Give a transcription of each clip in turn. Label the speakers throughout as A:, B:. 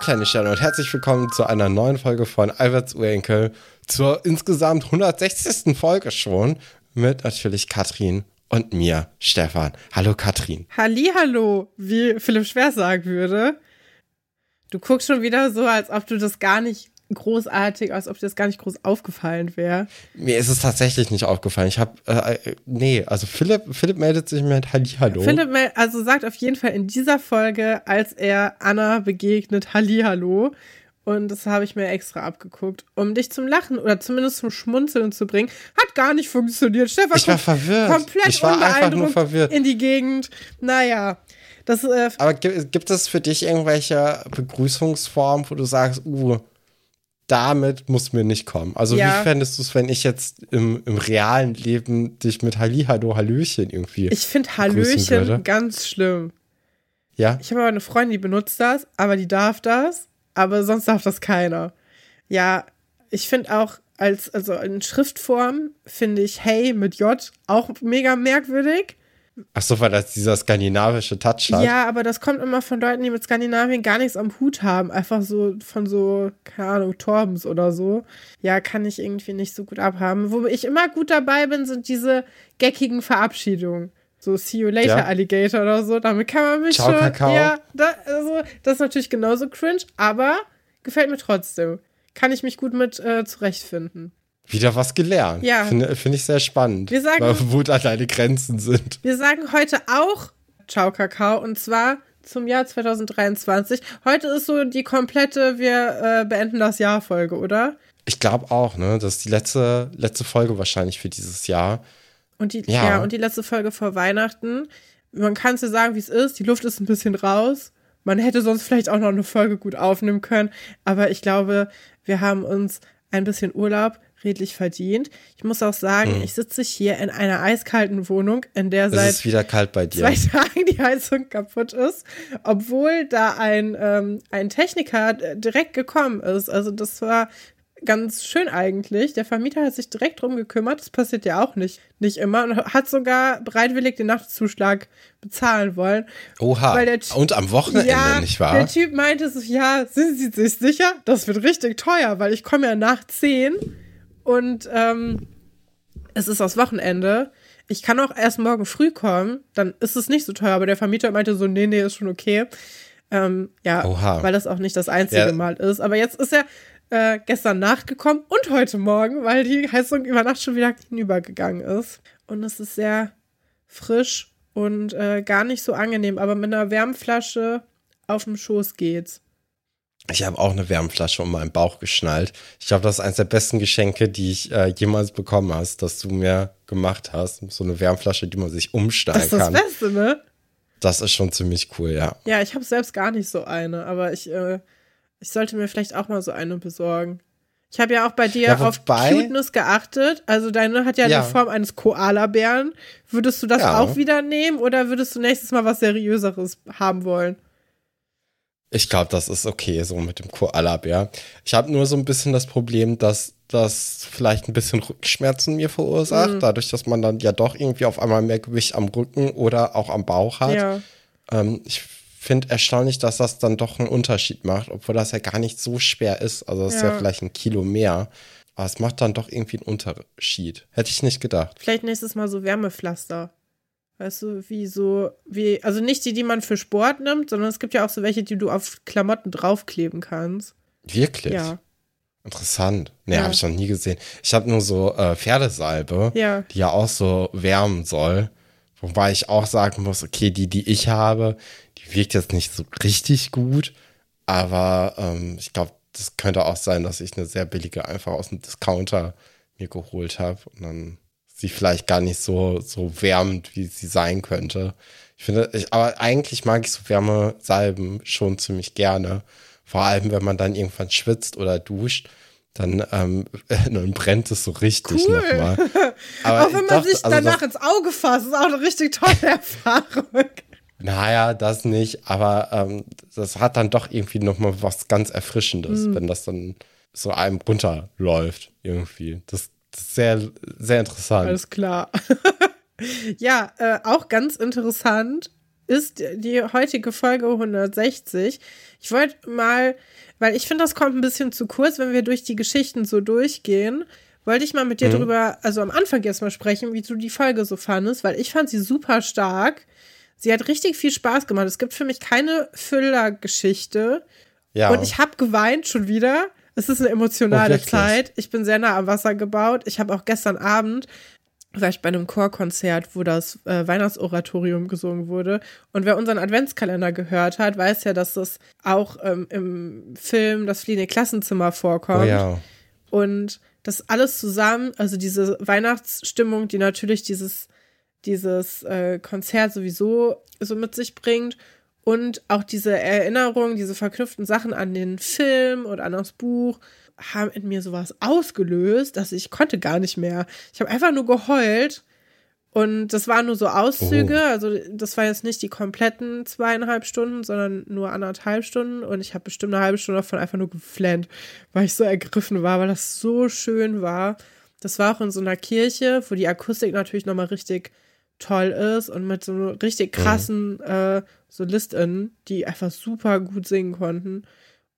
A: Kleine Sterne und herzlich willkommen zu einer neuen Folge von Alberts Urenkel, zur insgesamt 160. Folge schon, mit natürlich Katrin und mir, Stefan. Hallo Katrin.
B: Hallo, wie Philipp Schwer sagen würde. Du guckst schon wieder so, als ob du das gar nicht großartig, als ob dir das gar nicht groß aufgefallen wäre.
A: Mir ist es tatsächlich nicht aufgefallen. Ich habe, äh, äh, nee, also Philipp, Philipp meldet sich mit Hallihallo.
B: Philipp also sagt auf jeden Fall in dieser Folge, als er Anna begegnet, Hallihallo. Und das habe ich mir extra abgeguckt, um dich zum Lachen oder zumindest zum Schmunzeln zu bringen. Hat gar nicht funktioniert. Stefan
A: ich war verwirrt.
B: komplett
A: ich war einfach nur verwirrt.
B: in die Gegend. Naja. Das, äh,
A: Aber gibt es für dich irgendwelche Begrüßungsformen, wo du sagst, uh, damit muss mir nicht kommen. Also ja. wie fändest du es, wenn ich jetzt im, im realen Leben dich mit Hallihallo, Hallöchen irgendwie
B: Ich finde Hallöchen ganz schlimm.
A: Ja?
B: Ich habe aber eine Freundin, die benutzt das, aber die darf das, aber sonst darf das keiner. Ja, ich finde auch als, also in Schriftform finde ich Hey mit J auch mega merkwürdig.
A: Ach so, weil das dieser skandinavische Touch hat.
B: Ja, aber das kommt immer von Leuten, die mit Skandinavien gar nichts am Hut haben. Einfach so von so, keine Ahnung, Torbens oder so. Ja, kann ich irgendwie nicht so gut abhaben. Wo ich immer gut dabei bin, sind diese geckigen Verabschiedungen. So See you later, ja. Alligator oder so. Damit kann man mich
A: Ciao,
B: schon.
A: Kakao.
B: Ja, da, also, das ist natürlich genauso cringe, aber gefällt mir trotzdem. Kann ich mich gut mit äh, zurechtfinden.
A: Wieder was gelernt.
B: Ja.
A: Finde find ich sehr spannend.
B: Wir sagen,
A: wo da deine Grenzen sind.
B: Wir sagen heute auch Ciao Kakao und zwar zum Jahr 2023. Heute ist so die komplette Wir äh, beenden das Jahr Folge, oder?
A: Ich glaube auch, ne? Das ist die letzte, letzte Folge wahrscheinlich für dieses Jahr.
B: Und die, ja. ja und die letzte Folge vor Weihnachten. Man kann es ja sagen, wie es ist. Die Luft ist ein bisschen raus. Man hätte sonst vielleicht auch noch eine Folge gut aufnehmen können. Aber ich glaube, wir haben uns ein bisschen Urlaub redlich verdient. Ich muss auch sagen, hm. ich sitze hier in einer eiskalten Wohnung, in der seit
A: es ist wieder kalt bei dir.
B: zwei Tagen die Heizung kaputt ist, obwohl da ein, ähm, ein Techniker direkt gekommen ist. Also das war ganz schön eigentlich. Der Vermieter hat sich direkt drum gekümmert. Das passiert ja auch nicht, nicht immer. Und hat sogar bereitwillig den Nachtzuschlag bezahlen wollen.
A: Oha. Und am Wochenende,
B: ja,
A: nicht wahr?
B: Der Typ meinte so, ja, sind Sie sich sicher? Das wird richtig teuer, weil ich komme ja nach 10 und ähm, es ist das Wochenende. Ich kann auch erst morgen früh kommen, dann ist es nicht so teuer, aber der Vermieter meinte so, nee, nee, ist schon okay. Ähm, ja, Oha. weil das auch nicht das einzige ja. Mal ist. Aber jetzt ist er äh, gestern Nacht gekommen und heute Morgen, weil die Heizung über Nacht schon wieder hinübergegangen ist. Und es ist sehr frisch und äh, gar nicht so angenehm, aber mit einer Wärmflasche auf dem Schoß geht's.
A: Ich habe auch eine Wärmflasche um meinen Bauch geschnallt. Ich glaube, das ist eines der besten Geschenke, die ich äh, jemals bekommen hast, dass du mir gemacht hast. So eine Wärmflasche, die man sich umsteigen kann.
B: Das ist das Beste, ne?
A: Das ist schon ziemlich cool, ja.
B: Ja, ich habe selbst gar nicht so eine, aber ich, äh, ich sollte mir vielleicht auch mal so eine besorgen. Ich habe ja auch bei dir ja, auf Cuteness geachtet. Also deine hat ja, ja. die Form eines Koala-Bären. Würdest du das ja. auch wieder nehmen oder würdest du nächstes Mal was Seriöseres haben wollen?
A: Ich glaube, das ist okay so mit dem Koala-Bär. Ich habe nur so ein bisschen das Problem, dass das vielleicht ein bisschen Rückenschmerzen mir verursacht, mhm. dadurch, dass man dann ja doch irgendwie auf einmal mehr Gewicht am Rücken oder auch am Bauch hat. Ja. Ähm, ich finde erstaunlich, dass das dann doch einen Unterschied macht, obwohl das ja gar nicht so schwer ist. Also es ja. ist ja vielleicht ein Kilo mehr. Aber es macht dann doch irgendwie einen Unterschied. Hätte ich nicht gedacht.
B: Vielleicht nächstes Mal so Wärmepflaster. Weißt du, wie so, wie, also nicht die, die man für Sport nimmt, sondern es gibt ja auch so welche, die du auf Klamotten draufkleben kannst.
A: Wirklich?
B: Ja.
A: Interessant. Nee, ja. habe ich noch nie gesehen. Ich habe nur so äh, Pferdesalbe,
B: ja.
A: die ja auch so wärmen soll. Wobei ich auch sagen muss, okay, die, die ich habe, die wirkt jetzt nicht so richtig gut. Aber ähm, ich glaube, das könnte auch sein, dass ich eine sehr billige einfach aus dem Discounter mir geholt habe. Und dann sie vielleicht gar nicht so, so wärmend, wie sie sein könnte. Ich finde, ich, aber eigentlich mag ich so Wärmesalben schon ziemlich gerne. Vor allem, wenn man dann irgendwann schwitzt oder duscht, dann, ähm, dann brennt es so richtig cool. nochmal.
B: Aber auch wenn man doch, sich also danach das, ins Auge fasst, ist auch eine richtig tolle Erfahrung.
A: Naja, das nicht, aber ähm, das hat dann doch irgendwie nochmal was ganz Erfrischendes, mm. wenn das dann so einem runterläuft, irgendwie. Das, sehr, sehr interessant.
B: Alles klar. ja, äh, auch ganz interessant ist die heutige Folge 160. Ich wollte mal, weil ich finde, das kommt ein bisschen zu kurz, wenn wir durch die Geschichten so durchgehen. Wollte ich mal mit dir mhm. drüber, also am Anfang jetzt mal sprechen, wie du die Folge so fandest, weil ich fand sie super stark. Sie hat richtig viel Spaß gemacht. Es gibt für mich keine Füllergeschichte. Ja. Und ich habe geweint schon wieder. Es ist eine emotionale oh, Zeit. Ich bin sehr nah am Wasser gebaut. Ich habe auch gestern Abend war ich bei einem Chorkonzert, wo das äh, Weihnachtsoratorium gesungen wurde. Und wer unseren Adventskalender gehört hat, weiß ja, dass das auch ähm, im Film Das fliehende Klassenzimmer vorkommt. Oh ja. Und das alles zusammen, also diese Weihnachtsstimmung, die natürlich dieses, dieses äh, Konzert sowieso so mit sich bringt und auch diese Erinnerung, diese verknüpften Sachen an den Film und an das Buch haben in mir sowas ausgelöst, dass ich konnte gar nicht mehr. Ich habe einfach nur geheult und das waren nur so Auszüge, oh. also das war jetzt nicht die kompletten zweieinhalb Stunden, sondern nur anderthalb Stunden und ich habe bestimmt eine halbe Stunde davon einfach nur geflennt, weil ich so ergriffen war, weil das so schön war. Das war auch in so einer Kirche, wo die Akustik natürlich nochmal richtig toll ist und mit so richtig mhm. krassen mhm. äh, SolistInnen, die einfach super gut singen konnten.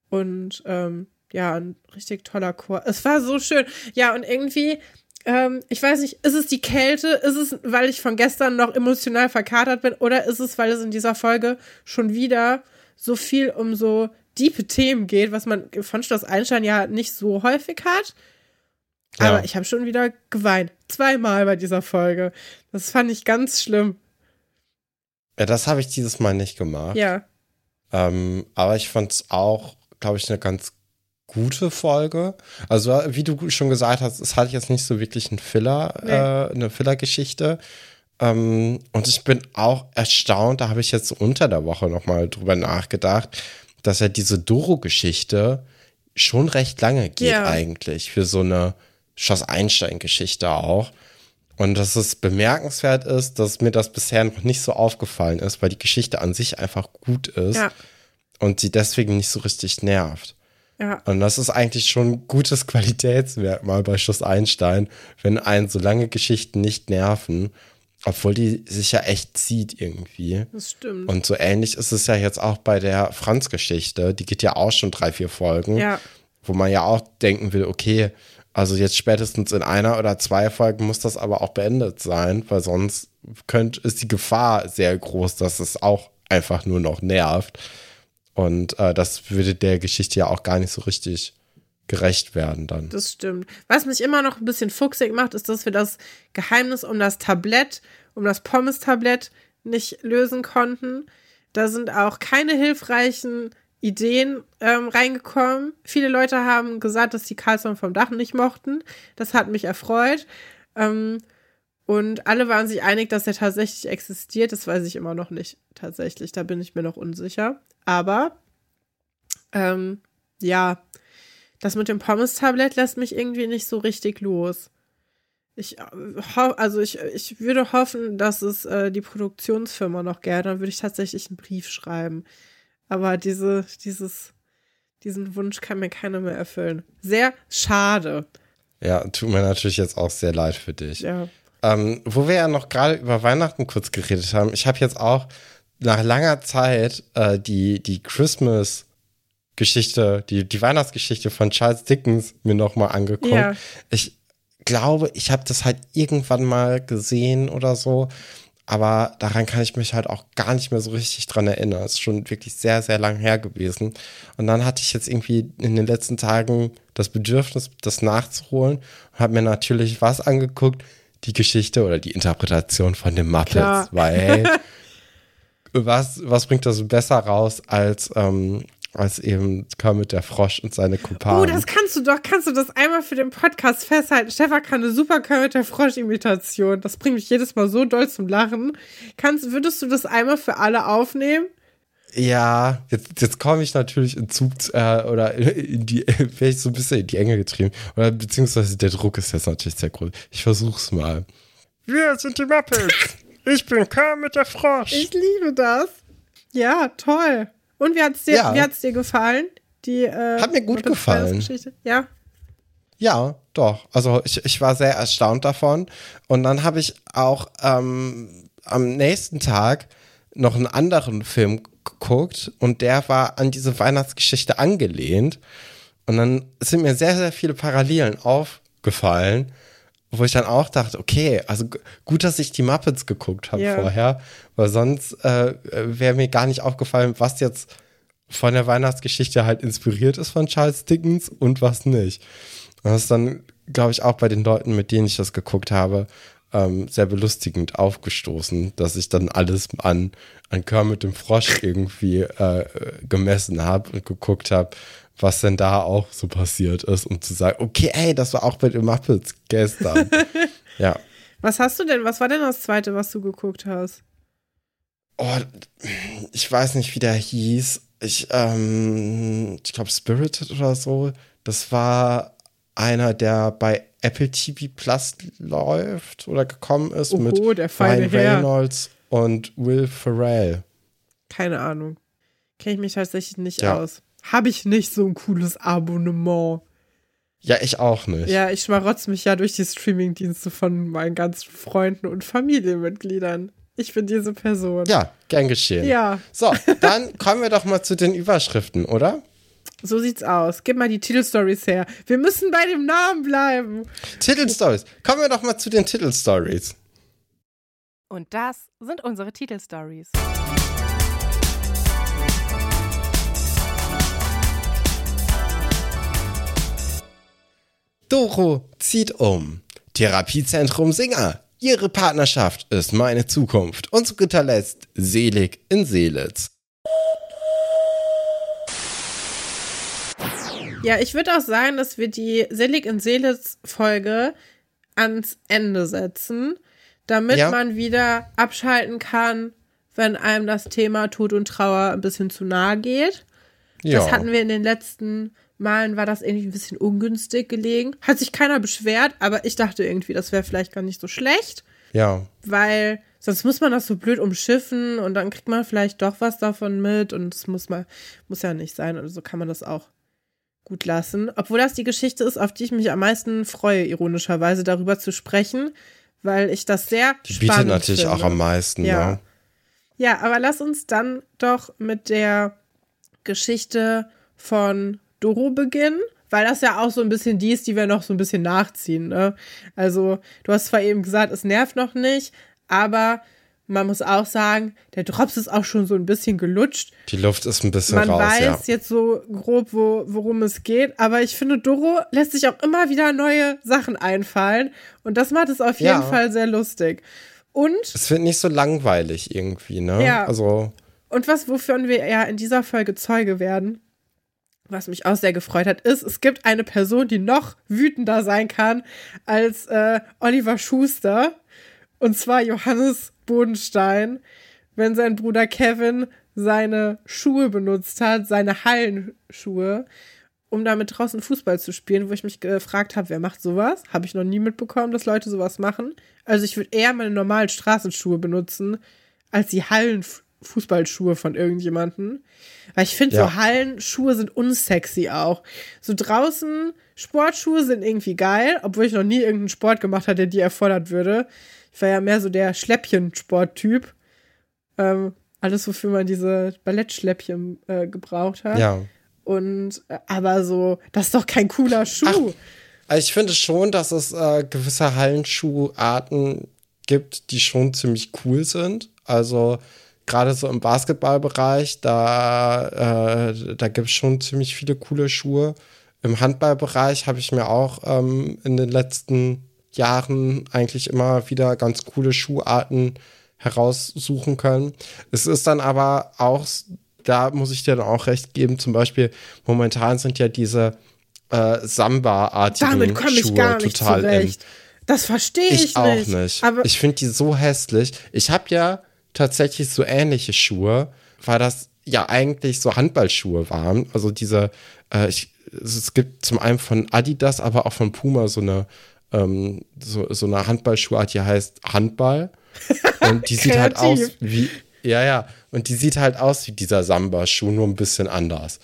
B: Und ähm, ja, ein richtig toller Chor. Es war so schön. Ja, und irgendwie, ähm, ich weiß nicht, ist es die Kälte? Ist es, weil ich von gestern noch emotional verkatert bin? Oder ist es, weil es in dieser Folge schon wieder so viel um so diepe Themen geht, was man von Schloss Einstein ja nicht so häufig hat? Ja. Aber ich habe schon wieder geweint. Zweimal bei dieser Folge. Das fand ich ganz schlimm.
A: Ja, das habe ich dieses Mal nicht gemacht.
B: Ja.
A: Ähm, aber ich fand es auch, glaube ich, eine ganz gute Folge. Also, wie du schon gesagt hast, es hat jetzt nicht so wirklich ein Filler, nee. äh, eine Filler-Geschichte. Ähm, und ich bin auch erstaunt, da habe ich jetzt unter der Woche nochmal drüber nachgedacht, dass ja diese Doro-Geschichte schon recht lange geht ja. eigentlich für so eine Schloss Einstein-Geschichte auch. Und dass es bemerkenswert ist, dass mir das bisher noch nicht so aufgefallen ist, weil die Geschichte an sich einfach gut ist ja. und sie deswegen nicht so richtig nervt.
B: Ja.
A: Und das ist eigentlich schon ein gutes Qualitätsmerkmal bei Schloss Einstein, wenn einen so lange Geschichten nicht nerven, obwohl die sich ja echt zieht irgendwie.
B: Das stimmt.
A: Und so ähnlich ist es ja jetzt auch bei der Franz-Geschichte. Die geht ja auch schon drei, vier Folgen.
B: Ja.
A: Wo man ja auch denken will, okay, also jetzt spätestens in einer oder zwei Folgen muss das aber auch beendet sein, weil sonst könnt, ist die Gefahr sehr groß, dass es auch einfach nur noch nervt. Und äh, das würde der Geschichte ja auch gar nicht so richtig gerecht werden dann.
B: Das stimmt. Was mich immer noch ein bisschen fuchsig macht, ist, dass wir das Geheimnis um das Tablett, um das Pommes-Tablett nicht lösen konnten. Da sind auch keine hilfreichen Ideen ähm, reingekommen. Viele Leute haben gesagt, dass die Karlsson vom Dach nicht mochten. Das hat mich erfreut. Ähm, und alle waren sich einig, dass er tatsächlich existiert. Das weiß ich immer noch nicht tatsächlich. Da bin ich mir noch unsicher. Aber ähm, ja, das mit dem Pommes-Tablett lässt mich irgendwie nicht so richtig los. Ich äh, also ich, ich würde hoffen, dass es äh, die Produktionsfirma noch gäbe. Dann würde ich tatsächlich einen Brief schreiben. Aber diese, dieses, diesen Wunsch kann mir keiner mehr erfüllen. Sehr schade.
A: Ja, tut mir natürlich jetzt auch sehr leid für dich.
B: Ja.
A: Ähm, wo wir ja noch gerade über Weihnachten kurz geredet haben, ich habe jetzt auch nach langer Zeit äh, die, die Christmas Geschichte, die, die Weihnachtsgeschichte von Charles Dickens mir nochmal angeguckt. Ja. Ich glaube, ich habe das halt irgendwann mal gesehen oder so, aber daran kann ich mich halt auch gar nicht mehr so richtig dran erinnern. Es ist schon wirklich sehr, sehr lang her gewesen. Und dann hatte ich jetzt irgendwie in den letzten Tagen das Bedürfnis, das nachzuholen und habe mir natürlich was angeguckt, die Geschichte oder die Interpretation von den Muppets, Klar. weil was, was bringt das besser raus als, ähm, als eben Kermit der Frosch und seine Kumpanen.
B: Oh, das kannst du doch, kannst du das einmal für den Podcast festhalten. Stefan kann eine super Kermit der Frosch-Imitation. Das bringt mich jedes Mal so doll zum Lachen. Kannst, würdest du das einmal für alle aufnehmen?
A: Ja, jetzt, jetzt komme ich natürlich in Zug äh, oder in die, wäre ich so ein bisschen in die Enge getrieben. Oder beziehungsweise der Druck ist jetzt natürlich sehr groß. Ich versuch's mal. Wir sind die Muppets. Ich bin Kermit der Frosch.
B: Ich liebe das. Ja, toll. Und wie hat's dir, ja. wie hat's dir gefallen? Die, äh,
A: Hat mir gut gefallen.
B: Ja.
A: Ja, doch. Also ich, ich war sehr erstaunt davon. Und dann habe ich auch ähm, am nächsten Tag noch einen anderen Film geguckt und der war an diese Weihnachtsgeschichte angelehnt. Und dann sind mir sehr, sehr viele Parallelen aufgefallen, wo ich dann auch dachte, okay, also gut, dass ich die Muppets geguckt habe
B: Ja.
A: vorher, weil sonst äh, wäre mir gar nicht aufgefallen, was jetzt von der Weihnachtsgeschichte halt inspiriert ist von Charles Dickens und was nicht. Und das ist dann, glaube ich, auch bei den Leuten, mit denen ich das geguckt habe, ähm, sehr belustigend aufgestoßen, dass ich dann alles an, an Kermit dem Frosch irgendwie äh, gemessen habe und geguckt habe, was denn da auch so passiert ist, um zu sagen, okay, ey, das war auch bei den Muppets gestern. ja.
B: Was hast du denn? Was war denn das zweite, was du geguckt hast?
A: Oh, ich weiß nicht, wie der hieß. Ich, ähm, ich glaube Spirited oder so. Das war einer, der bei Apple TV Plus läuft oder gekommen ist
B: Oho,
A: mit
B: der
A: Ryan. Reynolds und Will Ferrell.
B: Keine Ahnung. Kenne ich mich tatsächlich nicht
A: Ja.
B: aus. Habe ich nicht so ein cooles Abonnement.
A: Ja, ich auch nicht.
B: Ja, ich schmarotz mich ja durch die Streamingdienste von meinen ganzen Freunden und Familienmitgliedern. Ich bin diese Person.
A: Ja, gern geschehen.
B: Ja,
A: So, dann kommen wir doch mal zu den Überschriften, oder?
B: so sieht's aus. Gib mal die Titelstories her. Wir müssen bei dem Namen bleiben.
A: Titelstories. Kommen wir doch mal zu den Titelstories.
C: Und das sind unsere Titelstories.
A: Doro zieht um. Therapiezentrum Singer. Ihre Partnerschaft ist meine Zukunft. Und zu guter Letzt Selig in Seelitz.
B: Ja, ich würde auch sagen, dass wir die Selig in Seelitz Folge ans Ende setzen, damit
A: Ja.
B: man wieder abschalten kann, wenn einem das Thema Tod und Trauer ein bisschen zu nahe geht. Das hatten wir in den letzten Malen, war das irgendwie ein bisschen ungünstig gelegen. Hat sich keiner beschwert, aber ich dachte irgendwie, das wäre vielleicht gar nicht so schlecht,
A: ja.
B: weil sonst muss man das so blöd umschiffen und dann kriegt man vielleicht doch was davon mit und es muss mal, muss ja nicht sein. Und so kann man das auch gut lassen. Obwohl das die Geschichte ist, auf die ich mich am meisten freue, ironischerweise darüber zu sprechen, weil ich das sehr
A: Die
B: spannend
A: bietet natürlich
B: finde.
A: auch am meisten.
B: Ja.
A: Ne?
B: Ja, aber lass uns dann doch mit der Geschichte von Doro beginnen, weil das ja auch so ein bisschen die ist, die wir noch so ein bisschen nachziehen. Ne? Also, du hast zwar eben gesagt, es nervt noch nicht, aber man muss auch sagen, der Drops ist auch schon so ein bisschen gelutscht.
A: Die Luft ist ein bisschen
B: Man
A: raus,
B: weiß
A: ja.
B: jetzt so grob, wo, worum es geht, aber ich finde, Doro lässt sich auch immer wieder neue Sachen einfallen und das macht es auf jeden
A: Ja.
B: Fall sehr lustig. Und
A: Es wird nicht so langweilig irgendwie, ne?
B: Ja.
A: Also,
B: Und was, wovon wir ja in dieser Folge Zeuge werden, was mich auch sehr gefreut hat, ist, es gibt eine Person, die noch wütender sein kann als äh, Oliver Schuster. Und zwar Johannes Bodenstein, wenn sein Bruder Kevin seine Schuhe benutzt hat, seine Hallenschuhe, um damit draußen Fußball zu spielen, wo ich mich gefragt habe, wer macht sowas? Habe ich noch nie mitbekommen, dass Leute sowas machen. Also ich würde eher meine normalen Straßenschuhe benutzen, als die Hallenfußballschuhe von irgendjemanden. Weil ich finde,
A: Ja.
B: so Hallenschuhe sind unsexy auch. So draußen Sportschuhe sind irgendwie geil, obwohl ich noch nie irgendeinen Sport gemacht habe, der die erfordert würde. Ich war ja mehr so der Schläppchen-Sporttyp. Ähm, alles, wofür man diese Ballettschläppchen äh, gebraucht hat.
A: ja.
B: Und äh, aber so, das ist doch kein cooler Schuh.
A: Also ich finde schon, dass es äh, gewisse Hallenschuharten gibt, die schon ziemlich cool sind. Also gerade so im Basketballbereich, da, äh, da gibt es schon ziemlich viele coole Schuhe. Im Handballbereich habe ich mir auch ähm, in den letzten Jahren eigentlich immer wieder ganz coole Schuharten heraussuchen können. Es ist dann aber auch, da muss ich dir dann auch recht geben, zum Beispiel momentan sind ja diese äh, Samba-artigen
B: Damit komme ich
A: Schuhe total in.
B: zurecht. Das verstehe ich,
A: Ich auch
B: nicht.
A: nicht.
B: Aber
A: ich finde die so hässlich. Ich habe ja tatsächlich so ähnliche Schuhe, weil das ja eigentlich so Handballschuhe waren. Also diese, äh, ich, es gibt zum einen von Adidas, aber auch von Puma so eine, ähm, so, so eine Handballschuhart, die heißt Handball. Und die sieht halt aus wie, ja, ja. Und die sieht halt aus wie dieser Samba-Schuh, nur ein bisschen anders.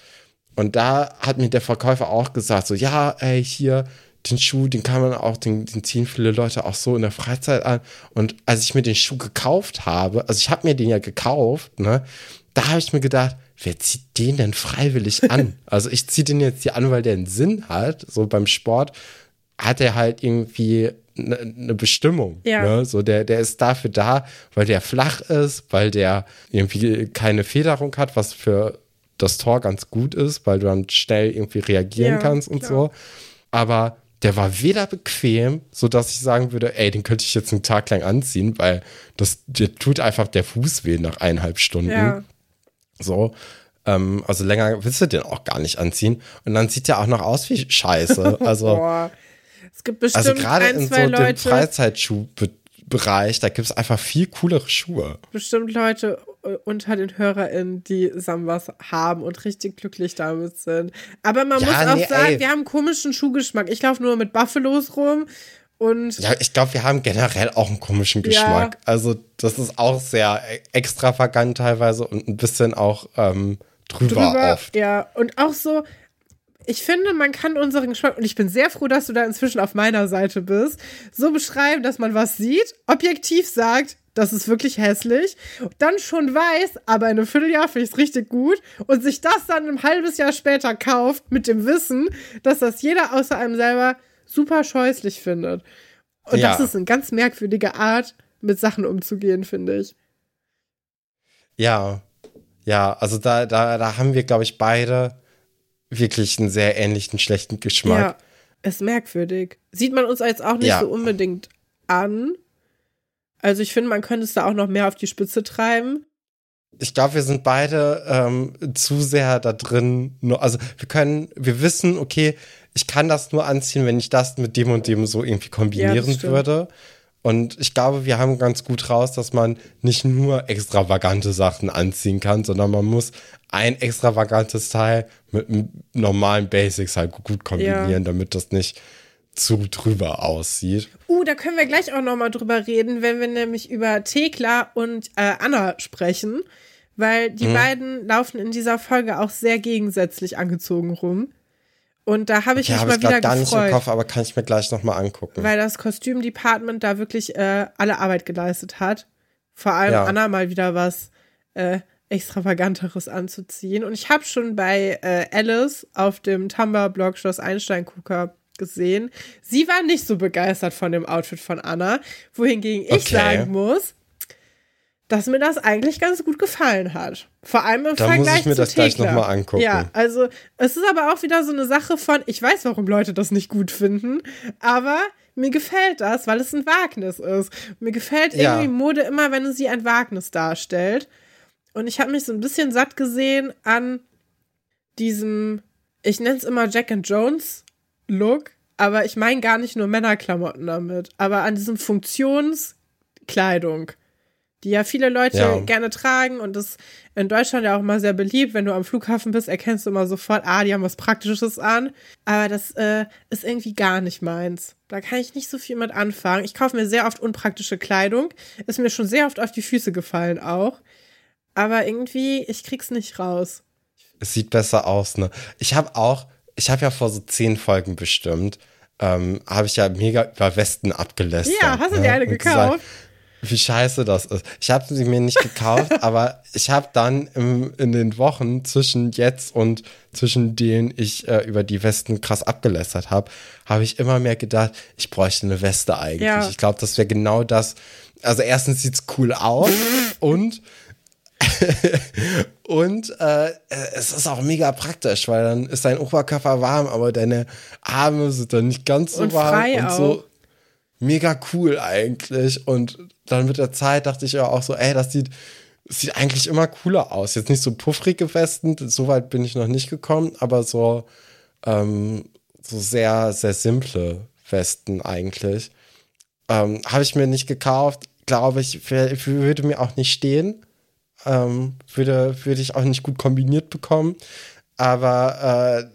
A: Und da hat mir der Verkäufer auch gesagt, so, ja, ey, hier, den Schuh, den kann man auch, den, den ziehen viele Leute auch so in der Freizeit an. Und als ich mir den Schuh gekauft habe, also ich habe mir den ja gekauft, ne, da habe ich mir gedacht, wer zieht den denn freiwillig an? also ich ziehe den jetzt hier an, weil der einen Sinn hat. So beim Sport hat er halt irgendwie eine ne Bestimmung.
B: Ja.
A: Ne? So der, der ist dafür da, weil der flach ist, weil der irgendwie keine Federung hat, was für das Tor ganz gut ist, weil du dann schnell irgendwie reagieren
B: Ja,
A: kannst und
B: klar.
A: so. Aber der war weder bequem, so dass ich sagen würde, ey, den könnte ich jetzt einen Tag lang anziehen, weil das der tut einfach der Fuß weh nach eineinhalb Stunden.
B: Ja.
A: So. Ähm, also länger willst du den auch gar nicht anziehen. Und dann sieht der auch noch aus wie Scheiße. Also,
B: Boah. Es gibt bestimmt
A: also gerade in so
B: zwei
A: dem
B: Leute,
A: Freizeitschuhbereich, da gibt es einfach viel coolere Schuhe.
B: bestimmt Leute unter den HörerInnen, die Sambas haben und richtig glücklich damit sind. Aber man
A: Ja,
B: muss auch
A: nee,
B: sagen,
A: ey.
B: wir haben einen komischen Schuhgeschmack. Ich laufe nur mit Buffalos rum und
A: Ja, ich glaube, wir haben generell auch einen komischen Geschmack. Also, das ist auch sehr extravagant teilweise und ein bisschen auch ähm, drüber,
B: drüber,
A: oft.
B: ja, und auch so, ich finde, man kann unseren Geschmack, und ich bin sehr froh, dass du da inzwischen auf meiner Seite bist, so beschreiben, dass man was sieht, objektiv sagt, das ist wirklich hässlich, dann schon weiß, aber in einem Vierteljahr finde ich es richtig gut und sich das dann ein halbes Jahr später kauft mit dem Wissen, dass das jeder außer einem selber super scheußlich findet. Und
A: Ja.
B: das ist eine ganz merkwürdige Art, mit Sachen umzugehen, finde ich.
A: Ja, ja, also da, da, da haben wir, glaube ich, beide wirklich einen sehr ähnlichen schlechten Geschmack.
B: Ja, ist merkwürdig. Sieht man uns jetzt auch nicht
A: Ja.
B: so unbedingt an. Also ich finde, man könnte es da auch noch mehr auf die Spitze treiben.
A: Ich glaube, wir sind beide ähm, zu sehr da drin. Nur, also wir können, wir wissen, okay, ich kann das nur anziehen, wenn ich das mit dem und dem so irgendwie kombinieren
B: stimmt.
A: würde. Und ich glaube, wir haben ganz gut raus, dass man nicht nur extravagante Sachen anziehen kann, sondern man muss ein extravagantes Teil mit einem normalen Basics halt gut kombinieren,
B: Ja.
A: damit das nicht zu drüber aussieht.
B: Uh, da können wir gleich auch noch mal drüber reden, wenn wir nämlich über Thekla und äh, Anna sprechen. Weil
A: Mhm.
B: die beiden laufen in dieser Folge auch sehr gegensätzlich angezogen rum. Und da habe ich
A: Ja,
B: mich mal
A: ich gerade
B: wieder
A: gar nicht im. Kopf, aber kann ich mir gleich nochmal angucken.
B: weil das Kostümdepartment da wirklich äh, alle Arbeit geleistet hat. Vor allem
A: Ja.
B: Anna mal wieder was äh, extravaganteres anzuziehen. Und ich habe schon bei äh, Alice auf dem Tumblr-Blog Schloss Einstein-Gucker gesehen. Sie war nicht so begeistert von dem Outfit von Anna, wohingegen ich
A: Okay.
B: sagen muss, dass mir das eigentlich ganz gut gefallen hat. Vor allem im
A: Da muss
B: Vergleich
A: ich mir
B: zu
A: das gleich
B: Thekla.
A: noch mal angucken.
B: Ja, also es ist aber auch wieder so eine Sache von, ich weiß, warum Leute das nicht gut finden, aber mir gefällt das, weil es ein Wagnis ist. Mir gefällt
A: Ja.
B: irgendwie Mode immer, wenn sie ein Wagnis darstellt. Und ich habe mich so ein bisschen satt gesehen an diesem, ich nenne es immer Jack and Jones Look, aber ich meine gar nicht nur Männerklamotten damit, aber an diesem Funktionskleidung, die ja viele Leute
A: Ja.
B: gerne tragen und das in Deutschland ja auch immer sehr beliebt. Wenn du am Flughafen bist, erkennst du immer sofort, ah, die haben was Praktisches an. Aber das äh, ist irgendwie gar nicht meins. Da kann ich nicht so viel mit anfangen. Ich kaufe mir sehr oft unpraktische Kleidung. Ist mir schon sehr oft auf die Füße gefallen auch. Aber irgendwie, ich krieg's nicht raus.
A: Es sieht besser aus, ne? Ich habe auch, ich habe ja vor so zehn Folgen bestimmt, ähm, habe ich ja mega über Westen abgelästert.
B: Ja, hast du
A: ne?
B: dir eine gekauft?
A: gesagt, wie scheiße das ist. Ich habe sie mir nicht gekauft, aber ich habe dann im, in den Wochen zwischen jetzt und zwischen denen ich äh, über die Westen krass abgelästert habe, habe ich immer mehr gedacht, ich bräuchte eine Weste eigentlich.
B: Ja.
A: Ich glaube, das wäre genau das. Also erstens sieht's cool aus und und äh, es ist auch mega praktisch, weil dann ist dein Oberkörper warm, aber deine Arme sind dann nicht ganz so
B: Und
A: warm
B: frei
A: und
B: auch.
A: so mega cool eigentlich. Und dann mit der Zeit dachte ich auch so, ey, das sieht, sieht eigentlich immer cooler aus. Jetzt nicht so puffrige Westen, so weit bin ich noch nicht gekommen, aber so, ähm, so sehr, sehr simple Westen eigentlich. Ähm, Habe ich mir nicht gekauft, glaube ich, würde mir auch nicht stehen. Ähm, würde, würde ich auch nicht gut kombiniert bekommen. Aber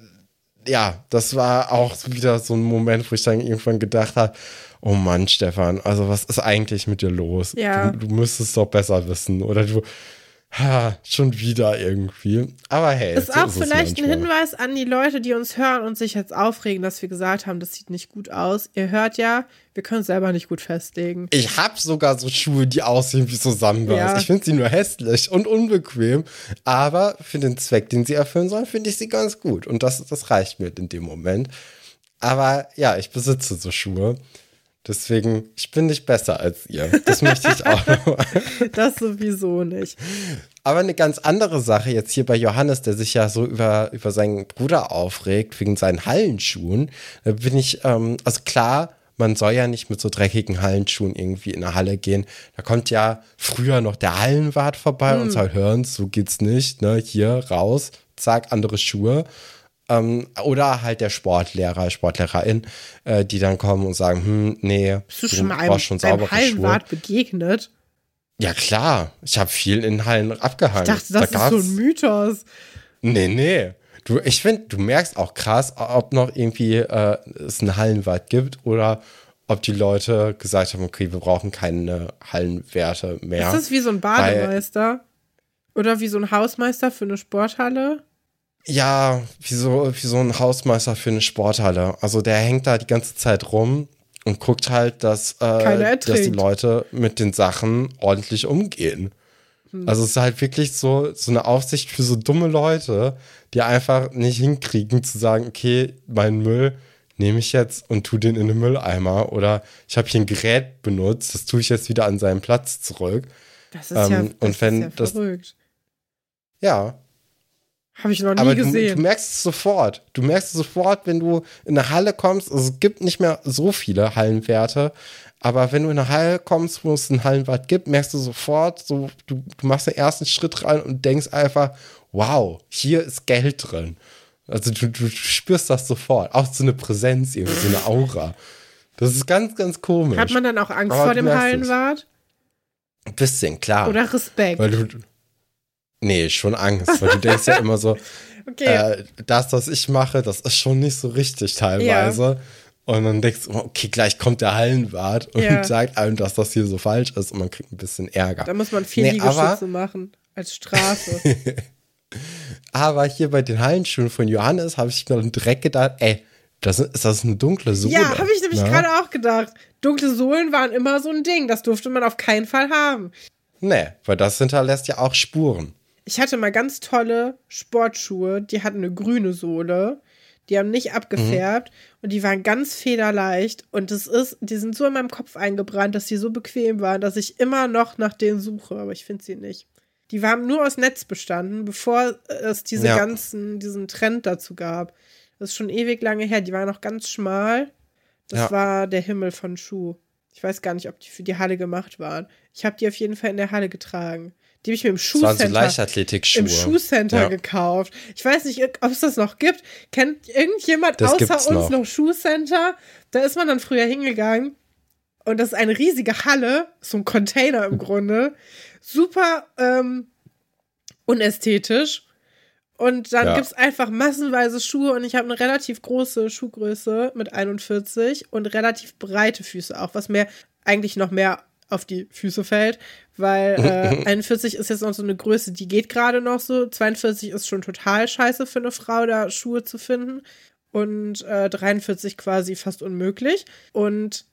A: äh, ja, das war auch wieder so ein Moment, wo ich dann irgendwann gedacht habe, oh Mann, Stefan, also was ist eigentlich mit dir los?
B: Ja.
A: Du, du müsstest doch besser wissen. Oder du, Ha, schon wieder irgendwie. Aber hey,
B: Ist
A: so
B: auch
A: es
B: vielleicht ein. Hinweis an die Leute, die uns hören und sich jetzt aufregen, dass wir gesagt haben, das sieht nicht gut aus. Ihr hört ja, wir können es selber nicht gut festlegen.
A: Ich hab sogar so Schuhe, die aussehen wie Sambas.
B: Ja.
A: Ich finde sie nur hässlich und unbequem. Aber für den Zweck, den sie erfüllen sollen, finde ich sie ganz gut. Und das, das reicht mir in dem Moment. Aber ja, ich besitze so Schuhe. Deswegen, ich bin nicht besser als ihr. Das möchte ich auch.
B: Das sowieso nicht.
A: Aber eine ganz andere Sache jetzt hier bei Johannes, der sich ja so über, über seinen Bruder aufregt, wegen seinen Hallenschuhen. Da bin ich, ähm, also klar, man soll ja nicht mit so dreckigen Hallenschuhen irgendwie in eine Halle gehen. Da kommt ja früher noch der Hallenwart vorbei und soll hören, so geht's nicht, ne? Hier raus, zack, andere Schuhe. Ähm, oder halt der Sportlehrer, Sportlehrerin, äh, die dann kommen und sagen, hm, nee,
B: Bist du schon mal einem,
A: schon
B: einem
A: saubere
B: Hallenwart begegnet?
A: Ja, klar. Ich habe viel in Hallen abgehangen.
B: Ich dachte, das
A: da
B: ist so ein Mythos.
A: Nee, nee. Du, ich finde, du merkst auch krass, ob noch irgendwie äh, es einen Hallenwart gibt oder ob die Leute gesagt haben, okay, wir brauchen keine Hallenwerte mehr.
B: Ist das wie so ein Bademeister? Oder wie so ein Hausmeister für eine Sporthalle?
A: Ja, wie so, wie so ein Hausmeister für eine Sporthalle. Also der hängt da die ganze Zeit rum und guckt halt, dass, äh, dass die. Leute mit den Sachen ordentlich umgehen.
B: Hm.
A: Also es ist halt wirklich so, so eine Aufsicht für so dumme Leute, die einfach nicht hinkriegen zu sagen, okay, meinen Müll nehme ich jetzt und tu den in den Mülleimer oder ich habe hier ein Gerät benutzt, das tue ich jetzt wieder an seinen Platz zurück.
B: Das ist ja,
A: Ähm,
B: das
A: und wenn
B: ist ja
A: das-
B: verrückt.
A: Ja,
B: Habe ich noch nie
A: aber du,
B: gesehen.
A: du merkst es sofort. Du merkst es sofort, wenn du in eine Halle kommst. Also es gibt nicht mehr so viele Hallenwerte. Aber wenn du in eine Halle kommst, wo es einen Hallenwart gibt, merkst du sofort, so, du, du machst den ersten Schritt rein und denkst einfach, wow, hier ist Geld drin. Also du, du spürst das sofort. Auch so eine Präsenz, irgendwie, so eine Aura. Das ist ganz, ganz komisch.
B: Hat man dann auch Angst
A: Aber
B: vor dem. Hallenwart?
A: Ein bisschen, klar.
B: Oder Respekt?
A: Weil du. Nee, schon Angst. Weil du denkst ja immer so,
B: okay.
A: äh, das, was ich mache, das ist schon nicht so richtig teilweise. Und dann denkst du, okay, gleich kommt der Hallenwart und
B: Ja.
A: sagt einem, dass das hier so falsch ist und man kriegt ein bisschen Ärger.
B: da muss man vier
A: Nee,
B: Liegestütze machen. Als Strafe.
A: Aber hier bei den Hallenschuhen von Johannes habe ich mir dann direkt gedacht, ey, das ist, ist das eine dunkle Sohle?
B: ja, habe ich nämlich
A: ne?
B: gerade auch gedacht. Dunkle Sohlen waren immer so ein Ding. Das durfte man auf keinen Fall haben.
A: Nee, weil das hinterlässt ja auch Spuren.
B: Ich hatte mal ganz tolle Sportschuhe, die hatten eine grüne Sohle. Die haben nicht abgefärbt und die waren ganz federleicht. Und das ist, die sind so in meinem Kopf eingebrannt, dass sie so bequem waren, dass ich immer noch nach denen suche, aber ich finde sie nicht. Die waren nur aus Netz bestanden, bevor es diese
A: Ja.
B: ganzen, diesen Trend dazu gab. Das ist schon ewig lange her. Die waren noch ganz schmal. Das
A: Ja.
B: war der Himmel von Schuh. Ich weiß gar nicht, ob die für die Halle gemacht waren. Ich habe die auf jeden Fall in der Halle getragen. Die habe ich mir im
A: so
B: Schuhcenter
A: Leichtathletikschuhe.
B: im Schuhcenter
A: Ja.
B: gekauft. Ich weiß nicht, ob es das noch gibt. Kennt irgendjemand
A: Das
B: außer uns
A: noch.
B: noch. Schuhcenter? Da ist man dann früher hingegangen. Und das ist eine riesige Halle, so ein Container im Grunde. Super ähm, unästhetisch. Und dann
A: Ja.
B: gibt's einfach massenweise Schuhe und ich habe eine relativ große Schuhgröße mit 41 und relativ breite Füße auch, was mir eigentlich noch mehr auf die Füße fällt, weil äh, 41 ist jetzt noch so eine Größe, die geht gerade noch so. 42 ist schon total scheiße für eine Frau, da Schuhe zu finden. Und äh, 43 quasi fast unmöglich. Und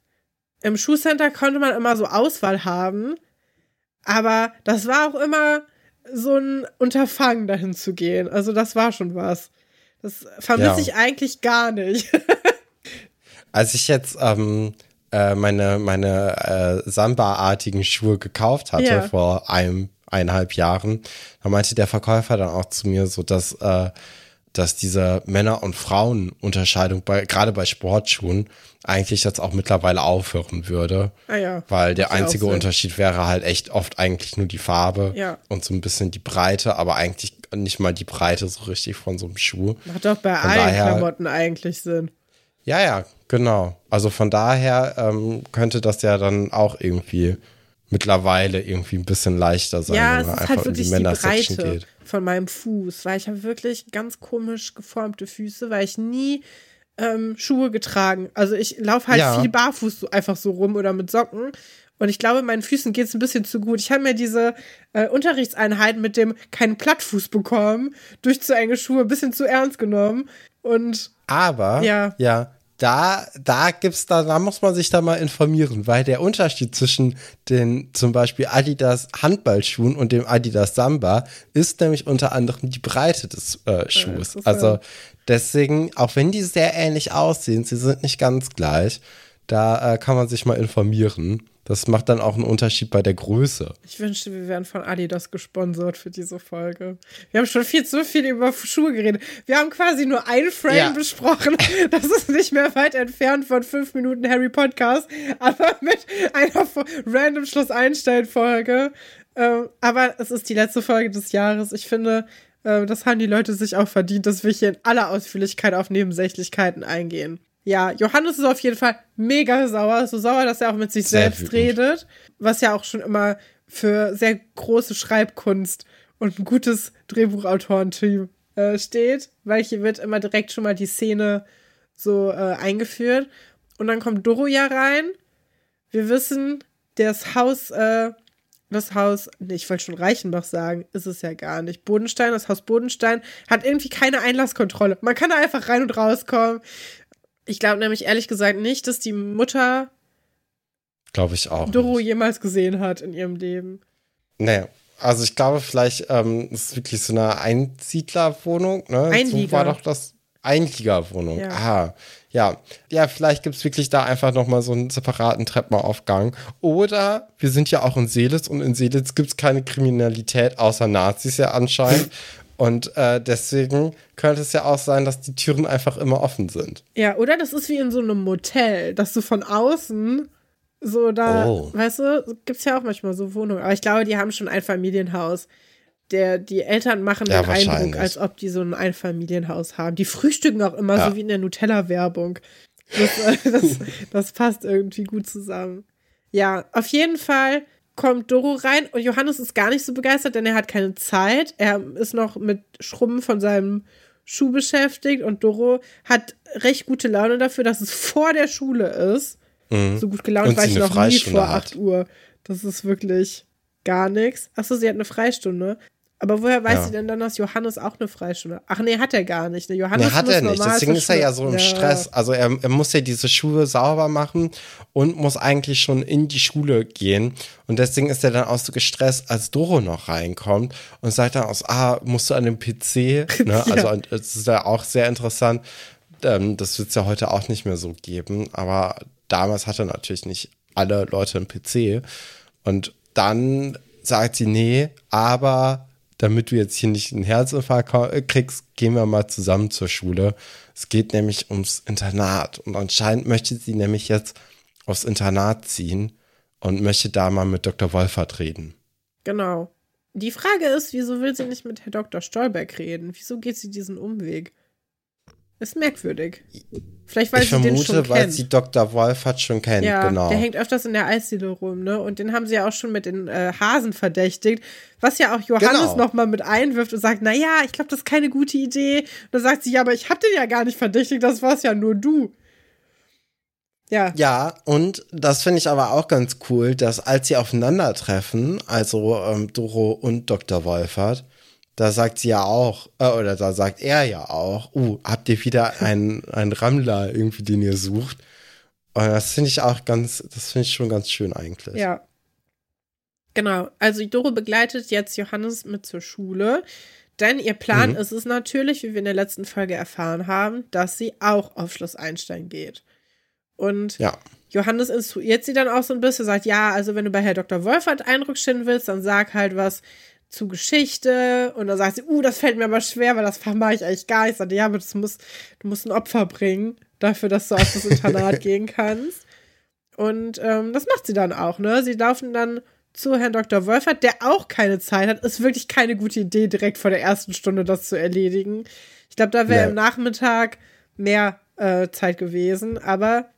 B: im Schuhcenter konnte man immer so Auswahl haben, aber das war auch immer so ein Unterfangen, dahin zu gehen. Also das war schon was. Das vermisse
A: Ja.
B: ich eigentlich gar nicht.
A: Als ich jetzt ähm, äh, meine, meine äh, Samba-artigen Schuhe gekauft hatte
B: Ja.
A: vor einem, eineinhalb Jahren, da meinte der Verkäufer dann auch zu mir so, dass, äh, dass diese Männer- und Frauen-Unterscheidung bei, gerade bei Sportschuhen eigentlich jetzt auch mittlerweile aufhören würde.
B: ah ja.
A: Weil der einzige. Unterschied wäre halt echt oft eigentlich nur die Farbe
B: Ja.
A: und so ein bisschen die Breite, aber eigentlich nicht mal die Breite so richtig von so einem Schuh.
B: Macht doch bei
A: Von
B: allen
A: daher-
B: Klamotten eigentlich Sinn.
A: Ja, ja, genau. Also von daher ähm, könnte das ja dann auch irgendwie mittlerweile irgendwie ein bisschen leichter sein,
B: Ja,
A: wenn
B: es
A: man einfach
B: halt
A: in
B: wirklich
A: die Männer-Section geht.
B: von meinem Fuß, weil ich habe wirklich ganz komisch geformte Füße, weil ich nie ähm, Schuhe getragen. Also ich laufe halt
A: Ja.
B: viel barfuß so einfach so rum oder mit Socken. Und ich glaube, meinen Füßen geht es ein bisschen zu gut. Ich habe mir diese äh, Unterrichtseinheit mit dem keinen Plattfuß bekommen, durch zu enge Schuhe, ein bisschen zu ernst genommen. Und
A: Aber,
B: Ja.
A: ja, da, da gibt's da, da muss man sich da mal informieren, weil der Unterschied zwischen den zum Beispiel Adidas Handballschuhen und dem Adidas Samba ist nämlich unter anderem die Breite des äh, Schuhs.
B: interessant.
A: also deswegen, auch wenn die sehr ähnlich aussehen, sie sind nicht ganz gleich, da äh, kann man sich mal informieren. Das macht dann auch einen Unterschied bei der Größe.
B: ich wünschte, wir wären von Adidas gesponsert für diese Folge. Wir haben schon viel zu viel über Schuhe geredet. Wir haben quasi nur ein Frame
A: Ja.
B: besprochen. Das ist nicht mehr weit entfernt von fünf Minuten Harry Podcast, aber mit einer random Schluss Einstein Folge. Ähm, aber es ist die letzte Folge des Jahres. Ich finde, äh, das haben die Leute sich auch verdient, dass wir hier in aller Ausführlichkeit auf Nebensächlichkeiten eingehen. Ja, Johannes ist auf jeden Fall mega sauer. So sauer, dass er auch mit sich
A: Sehr
B: selbst
A: wütend.
B: redet. Was ja auch schon immer für sehr große Schreibkunst und ein gutes Drehbuchautorenteam äh, steht, weil hier wird immer direkt schon mal die Szene so äh, eingeführt. Und dann kommt Doroja rein. Wir wissen, das Haus, äh, das Haus, nee, ich wollte schon Reichenbach sagen, ist es ja gar nicht. Bodenstein, das Haus Bodenstein hat irgendwie keine Einlasskontrolle. Man kann da einfach rein und rauskommen. Ich glaube nämlich ehrlich gesagt nicht, dass die Mutter
A: Glaube ich auch.
B: Doro
A: nicht.
B: jemals gesehen hat in ihrem Leben.
A: Nee. Also ich glaube, vielleicht ähm, ist es wirklich so eine Einsiedlerwohnung, ne? So
B: Einlieger.
A: war doch das Einliegerwohnung.
B: Ja.
A: Ah, ja. Ja, vielleicht gibt es wirklich da einfach nochmal so einen separaten Treppenaufgang. Oder wir sind ja auch in Seelitz und in Seelitz gibt es keine Kriminalität außer Nazis ja anscheinend. und äh, deswegen könnte es ja auch sein, dass die Türen einfach immer offen sind.
B: Ja, oder das ist wie in so einem Motel, dass du von außen so da,
A: Oh.
B: weißt du, gibt's ja auch manchmal so Wohnungen. Aber ich glaube, die haben schon ein Familienhaus. Der, die Eltern machen
A: Ja,
B: den Eindruck, als ob die so ein Einfamilienhaus haben. Die frühstücken auch immer
A: Ja.
B: so wie in der Nutella-Werbung. Das, das, das passt irgendwie gut zusammen. Ja, auf jeden Fall kommt Doro rein und Johannes ist gar nicht so begeistert, denn er hat keine Zeit. Er ist noch mit Schrubben von seinem Schuh beschäftigt und Doro hat recht gute Laune dafür, dass es vor der Schule ist. So gut gelaunt
A: Mhm.
B: War ich noch nie vor
A: hat.
B: 8 Uhr. Das ist wirklich gar nichts. Achso, sie hat eine Freistunde. Aber woher weiß
A: Ja.
B: sie denn dann, dass Johannes auch eine Freistunde Ach nee, hat er gar nicht. Ne? Johannes
A: Nee, hat
B: muss
A: er nicht. Deswegen ist er ja so im Stress. Also er, er muss ja diese Schuhe sauber machen und muss eigentlich schon in die Schule gehen. Und deswegen ist er dann auch so gestresst, als Doro noch reinkommt und sagt dann aus, ah, musst du an dem PC? Ne? Also
B: Ja.
A: es ist ja auch sehr interessant. Ähm, das wird es ja heute auch nicht mehr so geben. Aber damals hatte natürlich nicht alle Leute einen PC. Und dann sagt sie, nee, aber damit du jetzt hier nicht einen Herzinfarkt äh, kriegst, gehen wir mal zusammen zur Schule. Es geht nämlich ums Internat. Und anscheinend möchte sie nämlich jetzt aufs Internat ziehen und möchte da mal mit Dr. Wolfert reden.
B: Genau. Die Frage ist, wieso will sie nicht mit Herr Dr. Stolberg reden? Wieso geht sie diesen Umweg? Ist merkwürdig. Vielleicht, weil
A: ich
B: sie den schon
A: vermute, weil
B: kennt.
A: sie Dr. Wolfert schon kennt,
B: ja,
A: genau.
B: der hängt öfters in der Eisdiele rum, ne? Und den haben sie ja auch schon mit den äh, Hasen verdächtigt, was ja auch Johannes
A: Genau.
B: noch mal mit einwirft und sagt, na ja, ich glaube, das ist keine gute Idee. Und dann sagt sie, ja, aber ich hab den ja gar nicht verdächtigt, das war's ja nur du. Ja,
A: Ja, und das finde ich aber auch ganz cool, dass als sie aufeinandertreffen, also ähm, Doro und Dr. Wolfert, da sagt sie ja auch, äh, oder da sagt er ja auch, uh, habt ihr wieder einen, einen Rammler irgendwie, den ihr sucht? Und das finde ich auch ganz, das finde ich schon ganz schön eigentlich.
B: Ja. Genau. Also Doro begleitet jetzt Johannes mit zur Schule. Denn ihr Plan
A: Mhm.
B: ist es natürlich, wie wir in der letzten Folge erfahren haben, dass sie auch auf Schloss Einstein geht. Und
A: Ja.
B: Johannes instruiert sie dann auch so ein bisschen, sagt, ja, also wenn du bei Herr Dr. Wolfert Eindruck schinden willst, dann sag halt was zu Geschichte. Und dann sagt sie, uh, das fällt mir aber schwer, weil das mache ich eigentlich gar nicht. Ich sagte, ja, aber das muss, du musst ein Opfer bringen dafür, dass du auf das Internat gehen kannst. Und ähm, das macht sie dann auch, ne? Sie laufen dann zu Herrn Dr. Wolfert, der auch keine Zeit hat. Ist wirklich keine gute Idee, direkt vor der ersten Stunde das zu erledigen. Ich glaube, da wäre
A: Nee.
B: im Nachmittag mehr äh, Zeit gewesen. Aber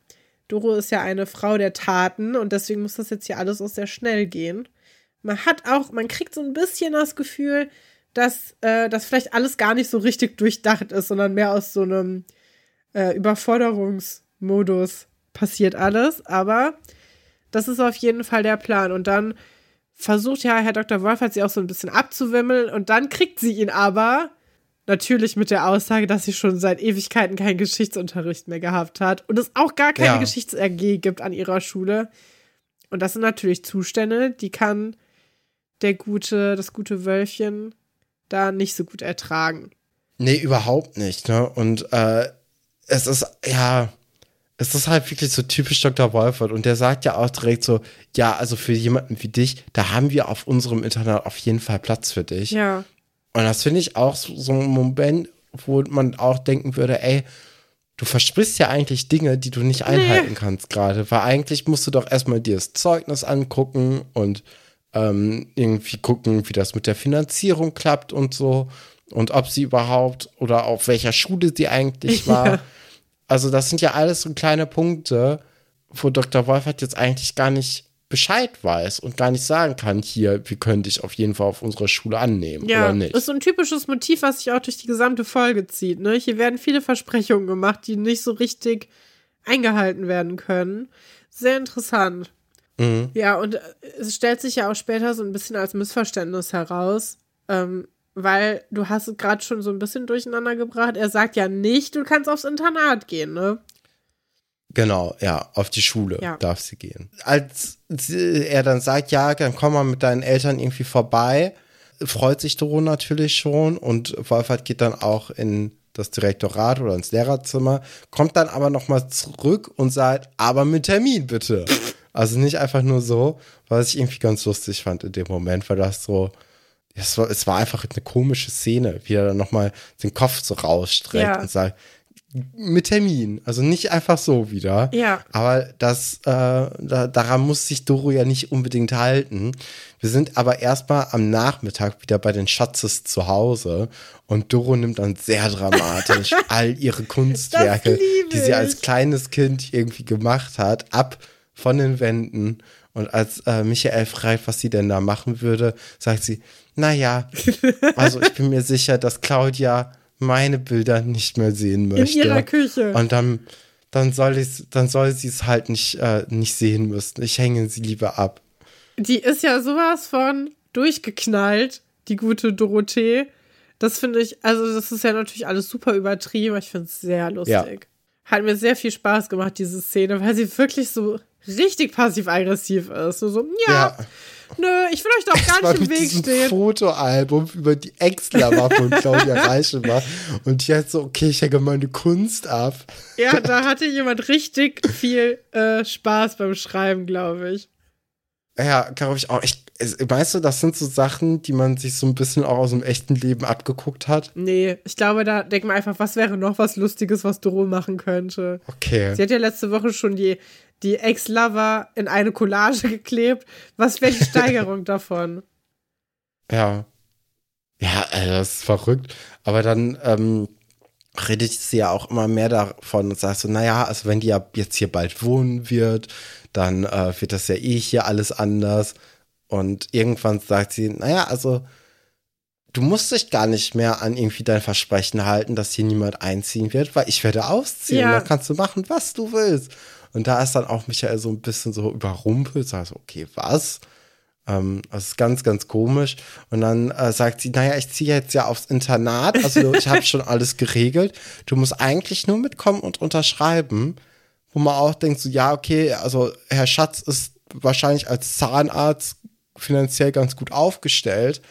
B: Doro ist ja eine Frau der Taten und deswegen muss das jetzt hier alles auch sehr schnell gehen. Man hat auch, man kriegt so ein bisschen das Gefühl, dass äh, das vielleicht alles gar nicht so richtig durchdacht ist, sondern mehr aus so einem äh, Überforderungsmodus passiert alles. Aber Das ist auf jeden Fall der Plan. Und dann versucht ja Herr Dr. Wolfert sie auch so ein bisschen abzuwimmeln und dann kriegt sie ihn aber natürlich mit der Aussage, dass sie schon seit Ewigkeiten keinen Geschichtsunterricht mehr gehabt hat und es auch gar keine
A: Ja.
B: Geschichts-RG gibt an ihrer Schule. Und das sind natürlich Zustände, die kann der gute, das gute Wölfchen da nicht so gut ertragen.
A: Nee, überhaupt nicht, ne? Und äh, es ist, ja, es ist halt wirklich so typisch Dr. Wolfert. Und der sagt ja auch direkt so, ja, also für jemanden wie dich, da haben wir auf unserem Internat auf jeden Fall Platz für dich.
B: Ja.
A: Und das finde ich auch so, so ein Moment, wo man auch denken würde, ey, du versprichst ja eigentlich Dinge, die du nicht einhalten kannst gerade. Weil eigentlich musst du doch erstmal dir das Zeugnis angucken und ähm, irgendwie gucken, wie das mit der Finanzierung klappt und so. Und ob sie überhaupt oder auf welcher Schule sie eigentlich war.
B: Ja.
A: Also, das sind ja alles so kleine Punkte, wo Dr. Wolfert jetzt eigentlich gar nicht Bescheid weiß und gar nicht sagen kann, hier, wir können dich auf jeden Fall auf unserer Schule annehmen
B: Ja,
A: oder nicht.
B: ist so ein typisches Motiv, was sich auch durch die gesamte Folge zieht. Ne? Hier werden viele Versprechungen gemacht, die nicht so richtig eingehalten werden können. Sehr interessant.
A: Mhm.
B: Ja, und äh, es stellt sich ja auch später so ein bisschen als Missverständnis heraus, ähm, weil du hast es gerade schon so ein bisschen durcheinander gebracht. Er sagt ja nicht, du kannst aufs Internat gehen, ne?
A: Genau, ja, auf die Schule
B: Ja.
A: darf sie gehen. Als sie, er dann sagt, ja, dann komm mal mit deinen Eltern irgendwie vorbei, freut sich Doro natürlich schon und Wolfert geht dann auch in das Direktorat oder ins Lehrerzimmer, kommt dann aber nochmal zurück und sagt, aber mit Termin bitte. Also nicht einfach nur so, was ich irgendwie ganz lustig fand in dem Moment, weil das so, es war, es war einfach eine komische Szene, wie er dann nochmal den Kopf so rausstreckt
B: Ja.
A: und sagt, mit Termin, also nicht einfach so wieder.
B: Ja.
A: Aber das, äh, da, daran muss sich Doro ja nicht unbedingt halten. Wir sind aber erstmal am Nachmittag wieder bei den Schatzes zu Hause und Doro nimmt dann sehr dramatisch all ihre Kunstwerke, die sie als kleines Kind irgendwie gemacht hat, ab von den Wänden. Und als äh, Michael fragt, was sie denn da machen würde, sagt sie, naja, also ich bin mir sicher, dass Claudia meine Bilder nicht mehr sehen
B: In
A: möchte.
B: ihrer Küche.
A: Und dann, dann soll dann soll sie es halt nicht, äh, nicht sehen müssen. Ich hänge sie lieber ab.
B: Die ist ja sowas von durchgeknallt, die gute Dorothee. Das finde ich, also das ist ja natürlich alles super übertrieben, aber ich finde es sehr lustig. Hat mir sehr viel Spaß gemacht, diese Szene, weil sie wirklich so richtig passiv-aggressiv ist. So, so ja,
A: Ja.
B: nö, ich will euch doch gar nicht im Weg stehen.
A: Fotoalbum über die Ex-Lover von Claudia Reichenbach. Und die hat so, okay, ich hänge meine Kunst ab.
B: Ja, da hatte jemand richtig viel äh, Spaß beim Schreiben, glaube ich.
A: Ja, glaube ich auch. Ich, weißt du, das sind so Sachen, die man sich so ein bisschen auch aus dem echten Leben abgeguckt hat.
B: Nee, ich glaube, da denkt man einfach, was wäre noch was Lustiges, was Doro machen könnte.
A: Okay.
B: Sie hat ja letzte Woche schon die, die Ex-Lover in eine Collage geklebt. Was wäre die Steigerung davon?
A: Ja. Ja, also das ist verrückt. Aber dann ähm, redet sie ja auch immer mehr davon und sagt so, naja, also wenn die ja jetzt hier bald wohnen wird, dann äh, wird das ja eh hier alles anders. Und irgendwann sagt sie, naja, also du musst dich gar nicht mehr an irgendwie dein Versprechen halten, dass hier niemand einziehen wird, weil ich werde ausziehen.
B: Ja.
A: Da kannst du machen, was du willst. Und da ist dann auch Michael so ein bisschen so überrumpelt, sagt so, okay, was? Ähm, das ist ganz, ganz komisch. Und dann äh, sagt sie, naja, ich ziehe jetzt ja aufs Internat, also ich habe schon alles geregelt. Du musst eigentlich nur mitkommen und unterschreiben. Wo man auch denkt, so, ja, okay, also Herr Schatz ist wahrscheinlich als Zahnarzt finanziell ganz gut aufgestellt.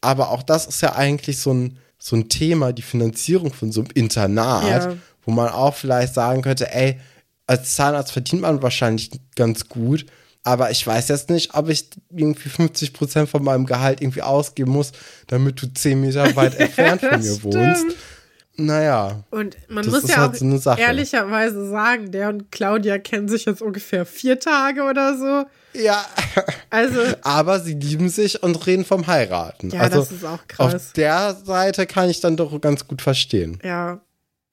A: Aber auch das ist ja eigentlich so ein, so ein Thema, die Finanzierung von so einem Internat,
B: Ja.
A: wo man auch vielleicht sagen könnte, ey, als Zahnarzt verdient man wahrscheinlich ganz gut, aber ich weiß jetzt nicht, ob ich irgendwie 50 Prozent von meinem Gehalt irgendwie ausgeben muss, damit du 10 Meter weit entfernt von mir wohnst.
B: stimmt.
A: Naja,
B: Und man muss ja
A: halt
B: auch
A: so
B: ehrlicherweise sagen, der und Claudia kennen sich jetzt ungefähr vier Tage oder so.
A: ja,
B: Also,
A: aber sie lieben sich und reden vom Heiraten.
B: ja,
A: also
B: das ist auch krass.
A: auf der Seite kann ich dann doch ganz gut verstehen.
B: Ja,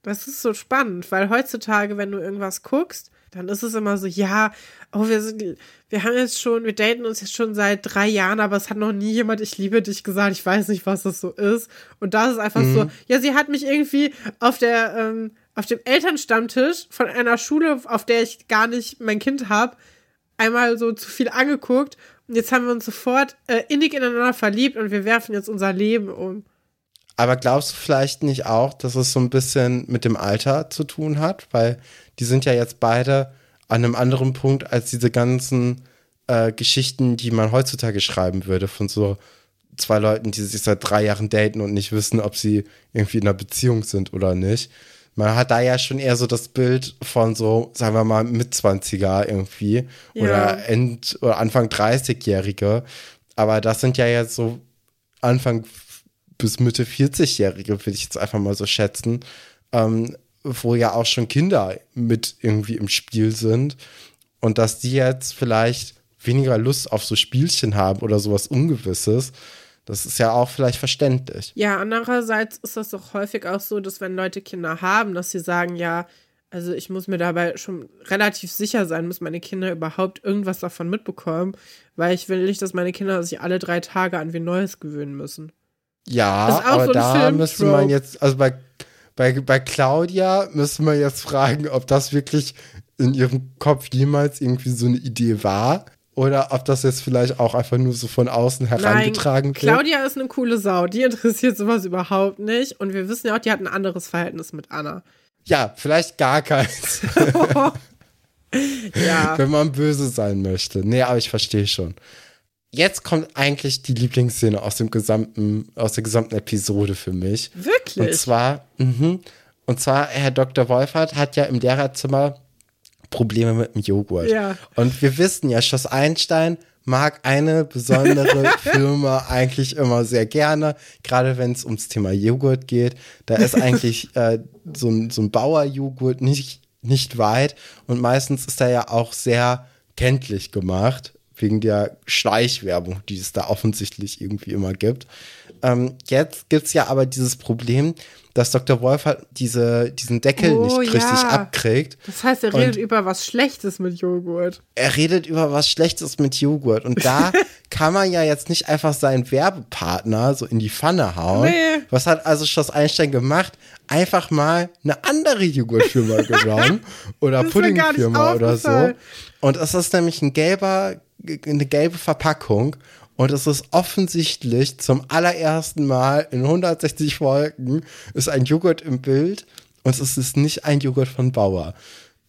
B: das ist so spannend, weil heutzutage, wenn du irgendwas guckst, dann ist es immer so, ja, oh, wir sind, wir haben jetzt schon, wir daten uns jetzt schon seit drei Jahren, aber es hat noch nie jemand ich liebe dich gesagt, ich weiß nicht, was das so ist. Und da ist es einfach so, ja, sie hat mich irgendwie auf der, ähm, auf dem Elternstammtisch von einer Schule, auf der ich gar nicht mein Kind habe, einmal so zu viel angeguckt und jetzt haben wir uns sofort äh, innig ineinander verliebt und wir werfen jetzt unser Leben um.
A: Aber glaubst du vielleicht nicht auch, dass es so ein bisschen mit dem Alter zu tun hat? Weil die sind ja jetzt beide an einem anderen Punkt als diese ganzen äh, Geschichten, die man heutzutage schreiben würde, von so zwei Leuten, die sich seit drei Jahren daten und nicht wissen, ob sie irgendwie in einer Beziehung sind oder nicht. Man hat da ja schon eher so das Bild von so, sagen wir mal, Mitzwanziger irgendwie
B: Ja.
A: oder End- oder Anfang 30-Jährige. Aber das sind ja jetzt so Anfang bis Mitte 40-Jährige, würde ich jetzt einfach mal so schätzen, ähm, wo ja auch schon Kinder mit irgendwie im Spiel sind und dass die jetzt vielleicht weniger Lust auf so Spielchen haben oder sowas Ungewisses, das ist ja auch vielleicht verständlich.
B: Ja, andererseits ist das doch häufig auch so, dass wenn Leute Kinder haben, dass sie sagen, ja, also ich muss mir dabei schon relativ sicher sein, müssen meine Kinder überhaupt irgendwas davon mitbekommen, weil ich will nicht, dass meine Kinder sich alle drei Tage an wen Neues gewöhnen müssen.
A: Ja, aber
B: so
A: da
B: Film-Trope.
A: müsste man jetzt, also bei, bei, bei Claudia müsste man jetzt fragen, ob das wirklich in ihrem Kopf jemals irgendwie so eine Idee war oder ob das jetzt vielleicht auch einfach nur so von außen herangetragen wird.
B: Claudia ist eine coole Sau, die interessiert sowas überhaupt nicht und wir wissen ja auch, die hat ein anderes Verhältnis mit Anna.
A: Ja, vielleicht gar keins,
B: Ja.
A: wenn man böse sein möchte. Nee, aber ich verstehe schon. Jetzt kommt eigentlich die Lieblingsszene aus dem gesamten, aus der gesamten Episode für mich. Und
B: Wirklich?
A: zwar, mhm, und zwar, Herr Dr. Wolfert hat ja im Lehrerzimmer Probleme mit dem Joghurt.
B: Ja.
A: Und wir wissen ja, Schloss Einstein mag eine besondere Firma eigentlich immer sehr gerne, gerade wenn es ums Thema Joghurt geht. Da ist eigentlich äh, so ein, so ein Bauerjoghurt nicht, nicht weit und meistens ist er ja auch sehr kenntlich gemacht, wegen der Schleichwerbung, die es da offensichtlich irgendwie immer gibt. Ähm, jetzt gibt es ja aber dieses Problem, dass Dr. Wolf halt diese, diesen Deckel
B: Oh,
A: nicht richtig
B: ja.
A: abkriegt.
B: Das heißt, er redet über was Schlechtes mit Joghurt.
A: Er redet über was Schlechtes mit Joghurt. Und da kann man ja jetzt nicht einfach seinen Werbepartner so in die Pfanne hauen.
B: Nee.
A: Was hat also Schloss Einstein gemacht? Einfach mal eine andere Joghurtfirma genommen oder Puddingfirma oder so. Und es ist nämlich ein gelber, eine gelbe Verpackung. Und es ist offensichtlich zum allerersten Mal in 160 Folgen ist ein Joghurt im Bild und es ist nicht ein Joghurt von Bauer.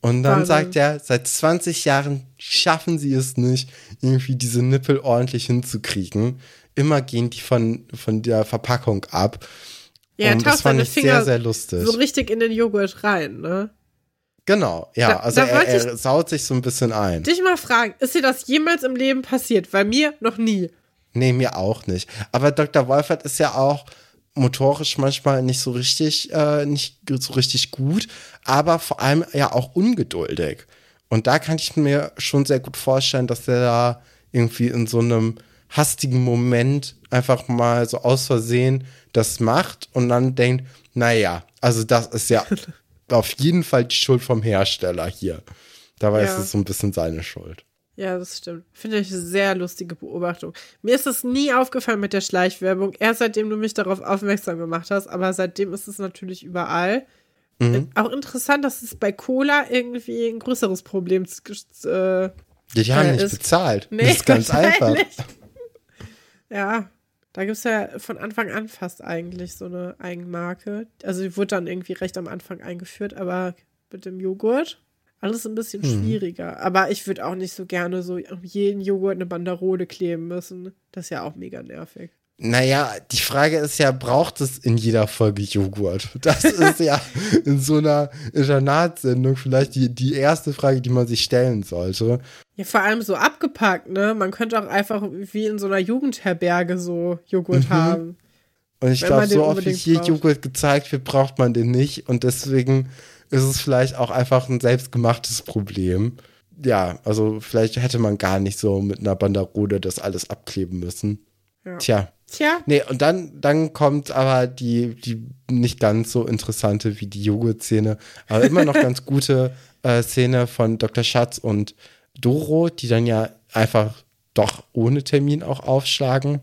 A: Und dann
B: Wahnsinn.
A: sagt er, seit 20 Jahren schaffen sie es nicht, irgendwie diese Nippel ordentlich hinzukriegen. Immer gehen die von, von der Verpackung ab.
B: Ja,
A: und das fand ich
B: Finger
A: sehr, sehr lustig.
B: so richtig in den Joghurt rein, ne?
A: Genau, ja.
B: Da-
A: also
B: da
A: er, er saut sich so ein bisschen ein.
B: Dich mal fragen, ist dir das jemals im Leben passiert? Bei mir noch nie.
A: Nee, mir auch nicht. Aber Dr. Wolfert ist ja auch motorisch manchmal nicht so richtig, äh, nicht so richtig gut, aber vor allem ja auch ungeduldig. Und da kann ich mir schon sehr gut vorstellen, dass der da irgendwie in so einem hastigen Moment einfach mal so aus Versehen das macht und dann denkt, naja, also das ist ja auf jeden Fall die Schuld vom Hersteller hier. Dabei
B: Ja.
A: ist es so ein bisschen seine Schuld.
B: Ja, das stimmt. Finde ich eine sehr lustige Beobachtung. Mir ist es nie aufgefallen mit der Schleichwerbung, erst seitdem du mich darauf aufmerksam gemacht hast, aber seitdem ist es natürlich überall.
A: Mhm.
B: Auch interessant, dass es bei Cola irgendwie ein größeres Problem äh,
A: die haben
B: Äh,
A: nicht bezahlt.
B: Nee,
A: das ist ganz einfach.
B: Ja, da gibt es ja von Anfang an fast eigentlich so eine Eigenmarke. Also die wurde dann irgendwie recht am Anfang eingeführt, aber mit dem Joghurt alles ein bisschen
A: Hm.
B: schwieriger. Aber ich würde auch nicht so gerne so jeden Joghurt eine Banderole kleben müssen. Das ist ja auch mega nervig.
A: Naja, die Frage ist ja, braucht es in jeder Folge Joghurt? Das ist ja in so einer Internatssendung vielleicht die, die erste Frage, die man sich stellen sollte.
B: Ja, vor allem so abgepackt, ne? Man könnte auch einfach wie in so einer Jugendherberge so Joghurt
A: Mhm.
B: haben.
A: Und ich glaube, so oft wie hier
B: braucht.
A: Joghurt gezeigt wird, braucht man den nicht. Und deswegen ist es vielleicht auch einfach ein selbstgemachtes Problem. Ja, also vielleicht hätte man gar nicht so mit einer Banderole das alles abkleben müssen.
B: Ja.
A: Tja.
B: Tja,
A: Nee, und dann, dann kommt aber die, die nicht ganz so interessante wie die Joghurt-Szene, aber immer noch ganz gute äh, Szene von Dr. Schatz und Doro, die dann ja einfach doch ohne Termin auch aufschlagen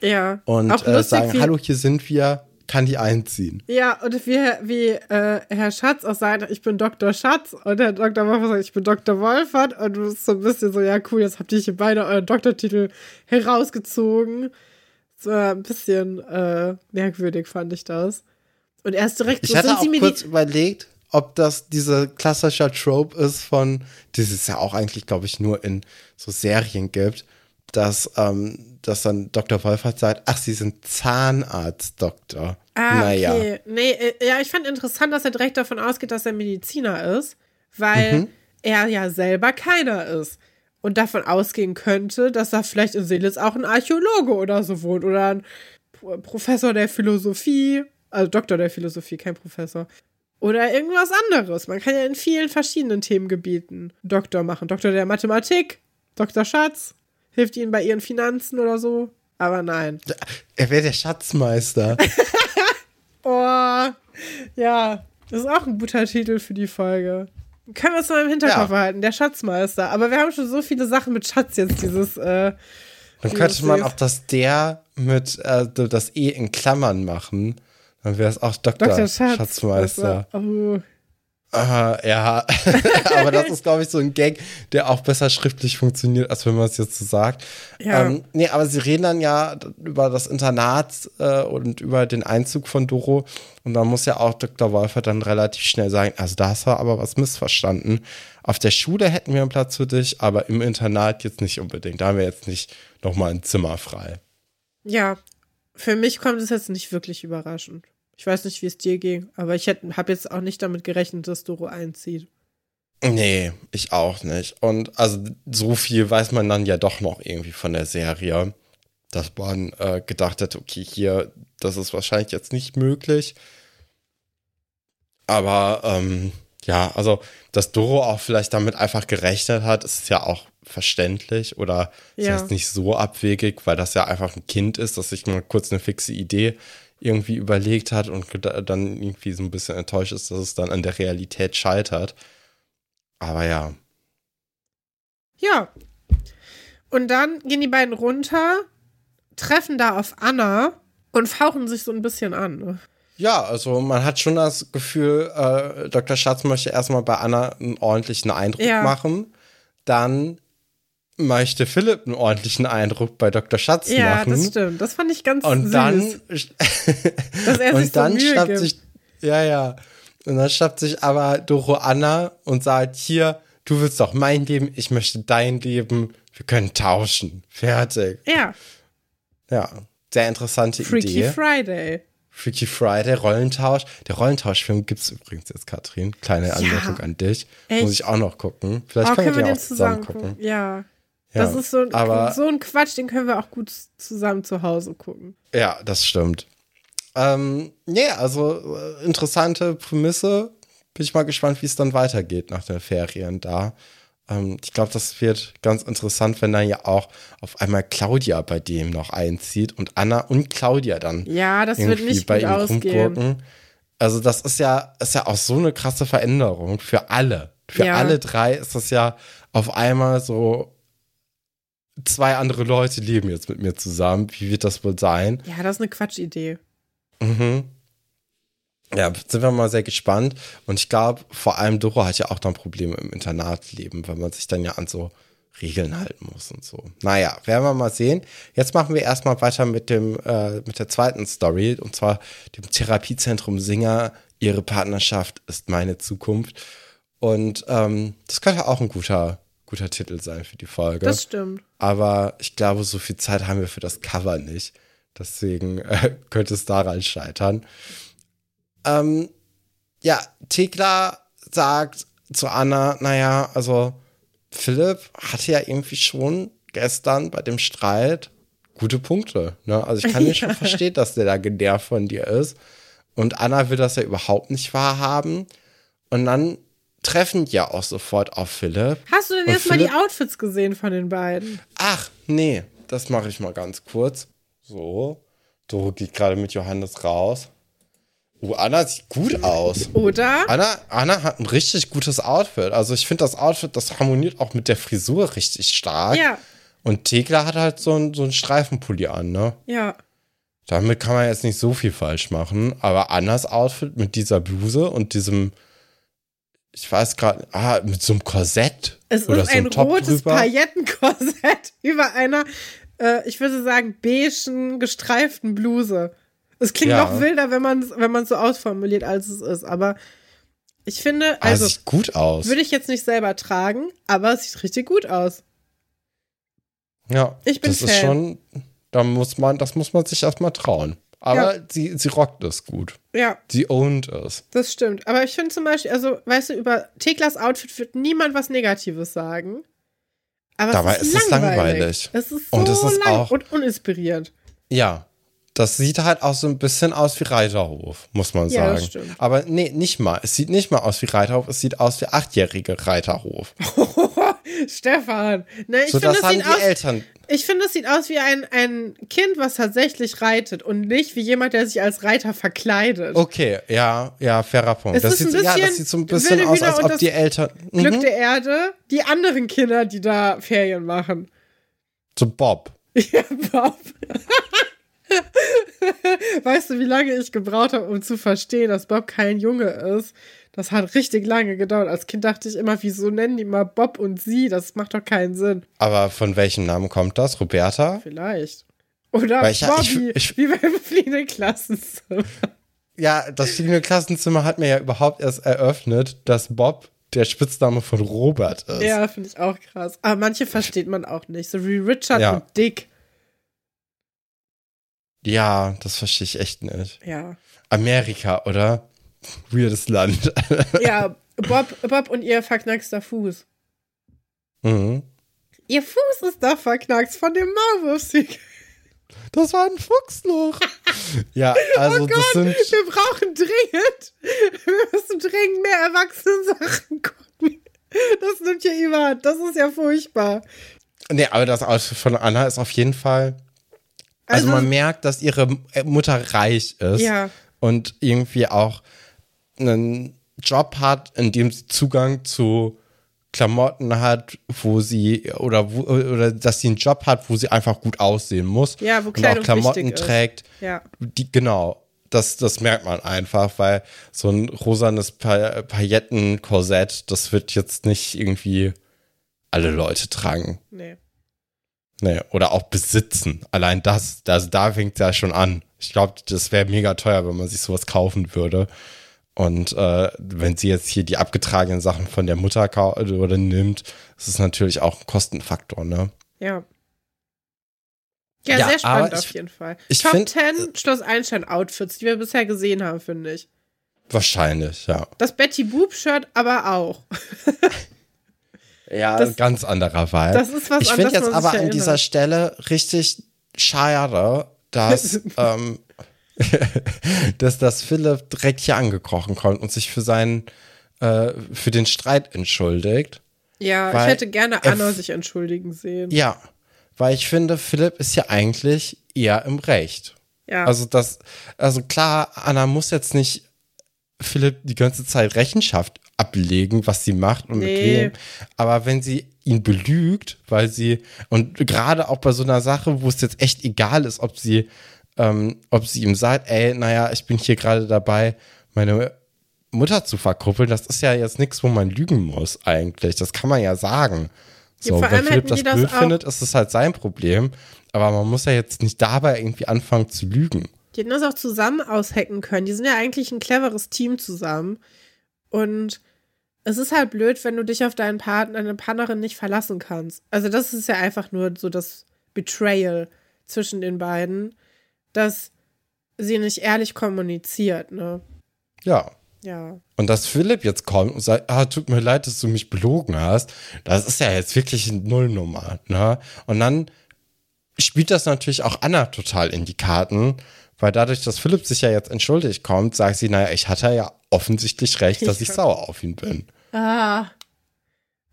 B: ja.
A: und äh, sagen,
B: wie,
A: hallo, hier sind wir. kann die einziehen.
B: Ja, und wie, wie äh, Herr Schatz auch sagt, ich bin Dr. Schatz und Herr Dr. Wolfert sagt, ich bin Dr. Wolfert und du bist so ein bisschen so, ja cool, jetzt habt ihr hier beide euren Doktortitel herausgezogen. So ein bisschen äh, merkwürdig fand ich das. Und erst direkt
A: Ich
B: so
A: hatte
B: sind
A: auch kurz überlegt, ob das dieser klassischer Trope ist von, das es ja auch eigentlich, glaube ich, nur in so Serien gibt, dass, ähm, dass dann Dr. Wolfert sagt, ach, Sie sind Zahnarztdoktor.
B: Ah,
A: naja.
B: okay. Nee, äh, ja, ich fand interessant, dass er direkt davon ausgeht, dass er Mediziner ist, weil
A: Mhm.
B: er ja selber keiner ist. Und davon ausgehen könnte, dass da vielleicht in Seelitz auch ein Archäologe oder so wohnt oder ein Pro- Professor der Philosophie, also Doktor der Philosophie, kein Professor. Oder irgendwas anderes. Man kann ja in vielen verschiedenen Themengebieten Doktor machen. Doktor der Mathematik, Doktor Schatz, hilft ihnen bei ihren Finanzen oder so. Aber nein.
A: Er wäre der Schatzmeister.
B: Oh, ja, das ist auch ein guter Titel für die Folge. Können wir es mal im Hinterkopf
A: Ja.
B: behalten, der Schatzmeister. Aber wir haben schon so viele Sachen mit Schatz jetzt, dieses, äh,
A: Dann könnte man auch das der mit äh, das E in Klammern machen. Dann wäre es auch Dr.
B: Dr. Schatz.
A: Schatzmeister.
B: Oh,
A: Aha, ja, aber das ist, glaube ich, so ein Gag, der auch besser schriftlich funktioniert, als wenn man es jetzt so sagt.
B: Ja.
A: Ähm, nee, aber sie reden dann ja über das Internat äh, und über den Einzug von Doro. Und da muss ja auch Dr. Wolfer dann relativ schnell sagen, also da hast du aber was missverstanden. Auf der Schule hätten wir einen Platz für dich, aber im Internat jetzt nicht unbedingt. Da haben wir jetzt nicht nochmal ein Zimmer frei.
B: ja, für mich kommt es jetzt nicht wirklich überraschend. Ich weiß nicht, wie es dir ging, aber ich habe jetzt auch nicht damit gerechnet, dass Doro einzieht.
A: Nee, ich auch nicht. Und also so viel weiß man dann ja doch noch irgendwie von der Serie, dass man äh, gedacht hat, okay, hier, das ist wahrscheinlich jetzt nicht möglich. Aber ähm, ja, also, dass Doro auch vielleicht damit einfach gerechnet hat, ist ja auch verständlich oder ist
B: Ja.
A: nicht so abwegig, weil das ja einfach ein Kind ist, das sich mal kurz eine fixe Idee irgendwie überlegt hat und dann irgendwie so ein bisschen enttäuscht ist, dass es dann an der Realität scheitert. Aber ja.
B: Ja. Und dann gehen die beiden runter, treffen da auf Anna und fauchen sich so ein bisschen an. ne?
A: Ja, also man hat schon das Gefühl, äh, Dr. Schatz möchte erstmal bei Anna einen ordentlichen Eindruck
B: Ja.
A: machen. Dann möchte Philipp einen ordentlichen Eindruck bei Dr. Schatz
B: Ja,
A: machen.
B: das stimmt. Das fand ich ganz
A: Und
B: süß.
A: dann,
B: dass er sich
A: und dann
B: so
A: schnappt sich, ja, ja. Und dann schnappt sich aber Doro Anna und sagt, hier, du willst doch mein Leben, ich möchte dein Leben, wir können tauschen. Fertig.
B: ja,
A: Ja, sehr interessante
B: Freaky
A: Idee.
B: Friday.
A: Freaky Friday, Rollentausch. Der Rollentauschfilm gibt es übrigens jetzt, Katrin. Kleine Anmerkung an dich.
B: Echt?
A: Muss ich auch noch gucken. Vielleicht
B: Oh,
A: können,
B: wir den
A: auch zusammen
B: zusammen
A: gucken.
B: gucken? Ja.
A: Ja,
B: Das ist so ein,
A: aber-
B: so ein Quatsch, den können wir auch gut zusammen zu Hause gucken.
A: Ja, das stimmt. Ähm, nee, also äh, interessante Prämisse. Bin ich mal gespannt, wie es dann weitergeht nach den Ferien da. Ähm, ich glaube, das wird ganz interessant, wenn dann ja auch auf einmal Claudia bei dem noch einzieht und Anna und Claudia dann
B: Ja, das wird nicht
A: bei
B: gut
A: ihm
B: ausgehen.
A: rumgurken. Also das ist ja, ist ja auch so eine krasse Veränderung für alle. Für
B: Ja.
A: alle drei ist das ja auf einmal so, zwei andere Leute leben jetzt mit mir zusammen. Wie wird das wohl sein?
B: Ja, das ist eine Quatschidee.
A: Mhm. Ja, sind wir mal sehr gespannt. Und ich glaube, vor allem Doro hat ja auch dann Probleme im Internatleben, weil man sich dann ja an so Regeln halten muss und so. Naja, werden wir mal sehen. Jetzt machen wir erstmal weiter mit dem, äh, mit der zweiten Story, und zwar dem Therapiezentrum Singer. Ihre Partnerschaft ist meine Zukunft. Und ähm, das könnte auch ein guter, guter Titel sein für die Folge.
B: Das stimmt.
A: Aber ich glaube, so viel Zeit haben wir für das Cover nicht. Deswegen äh, könnte es daran scheitern. Ähm, ja, Thekla sagt zu Anna, naja, also Philipp hatte ja irgendwie schon gestern bei dem Streit gute Punkte. Ne? Also ich kann mir schon verstehen, dass der da genervt von dir ist. Und Anna will das ja überhaupt nicht wahrhaben. Und dann treffen ja auch sofort auf Philipp.
B: Hast du denn jetzt mal die Outfits gesehen von den beiden?
A: Ach, nee, das mache ich mal ganz kurz. So, Doro geht gerade mit Johannes raus. Oh, Anna sieht gut aus.
B: Oder?
A: Anna, Anna hat ein richtig gutes Outfit. Also ich finde das Outfit, das harmoniert auch mit der Frisur richtig stark.
B: Ja,
A: Und Thekla hat halt so ein, so ein Streifenpulli an, ne?
B: ja.
A: Damit kann man jetzt nicht so viel falsch machen, aber Annas Outfit mit dieser Bluse und diesem, ich weiß gerade, ah, mit so einem Korsett
B: Es
A: oder
B: ist
A: so
B: ein
A: Top
B: rotes
A: drüber.
B: Paillettenkorsett über einer, äh, ich würde sagen, beigen, gestreiften Bluse. Es klingt
A: Ja.
B: noch wilder, wenn man es wenn man's so ausformuliert, als es ist. Aber ich finde,
A: Ah,
B: also
A: sieht gut aus.
B: würde ich jetzt nicht selber tragen, aber es sieht richtig gut aus.
A: ja,
B: Ich bin
A: das ist
B: Fan.
A: schon, da muss man, das muss man sich erstmal trauen. Aber
B: Ja.
A: sie, sie rockt es gut.
B: Ja,
A: Sie owned es.
B: das stimmt. Aber ich finde zum Beispiel, also, weißt du, über Teklas Outfit wird niemand was Negatives sagen. Aber
A: Dabei
B: es ist,
A: ist es
B: langweilig.
A: langweilig.
B: Es ist so
A: Und es ist auch-
B: und uninspiriert.
A: Ja. Das sieht halt auch so ein bisschen aus wie Reiterhof, muss man
B: Ja,
A: sagen.
B: das stimmt.
A: Aber nee, nicht mal. Es sieht nicht mal aus wie Reiterhof, es sieht aus wie achtjährige Reiterhof.
B: Stefan. Ne, ich
A: so,
B: finde,
A: das
B: es
A: haben
B: sieht aus,
A: Eltern.
B: ich finde, es sieht aus wie ein, ein Kind, was tatsächlich reitet und nicht wie jemand, der sich als Reiter verkleidet.
A: Okay, ja, ja, fairer Punkt.
B: Es
A: das
B: ist
A: sieht, ja, das sieht so ein bisschen
B: Wilde
A: aus, als ob
B: das
A: die Eltern.
B: Glück
A: Mhm.
B: der Erde, die anderen Kinder, die da Ferien machen.
A: So Bob.
B: Ja, Bob. weißt du, wie lange ich gebraucht habe, um zu verstehen, dass Bob kein Junge ist? Das hat richtig lange gedauert. Als Kind dachte ich immer, wieso nennen die mal Bob und sie? Das macht doch keinen Sinn.
A: Aber von welchem Namen kommt das? Roberta?
B: Vielleicht. Oder
A: Weil ich-
B: Bobby,
A: ich- ich-
B: wie beim fliegenden Klassenzimmer.
A: Ja, das fliegende Klassenzimmer hat mir ja überhaupt erst eröffnet, dass Bob der Spitzname von Robert ist.
B: Ja, finde ich auch krass. Aber manche versteht man auch nicht. So wie Richard
A: Ja.
B: und Dick.
A: Ja, das verstehe ich echt nicht.
B: Ja.
A: Amerika, oder? Weirdes Land.
B: Ja, Bob, Bob und ihr verknackster Fuß.
A: mhm.
B: Ihr Fuß ist doch verknackst von dem Maulwurfsieg.
A: Das war ein Fuchsloch. ja, also
B: oh
A: das
B: Gott,
A: sind.
B: wir brauchen dringend, wir müssen dringend mehr Erwachsenen-Sachen gucken. Das nimmt hier überhand. Das ist ja furchtbar.
A: Nee, aber das Outfit von Anna ist auf jeden Fall. Also,
B: Also-
A: man merkt, dass ihre Mutter reich ist
B: Ja.
A: und irgendwie auch einen Job hat, in dem sie Zugang zu Klamotten hat, wo sie oder wo, oder dass sie einen Job hat, wo sie einfach gut aussehen muss
B: Ja, wo
A: und
B: Kleidung
A: auch Klamotten trägt.
B: Ja.
A: Die, genau. Das, das merkt man einfach, weil so ein rosanes pa Paillettenkorsett, das wird jetzt nicht irgendwie alle Leute tragen.
B: Nee.
A: Nee, oder auch besitzen. Allein das, also da fängt es ja schon an. Ich glaube, das wäre mega teuer, wenn man sich sowas kaufen würde. Und äh, wenn sie jetzt hier die abgetragenen Sachen von der Mutter oder nimmt, ist es natürlich auch ein Kostenfaktor, ne?
B: Ja. Ja,
A: Ja,
B: sehr spannend
A: aber
B: auf
A: ich-
B: jeden Fall.
A: ich
B: Top
A: find-
B: 10 Schloss Einstein-Outfits, die wir bisher gesehen haben, finde ich.
A: Wahrscheinlich, ja.
B: Das Betty Boop-Shirt aber auch.
A: Ja,
B: Das-
A: ganz anderer Vibe.
B: das ist was,
A: ich finde jetzt aber an dieser. Stelle richtig schade, dass, ähm, dass das Philipp direkt hier angekrochen kommt und sich für seinen, äh, für den Streit entschuldigt.
B: Ja, ich hätte gerne
A: er
B: Anna sich entschuldigen sehen.
A: Ja, weil ich finde, Philipp ist ja eigentlich eher im Recht.
B: Ja.
A: Also das, also klar, Anna muss jetzt nicht Philipp die ganze Zeit Rechenschaft ablegen, was sie macht und
B: Nee.
A: mit wem. Aber wenn sie ihn belügt, weil sie, und gerade auch bei so einer Sache, wo es jetzt echt egal ist, ob sie, ähm, ob sie ihm sagt, ey, naja, ich bin hier gerade dabei, meine Mutter zu verkuppeln, das ist ja jetzt nichts, wo man lügen muss eigentlich. Das kann man ja sagen.
B: Ja,
A: So,
B: vor
A: wenn Philipp das
B: das
A: blöd
B: auch-
A: findet, ist es halt sein Problem. Aber man muss ja jetzt nicht dabei irgendwie anfangen zu lügen.
B: Die hätten das auch zusammen aushacken können. Die sind ja eigentlich ein cleveres Team zusammen. Und es ist halt blöd, wenn du dich auf deinen Partner, deine Partnerin nicht verlassen kannst. Also, das ist ja einfach nur so das Betrayal zwischen den beiden, dass sie nicht ehrlich kommuniziert, ne?
A: Ja.
B: Ja.
A: Und dass Philipp jetzt kommt und sagt, ah, tut mir leid, dass du mich belogen hast, das ist ja jetzt wirklich eine Nullnummer, ne? Und dann spielt das natürlich auch Anna total in die Karten, weil dadurch, dass Philipp sich ja jetzt entschuldigt kommt, sagt sie, naja, ich hatte ja offensichtlich recht, dass ich
B: Ja.
A: sauer auf ihn bin.
B: Ah.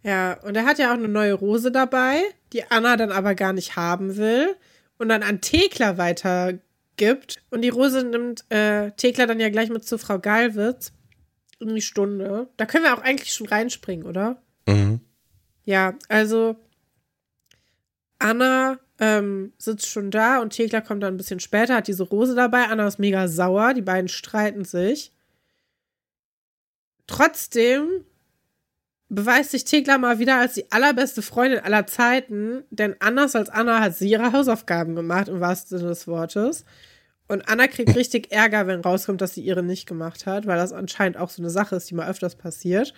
B: Ja, und er hat ja auch eine neue Rose dabei, die Anna dann aber gar nicht haben will und dann an Thekla weitergibt. Und die Rose nimmt äh, Thekla dann ja gleich mit zu Frau Galwitz in die Stunde. Da können wir auch eigentlich schon reinspringen, oder?
A: Mhm.
B: Ja, also Anna ähm, sitzt schon da und Thekla kommt dann ein bisschen später, hat diese Rose dabei. Anna ist mega sauer, die beiden streiten sich. Trotzdem beweist sich Thekla mal wieder als die allerbeste Freundin aller Zeiten, denn anders als Anna hat sie ihre Hausaufgaben gemacht, im wahrsten Sinne des Wortes. Und Anna kriegt richtig Ärger, wenn rauskommt, dass sie ihre nicht gemacht hat, weil das anscheinend auch so eine Sache ist, die mal öfters passiert.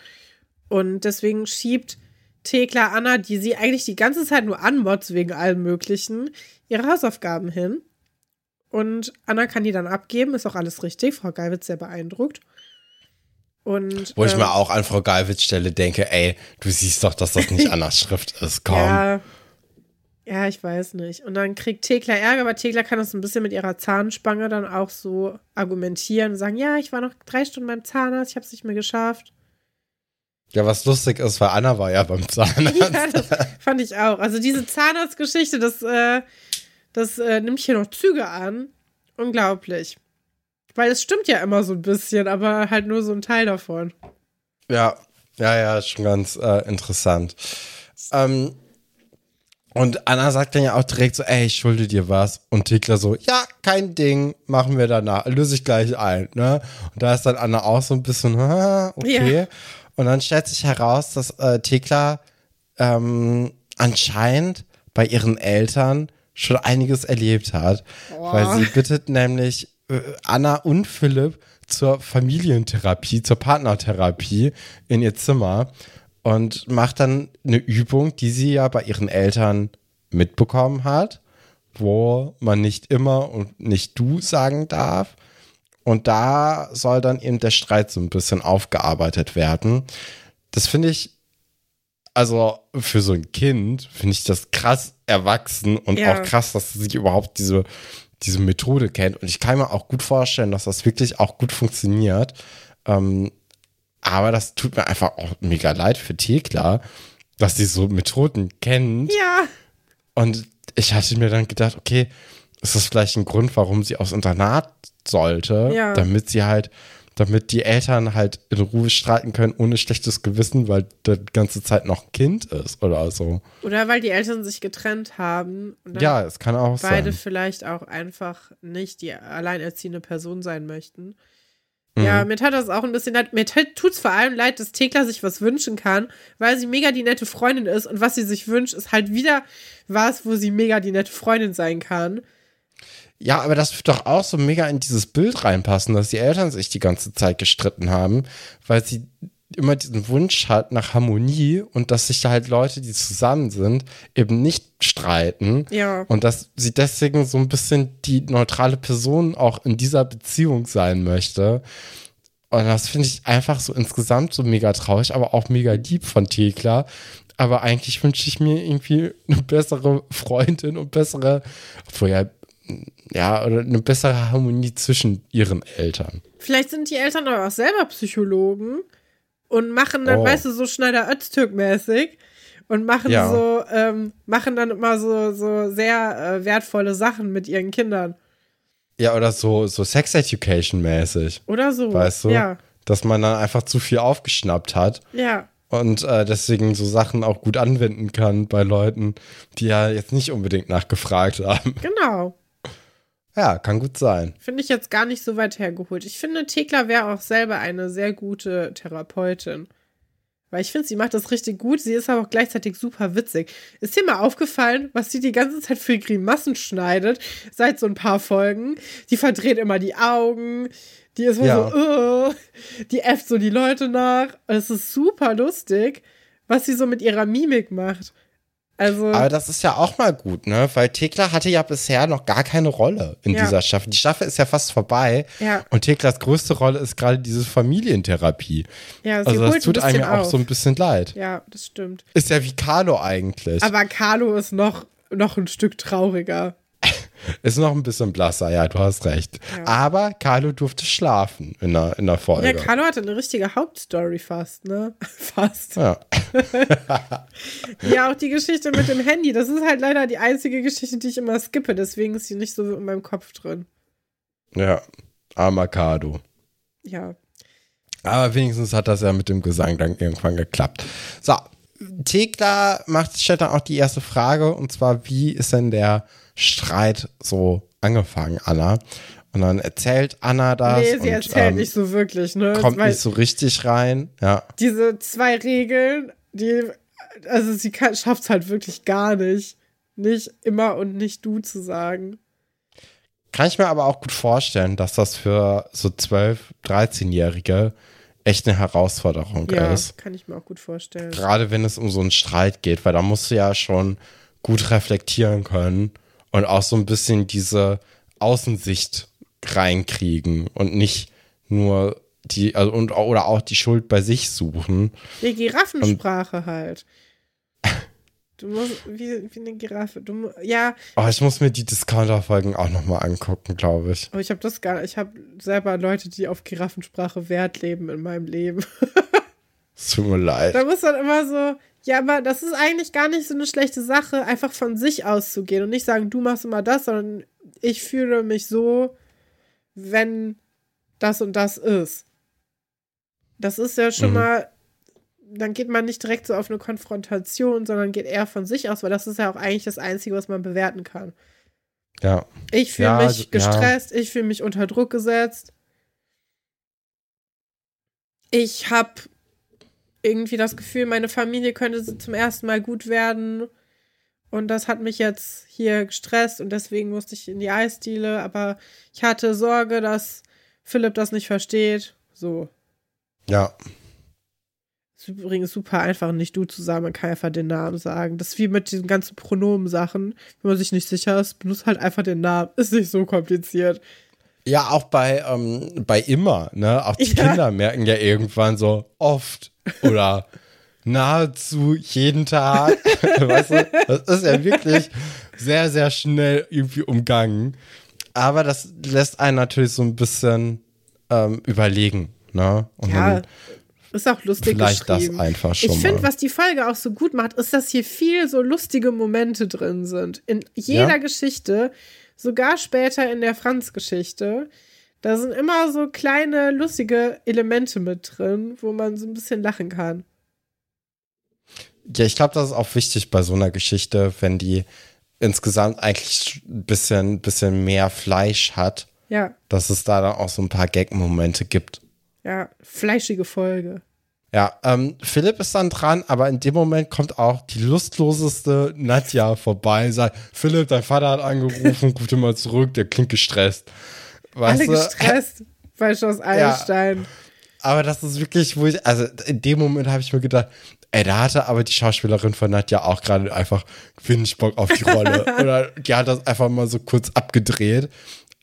B: Und deswegen schiebt Thekla Anna, die sie eigentlich die ganze Zeit nur anmotzt wegen allem Möglichen, ihre Hausaufgaben hin. Und Anna kann die dann abgeben, ist auch alles richtig. Frau Geiwitz sehr beeindruckt. Und,
A: Wo ich
B: ähm,
A: mir auch an Frau Galwitz Stelle denke, ey, du siehst doch, dass das nicht Annas Schrift ist. Komm.
B: Ja, ja, ich weiß nicht. Und dann kriegt Thekla Ärger, aber Thekla kann das ein bisschen mit ihrer Zahnspange dann auch so argumentieren und sagen, ja, ich war noch drei Stunden beim Zahnarzt, ich habe es nicht mehr geschafft.
A: Ja, was lustig ist, weil Anna war ja beim Zahnarzt.
B: Ja, das fand ich auch. Also diese Zahnarztgeschichte, das, äh, das äh, nimmt hier noch Züge an. Unglaublich. Weil es stimmt ja immer so ein bisschen, aber halt nur so ein Teil davon.
A: Ja, ja, ja, schon ganz äh, interessant. Ähm, und Anna sagt dann ja auch direkt so, ey, ich schulde dir was. Und Thekla so, ja, kein Ding, machen wir danach, löse ich gleich ein. Ne? Und da ist dann Anna auch so ein bisschen, okay.
B: Ja.
A: Und dann stellt sich heraus, dass äh, Thekla ähm, anscheinend bei ihren Eltern schon einiges erlebt hat. Weil sie bittet nämlich äh, Anna und Philipp zur Familientherapie, zur Partnertherapie in ihr Zimmer und macht dann eine Übung, die sie ja bei ihren Eltern mitbekommen hat, wo man nicht immer und nicht du sagen darf. Und da soll dann eben der Streit so ein bisschen aufgearbeitet werden. Das finde ich, also für so ein Kind, finde ich das krass erwachsen und
B: Ja.
A: auch krass, dass sie überhaupt diese, diese Methode kennt. Und ich kann mir auch gut vorstellen, dass das wirklich auch gut funktioniert. Ähm, aber das tut mir einfach auch mega leid für Thekla, dass sie so Methoden kennt.
B: Ja.
A: Und ich hatte mir dann gedacht, okay, ist das vielleicht ein Grund, warum sie aufs Internat sollte,
B: Ja.
A: damit sie halt, damit die Eltern halt in Ruhe streiten können, ohne schlechtes Gewissen, weil der die ganze Zeit noch ein Kind ist oder so.
B: Oder weil die Eltern sich getrennt haben.
A: Ja, es kann auch
B: beide
A: sein.
B: vielleicht auch einfach nicht die alleinerziehende Person sein möchten.
A: Mhm.
B: Ja, mir tat das auch ein bisschen leid. Mir tut es vor allem leid, dass Thekla sich was wünschen kann, weil sie mega die nette Freundin ist und was sie sich wünscht, ist halt wieder was, wo sie mega die nette Freundin sein kann.
A: Ja, aber das wird doch auch so mega in dieses Bild reinpassen, dass die Eltern sich die ganze Zeit gestritten haben, weil sie immer diesen Wunsch hat nach Harmonie und dass sich da halt Leute, die zusammen sind, eben nicht streiten.
B: Ja.
A: Und dass sie deswegen so ein bisschen die neutrale Person auch in dieser Beziehung sein möchte. Und das finde ich einfach so insgesamt so mega traurig, aber auch mega lieb von Thekla. Aber eigentlich wünsche ich mir irgendwie eine bessere Freundin und bessere, obwohl ja, ja, oder eine bessere Harmonie zwischen ihren Eltern.
B: Vielleicht sind die Eltern aber auch selber Psychologen und machen dann,
A: Oh.
B: weißt du, so Schneider Öztürk-mäßig und machen
A: Ja.
B: so, ähm, machen dann immer so, so sehr äh, wertvolle Sachen mit ihren Kindern.
A: Ja, oder so, so Sex Education mäßig,
B: Oder so.
A: weißt du?
B: Ja.
A: Dass man dann einfach zu viel aufgeschnappt hat.
B: Ja.
A: und äh, deswegen so Sachen auch gut anwenden kann bei Leuten, die ja jetzt nicht unbedingt nachgefragt haben.
B: Genau.
A: Ja, kann gut sein.
B: Finde ich jetzt gar nicht so weit hergeholt. Ich finde, Thekla wäre auch selber eine sehr gute Therapeutin. Weil ich finde, sie macht das richtig gut. Sie ist aber auch gleichzeitig super witzig. Ist dir mal aufgefallen, was sie die ganze Zeit für Grimassen schneidet? Seit so ein paar Folgen. Die verdreht immer die Augen. Die ist
A: Ja.
B: so, uh, die äfft so die Leute nach. Es ist super lustig, was sie so mit ihrer Mimik macht. Also,
A: Aber das ist ja auch mal gut, ne? Weil Thekla hatte ja bisher noch gar keine Rolle in
B: Ja.
A: dieser Staffel. Die Staffel ist ja fast vorbei.
B: Ja.
A: Und Theklas größte Rolle ist gerade diese Familientherapie.
B: ja, sie
A: Also das tut
B: ein
A: einem ja auch
B: auf.
A: so ein bisschen leid.
B: ja, das stimmt.
A: Ist ja wie Carlo eigentlich.
B: Aber Carlo ist noch, noch ein Stück trauriger.
A: Ist noch ein bisschen blasser, ja, du hast recht.
B: Ja.
A: Aber Carlo durfte schlafen in der, in der Folge.
B: Ja, Carlo hatte eine richtige Hauptstory fast, ne? Fast.
A: ja.
B: Ja, auch die Geschichte mit dem Handy. Das ist halt leider die einzige Geschichte, die ich immer skippe. Deswegen ist sie nicht so in meinem Kopf drin.
A: ja, armer Carlo.
B: Ja.
A: Aber wenigstens hat das ja mit dem Gesang dann irgendwann geklappt. So, Thekla macht, stellt dann auch die erste Frage und zwar, wie ist denn der Streit so angefangen, Anna? Und dann erzählt Anna das.
B: Nee, sie
A: und,
B: erzählt
A: ähm,
B: nicht so wirklich, ne?
A: Kommt
B: Weil
A: nicht so richtig rein, ja.
B: diese zwei Regeln, die, also sie schafft es halt wirklich gar nicht. Nicht immer und nicht du zu sagen.
A: Kann ich mir aber auch gut vorstellen, dass das für so 12-, 13-Jährige echt eine Herausforderung
B: Ja,
A: ist.
B: kann ich mir auch gut vorstellen.
A: Gerade wenn es um so einen Streit geht, weil da musst du ja schon gut reflektieren können und auch so ein bisschen diese Außensicht reinkriegen und nicht nur die, also und, oder auch die Schuld bei sich suchen.
B: Die Giraffensprache halt. Du musst, wie, wie eine Giraffe. Du, ja,
A: Oh, ich muss mir die Discounter-Folgen auch nochmal angucken, glaube ich.
B: aber ich habe das gar Ich habe selber Leute, die auf Giraffensprache Wert leben in meinem Leben.
A: Es tut mir leid.
B: Da muss dann immer so, ja, aber das ist eigentlich gar nicht so eine schlechte Sache, einfach von sich auszugehen und nicht sagen, du machst immer das, sondern ich fühle mich so, wenn das und das ist. Das ist ja schon
A: Mhm.
B: mal, dann geht man nicht direkt so auf eine Konfrontation, sondern geht eher von sich aus, weil das ist ja auch eigentlich das Einzige, was man bewerten kann.
A: Ja.
B: Ich fühle
A: Ja,
B: mich
A: also- ja.
B: gestresst, ich fühle mich unter Druck gesetzt. Ich habe irgendwie das Gefühl, meine Familie könnte zum ersten Mal gut werden. Und das hat mich jetzt hier gestresst und deswegen musste ich in die Eisdiele. Aber ich hatte Sorge, dass Philipp das nicht versteht. So.
A: Ja.
B: Ist übrigens super einfach, nicht du zu sagen, man kann einfach den Namen sagen. Das ist wie mit diesen ganzen Pronomen-Sachen. Wenn man sich nicht sicher ist, benutzt halt einfach den Namen. Ist nicht so kompliziert.
A: Ja, auch bei, ähm, bei immer, ne? Auch die
B: Ja.
A: Kinder merken ja irgendwann so oft oder nahezu jeden Tag. weißt du, das ist ja wirklich sehr, sehr schnell irgendwie umgangen. Aber das lässt einen natürlich so ein bisschen ähm, überlegen, ne? Und
B: Ja,
A: dann
B: ist auch lustig
A: vielleicht das
B: geschrieben.
A: einfach schon
B: Ich finde, was die Folge auch so gut macht, ist, dass hier viel so lustige Momente drin sind. In jeder
A: Ja.
B: Geschichte, sogar später in der Franz-Geschichte. Da sind immer so kleine, lustige Elemente mit drin, wo man so ein bisschen lachen kann.
A: Ja, ich glaube, das ist auch wichtig bei so einer Geschichte, wenn die insgesamt eigentlich ein bisschen, bisschen mehr Fleisch hat,
B: Ja,
A: dass es da dann auch so ein paar Gag-Momente gibt.
B: ja, fleischige Folge.
A: Ja, ähm, Philipp ist dann dran, aber in dem Moment kommt auch die lustloseste Nadja vorbei, sagt, Philipp, dein Vater hat angerufen, ruf dir mal zurück, der klingt gestresst.
B: Alle
A: du?
B: gestresst bei Schloss Einstein.
A: Aber das ist wirklich, wo ich, also in dem Moment habe ich mir gedacht, ey, da hatte aber die Schauspielerin von Nadja auch gerade einfach wenig Bock auf die Rolle. Oder die hat das einfach mal so kurz abgedreht.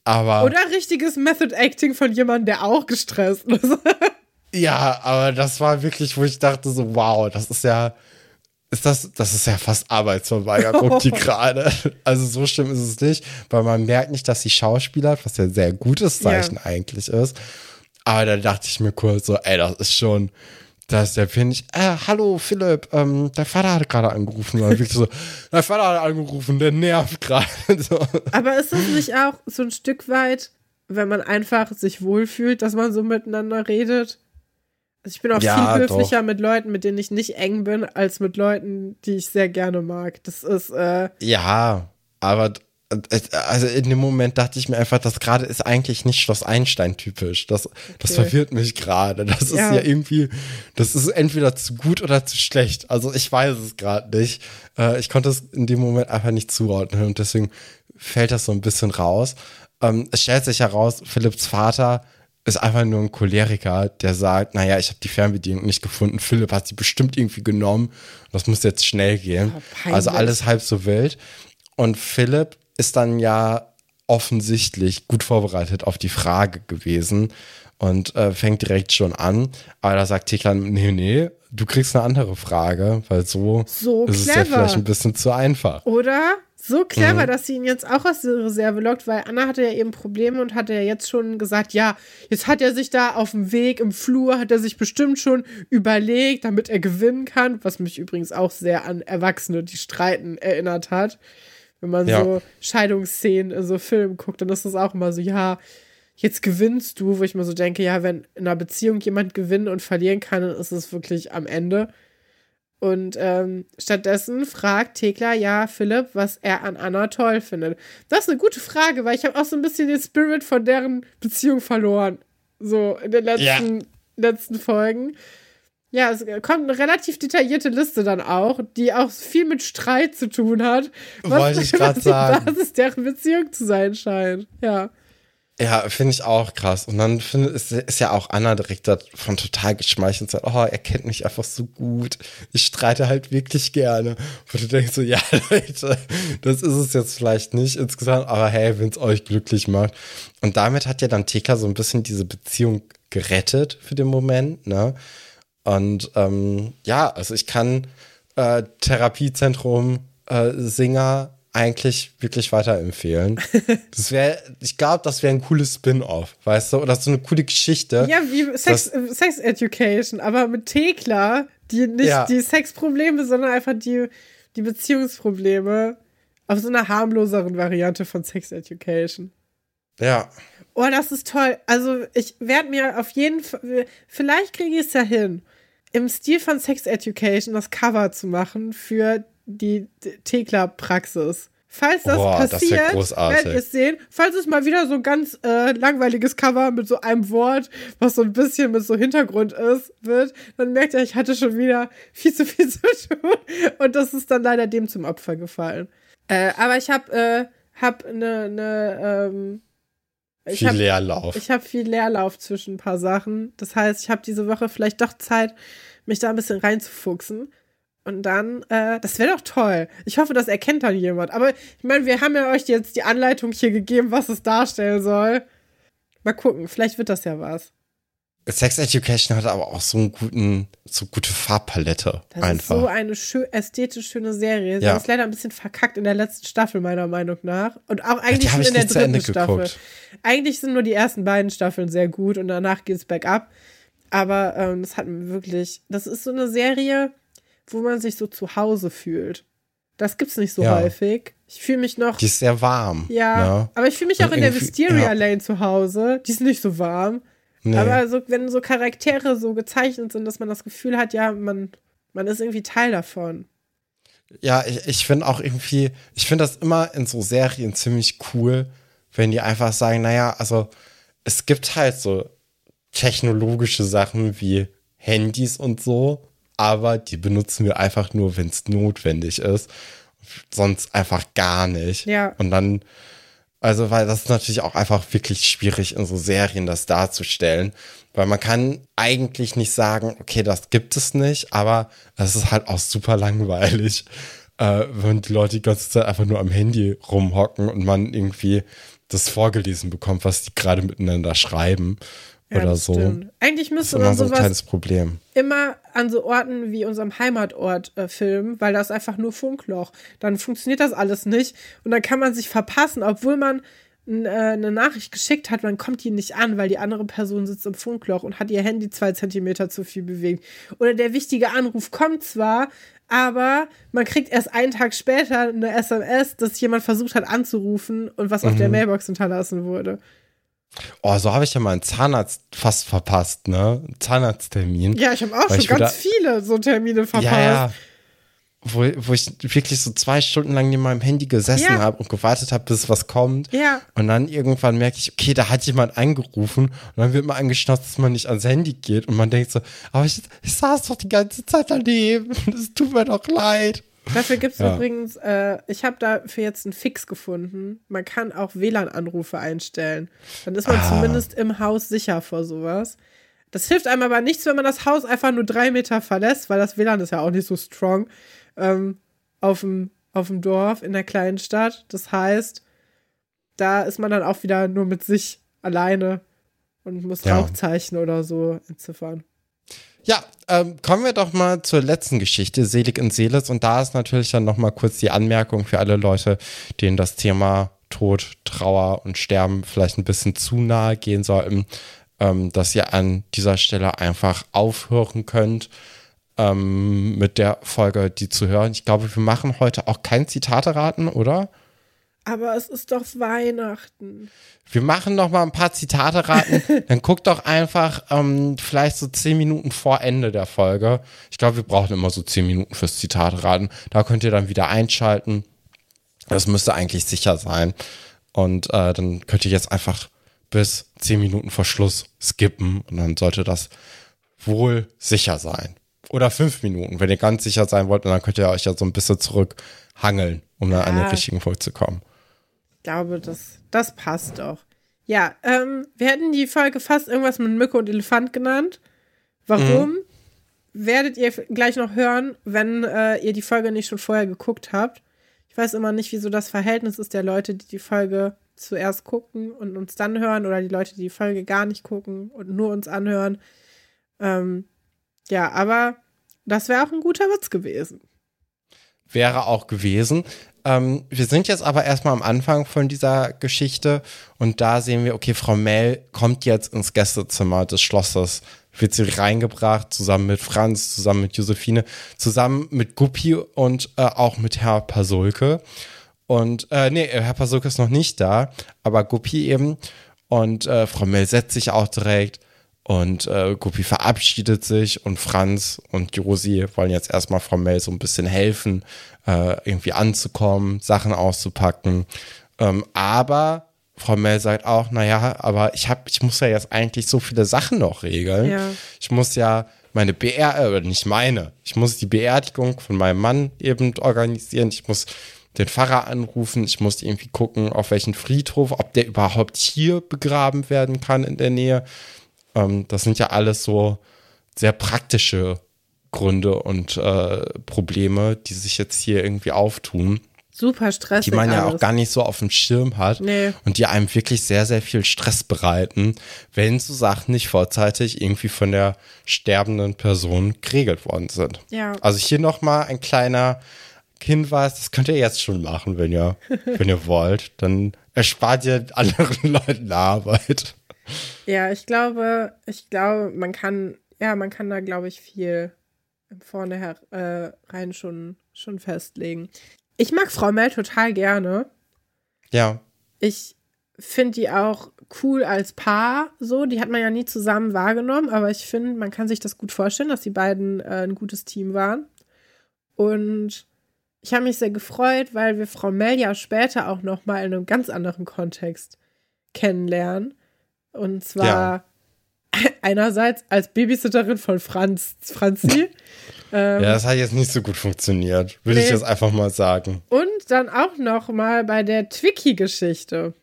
A: Aber
B: Oder richtiges Method Acting von jemandem, der auch gestresst ist.
A: ja, aber das war wirklich, wo ich dachte so, wow, das ist ja, ist das, das ist ja fast Arbeitsverweigerung, die gerade. Also so schlimm ist es nicht, weil man merkt nicht, dass sie Schauspieler, was ja ein sehr gutes Zeichen
B: Ja.
A: eigentlich ist. Aber da dachte ich mir kurz so, ey, das ist schon, dass der finde ich, äh, hallo Philipp, ähm, dein Vater hat gerade angerufen. Und dann wirklich so, dein Vater hat angerufen, der nervt gerade. so.
B: Aber ist das nicht auch so ein Stück weit, wenn man einfach sich wohlfühlt, dass man so miteinander redet? Also ich bin auch
A: Ja,
B: viel höflicher mit Leuten, mit denen ich nicht eng bin, als mit Leuten, die ich sehr gerne mag. Das ist, äh,
A: Ja, aber äh, also in dem Moment dachte ich mir einfach, das gerade ist eigentlich nicht Schloss Einstein typisch. Das, das
B: Okay.
A: verwirrt mich gerade. Das ist
B: Ja.
A: ja irgendwie, das ist entweder zu gut oder zu schlecht. Also ich weiß es gerade nicht. Äh, ich konnte es in dem Moment einfach nicht zuordnen und deswegen fällt das so ein bisschen raus. Ähm, es stellt sich heraus, Philipps Vater ist einfach nur ein Choleriker, der sagt, naja, ich habe die Fernbedienung nicht gefunden. Philipp hat sie bestimmt irgendwie genommen. Das muss jetzt schnell gehen.
B: Peinlich.
A: also alles halb so wild. Und Philipp ist dann ja offensichtlich gut vorbereitet auf die Frage gewesen und äh, fängt direkt schon an. Aber da sagt Teklan, nee, nee, du kriegst eine andere Frage, weil so,
B: So
A: ist es ja
B: clever.
A: vielleicht ein bisschen zu einfach.
B: oder? So clever,
A: Mhm.
B: dass sie ihn jetzt auch aus der Reserve lockt, weil Anna hatte ja eben Probleme und hatte ja jetzt schon gesagt, ja, jetzt hat er sich da auf dem Weg im Flur, hat er sich bestimmt schon überlegt, damit er gewinnen kann, was mich übrigens auch sehr an Erwachsene, die streiten, erinnert hat. Wenn man
A: Ja.
B: so Scheidungsszenen in so Filmen guckt, dann ist das auch immer so, ja, jetzt gewinnst du, wo ich mir so denke, ja, wenn in einer Beziehung jemand gewinnen und verlieren kann, dann ist es wirklich am Ende. Und ähm, stattdessen fragt Thekla ja Philipp, was er an Anna toll findet. Das ist eine gute Frage, weil ich habe auch so ein bisschen den Spirit von deren Beziehung verloren. So in den letzten, ja. letzten Folgen. Ja, es kommt eine relativ detaillierte Liste dann auch, die auch viel mit Streit zu tun hat.
A: Was, Wollte ich gerade sagen.
B: Das ist deren Beziehung zu sein scheint. Ja.
A: Ja, finde ich auch krass. Und dann find, ist, ist ja auch Anna direkt davon total geschmeichelt und sagt, oh, er kennt mich einfach so gut. Ich streite halt wirklich gerne. Und du denkst so, ja, Leute, das ist es jetzt vielleicht nicht insgesamt, aber hey, wenn es euch glücklich macht. Und damit hat ja dann Teka so ein bisschen diese Beziehung gerettet für den Moment, ne? Und ähm, ja, also ich kann äh, Therapiezentrum äh, Singer eigentlich wirklich weiterempfehlen. Das wäre, ich glaube, das wäre ein cooles Spin-off, weißt du, oder so eine coole Geschichte.
B: Ja, wie Sex, Sex Education, aber mit Thekla, die nicht ja. die Sexprobleme, sondern einfach die, die Beziehungsprobleme auf so einer harmloseren Variante von Sex Education.
A: Ja.
B: Oh, das ist toll. Also, ich werde mir auf jeden Fall, vielleicht kriege ich es ja hin, im Stil von Sex Education das Cover zu machen für die Thekla-Praxis. Falls das Boah, passiert, das werdet ihr es sehen. Falls es mal wieder so ein ganz äh, langweiliges Cover mit so einem Wort, was so ein bisschen mit so Hintergrund ist, wird, dann merkt ihr, ich hatte schon wieder viel zu viel zu tun. Und das ist dann leider dem zum Opfer gefallen. Äh, aber ich habe äh, hab eine, ne, ähm,
A: ich viel hab, Leerlauf.
B: Ich habe viel Leerlauf zwischen ein paar Sachen. Das heißt, ich habe diese Woche vielleicht doch Zeit, mich da ein bisschen reinzufuchsen. Und dann, äh, das wäre doch toll. Ich hoffe, das erkennt dann jemand. Aber ich meine, wir haben ja euch jetzt die Anleitung hier gegeben, was es darstellen soll. Mal gucken, vielleicht wird das ja was.
A: Sex Education hat aber auch so einen guten, so gute Farbpalette.
B: Das
A: einfach.
B: ist so eine schön, ästhetisch schöne Serie. Sie ja. ist leider ein bisschen verkackt in der letzten Staffel, meiner Meinung nach. Und auch eigentlich schon in der dritten Staffel. Geguckt. Eigentlich sind nur die ersten beiden Staffeln sehr gut und danach geht es bergab. Aber ähm, das hat mir wirklich, das ist so eine Serie, wo man sich so zu Hause fühlt. Das gibt's nicht so ja. häufig. Ich fühle mich noch.
A: Die ist sehr warm.
B: Ja. Ne? Aber ich fühle mich auch in der Wisteria ja. Lane zu Hause. Die ist nicht so warm. Nee. Aber so, wenn so Charaktere so gezeichnet sind, dass man das Gefühl hat, ja, man, man ist irgendwie Teil davon.
A: Ja, ich, ich finde auch irgendwie, ich finde das immer in so Serien ziemlich cool, wenn die einfach sagen, naja, also es gibt halt so technologische Sachen wie Handys und so, aber die benutzen wir einfach nur, wenn es notwendig ist. Sonst einfach gar nicht.
B: Ja.
A: Und dann, also, weil das ist natürlich auch einfach wirklich schwierig, in so Serien das darzustellen. Weil man kann eigentlich nicht sagen, okay, das gibt es nicht, aber es ist halt auch super langweilig, äh, wenn die Leute die ganze Zeit einfach nur am Handy rumhocken und man irgendwie das vorgelesen bekommt, was die gerade miteinander schreiben ja, oder so. Stimmt.
B: Eigentlich müsste man
A: so ein kleines Problem.
B: immer an so Orten wie unserem Heimatort äh, filmen, weil da ist einfach nur Funkloch. Dann funktioniert das alles nicht und dann kann man sich verpassen, obwohl man äh, eine Nachricht geschickt hat, man kommt die nicht an, weil die andere Person sitzt im Funkloch und hat ihr Handy zwei Zentimeter zu viel bewegt. Oder der wichtige Anruf kommt zwar, aber man kriegt erst einen Tag später eine SMS, dass jemand versucht hat anzurufen und was mhm. auf der mhm. Mailbox hinterlassen wurde.
A: Oh, so habe ich ja mal einen Zahnarzt fast verpasst, ne? Zahnarzttermin.
B: Ja, ich habe auch schon ganz viele so Termine verpasst. Ja, ja.
A: Wo, wo ich wirklich so zwei Stunden lang neben meinem Handy gesessen ja. habe und gewartet habe, bis was kommt.
B: Ja.
A: Und dann irgendwann merke ich, okay, da hat jemand angerufen und dann wird man angeschnauzt, dass man nicht ans Handy geht und man denkt so, aber ich, ich saß doch die ganze Zeit daneben. Das tut mir doch leid.
B: Dafür gibt es ja. übrigens, äh, ich habe dafür jetzt einen Fix gefunden. Man kann auch WLAN-Anrufe einstellen. Dann ist man ah. zumindest im Haus sicher vor sowas. Das hilft einem aber nichts, wenn man das Haus einfach nur drei Meter verlässt, weil das WLAN ist ja auch nicht so strong ähm, auf, dem, auf dem Dorf in der kleinen Stadt. Das heißt, da ist man dann auch wieder nur mit sich alleine und muss ja. Rauchzeichen oder so entziffern.
A: Ja, ähm, kommen wir doch mal zur letzten Geschichte, Selig in Seeles. Und da ist natürlich dann noch mal kurz die Anmerkung für alle Leute, denen das Thema Tod, Trauer und Sterben vielleicht ein bisschen zu nahe gehen sollten, ähm, dass ihr an dieser Stelle einfach aufhören könnt ähm, mit der Folge, die zu hören. Ich glaube, wir machen heute auch kein Zitate raten, oder?
B: Aber es ist doch Weihnachten.
A: Wir machen noch mal ein paar Zitate raten. Dann guckt doch einfach ähm, vielleicht so zehn Minuten vor Ende der Folge. Ich glaube, wir brauchen immer so zehn Minuten fürs Zitate raten. Da könnt ihr dann wieder einschalten. Das müsste eigentlich sicher sein. Und äh, dann könnt ihr jetzt einfach bis zehn Minuten vor Schluss skippen. Und dann sollte das wohl sicher sein. Oder fünf Minuten, wenn ihr ganz sicher sein wollt. Und dann könnt ihr euch ja so ein bisschen zurückhangeln, um dann an den
B: Ja.
A: richtigen Punkt zu kommen.
B: Ich glaube, das, das passt doch. Ja, ähm, wir hätten die Folge fast irgendwas mit Mücke und Elefant genannt. Warum? Werdet ihr gleich noch hören, wenn äh, ihr die Folge nicht schon vorher geguckt habt. Ich weiß immer nicht, wieso das Verhältnis ist der Leute, die die Folge zuerst gucken und uns dann hören oder die Leute, die die Folge gar nicht gucken und nur uns anhören. Ähm, ja, aber das wäre auch ein guter Witz gewesen.
A: wäre auch gewesen. Ähm, wir sind jetzt aber erstmal am Anfang von dieser Geschichte und da sehen wir, okay, Frau Mel kommt jetzt ins Gästezimmer des Schlosses, wird sie reingebracht, zusammen mit Franz, zusammen mit Josephine, zusammen mit Guppi und äh, auch mit Herr Pasulke. Und, äh, nee, Herr Pasulke ist noch nicht da, aber Guppi eben. Und äh, Frau Mel setzt sich auch direkt und äh, Guppi verabschiedet sich und Franz und Josi wollen jetzt erstmal Frau Mel so ein bisschen helfen, äh, irgendwie anzukommen, Sachen auszupacken. Ähm, aber Frau Mel sagt auch, naja, aber ich hab, ich muss ja jetzt eigentlich so viele Sachen noch regeln.
B: Ja.
A: Ich muss ja meine BR, äh, nicht meine, ich muss die Beerdigung von meinem Mann eben organisieren. Ich muss den Pfarrer anrufen. Ich muss irgendwie gucken, auf welchen Friedhof, ob der überhaupt hier begraben werden kann in der Nähe. Ähm, das sind ja alles so sehr praktische Gründe und äh, Probleme, die sich jetzt hier irgendwie auftun,
B: Super stressig.
A: die man ja auch
B: alles.
A: gar nicht so auf dem Schirm hat
B: Nee.
A: und die einem wirklich sehr, sehr viel Stress bereiten, wenn so Sachen nicht vorzeitig irgendwie von der sterbenden Person geregelt worden sind.
B: Ja.
A: Also hier nochmal ein kleiner Hinweis, das könnt ihr jetzt schon machen, wenn ihr, wenn ihr wollt. Dann erspart ihr anderen Leuten Arbeit.
B: Ja, ich glaube, ich glaube, man kann, ja, man kann da, glaube ich, viel vorne her, äh, rein schon, schon festlegen. Ich mag Frau Mel total gerne.
A: Ja,
B: Ich finde die auch cool als Paar, so. Die hat man ja nie zusammen wahrgenommen, aber ich finde, man kann sich das gut vorstellen, dass die beiden äh, ein gutes Team waren. Und ich habe mich sehr gefreut, weil wir Frau Mel ja später auch noch mal in einem ganz anderen Kontext kennenlernen. Und zwar
A: Ja.
B: einerseits als Babysitterin von Franz, Franzi. ähm,
A: ja, das hat jetzt nicht so gut funktioniert, würde ich
B: Nee.
A: jetzt einfach mal sagen.
B: Und dann auch noch mal bei der Twiki-Geschichte.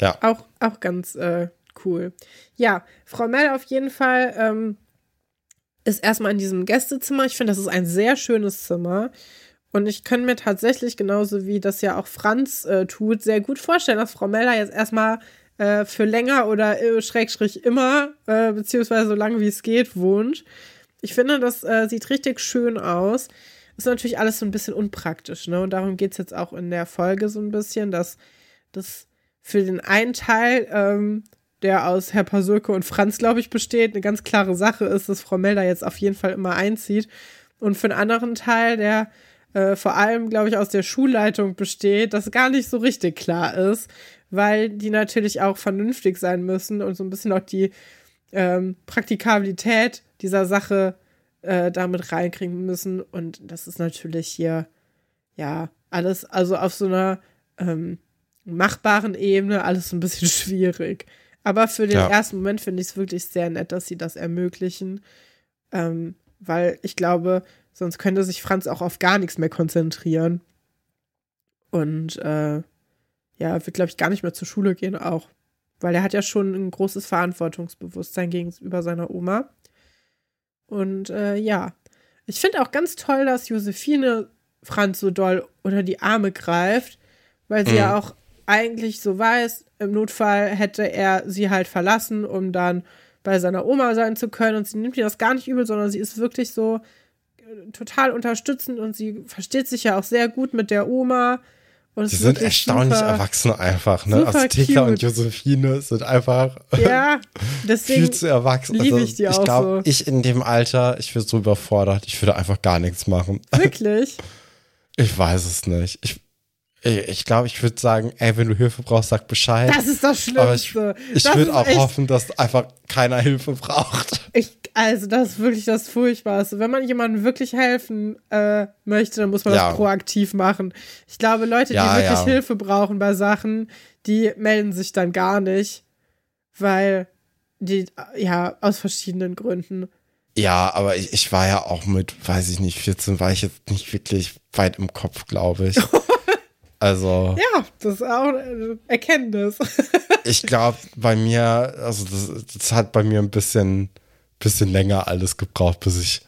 A: Ja.
B: Auch, auch ganz äh, cool. Ja, Frau Mel auf jeden Fall ähm, ist erstmal in diesem Gästezimmer. Ich finde, das ist ein sehr schönes Zimmer. Und ich kann mir tatsächlich, genauso wie das ja auch Franz äh, tut, sehr gut vorstellen, dass Frau Mel da jetzt erstmal äh, für länger oder äh, schrägstrich immer, äh, beziehungsweise so lange wie es geht, wohnt. Ich finde, das äh, sieht richtig schön aus. Ist natürlich alles so ein bisschen unpraktisch, ne? Und darum geht es jetzt auch in der Folge so ein bisschen, dass das für den einen Teil, ähm, der aus Herr Pasulke und Franz, glaube ich, besteht, eine ganz klare Sache ist, dass Frau Melder jetzt auf jeden Fall immer einzieht. Und für den anderen Teil, der äh, vor allem, glaube ich, aus der Schulleitung besteht, das gar nicht so richtig klar ist, weil die natürlich auch vernünftig sein müssen und so ein bisschen auch die ähm, Praktikabilität dieser Sache äh, damit reinkriegen müssen. Und das ist natürlich hier, ja, alles, also auf so einer ähm, machbaren Ebene alles so ein bisschen schwierig. Aber für den
A: Ja.
B: ersten Moment finde ich es wirklich sehr nett, dass sie das ermöglichen. Ähm, weil ich glaube, sonst könnte sich Franz auch auf gar nichts mehr konzentrieren. Und äh, ja, wird, glaube ich, gar nicht mehr zur Schule gehen auch. Weil er hat ja schon ein großes Verantwortungsbewusstsein gegenüber seiner Oma. Und äh, ja, ich finde auch ganz toll, dass Josephine Franz so doll unter die Arme greift, weil sie
A: Mhm.
B: ja auch eigentlich so weiß, im Notfall hätte er sie halt verlassen, um dann bei seiner Oma sein zu können. Und sie nimmt ihr das gar nicht übel, sondern sie ist wirklich so äh, total unterstützend und sie versteht sich ja auch sehr gut mit der Oma. Und
A: Die sind erstaunlich
B: super,
A: erwachsen einfach, ne?
B: super
A: Also und. Josephine sind einfach
B: Ja,
A: viel zu erwachsen. Also,
B: ich die
A: ich glaube,
B: so.
A: ich in dem Alter, ich wäre so überfordert, ich würde einfach gar nichts machen.
B: wirklich.
A: Ich weiß es nicht. Ich, Ich, ich glaube, ich würde sagen, ey, wenn du Hilfe brauchst, sag Bescheid.
B: Das ist das
A: Aber ich,
B: Schlimmste.
A: ich
B: Das
A: würde auch
B: echt-
A: hoffen, dass einfach keiner Hilfe braucht.
B: Ich, also, das ist wirklich das Furchtbarste. Wenn man jemandem wirklich helfen äh, möchte, dann muss man
A: Ja.
B: das proaktiv machen. Ich glaube, Leute,
A: Ja,
B: die wirklich
A: ja.
B: Hilfe brauchen bei Sachen, die melden sich dann gar nicht, weil die, ja, aus verschiedenen Gründen.
A: Ja, aber ich, ich war ja auch mit, weiß ich nicht, 14 war ich jetzt nicht wirklich weit im Kopf, glaube ich. Also,
B: Ja, das ist auch eine Erkenntnis.
A: ich glaube, bei mir, also das, das hat bei mir ein bisschen, bisschen länger alles gebraucht, bis ich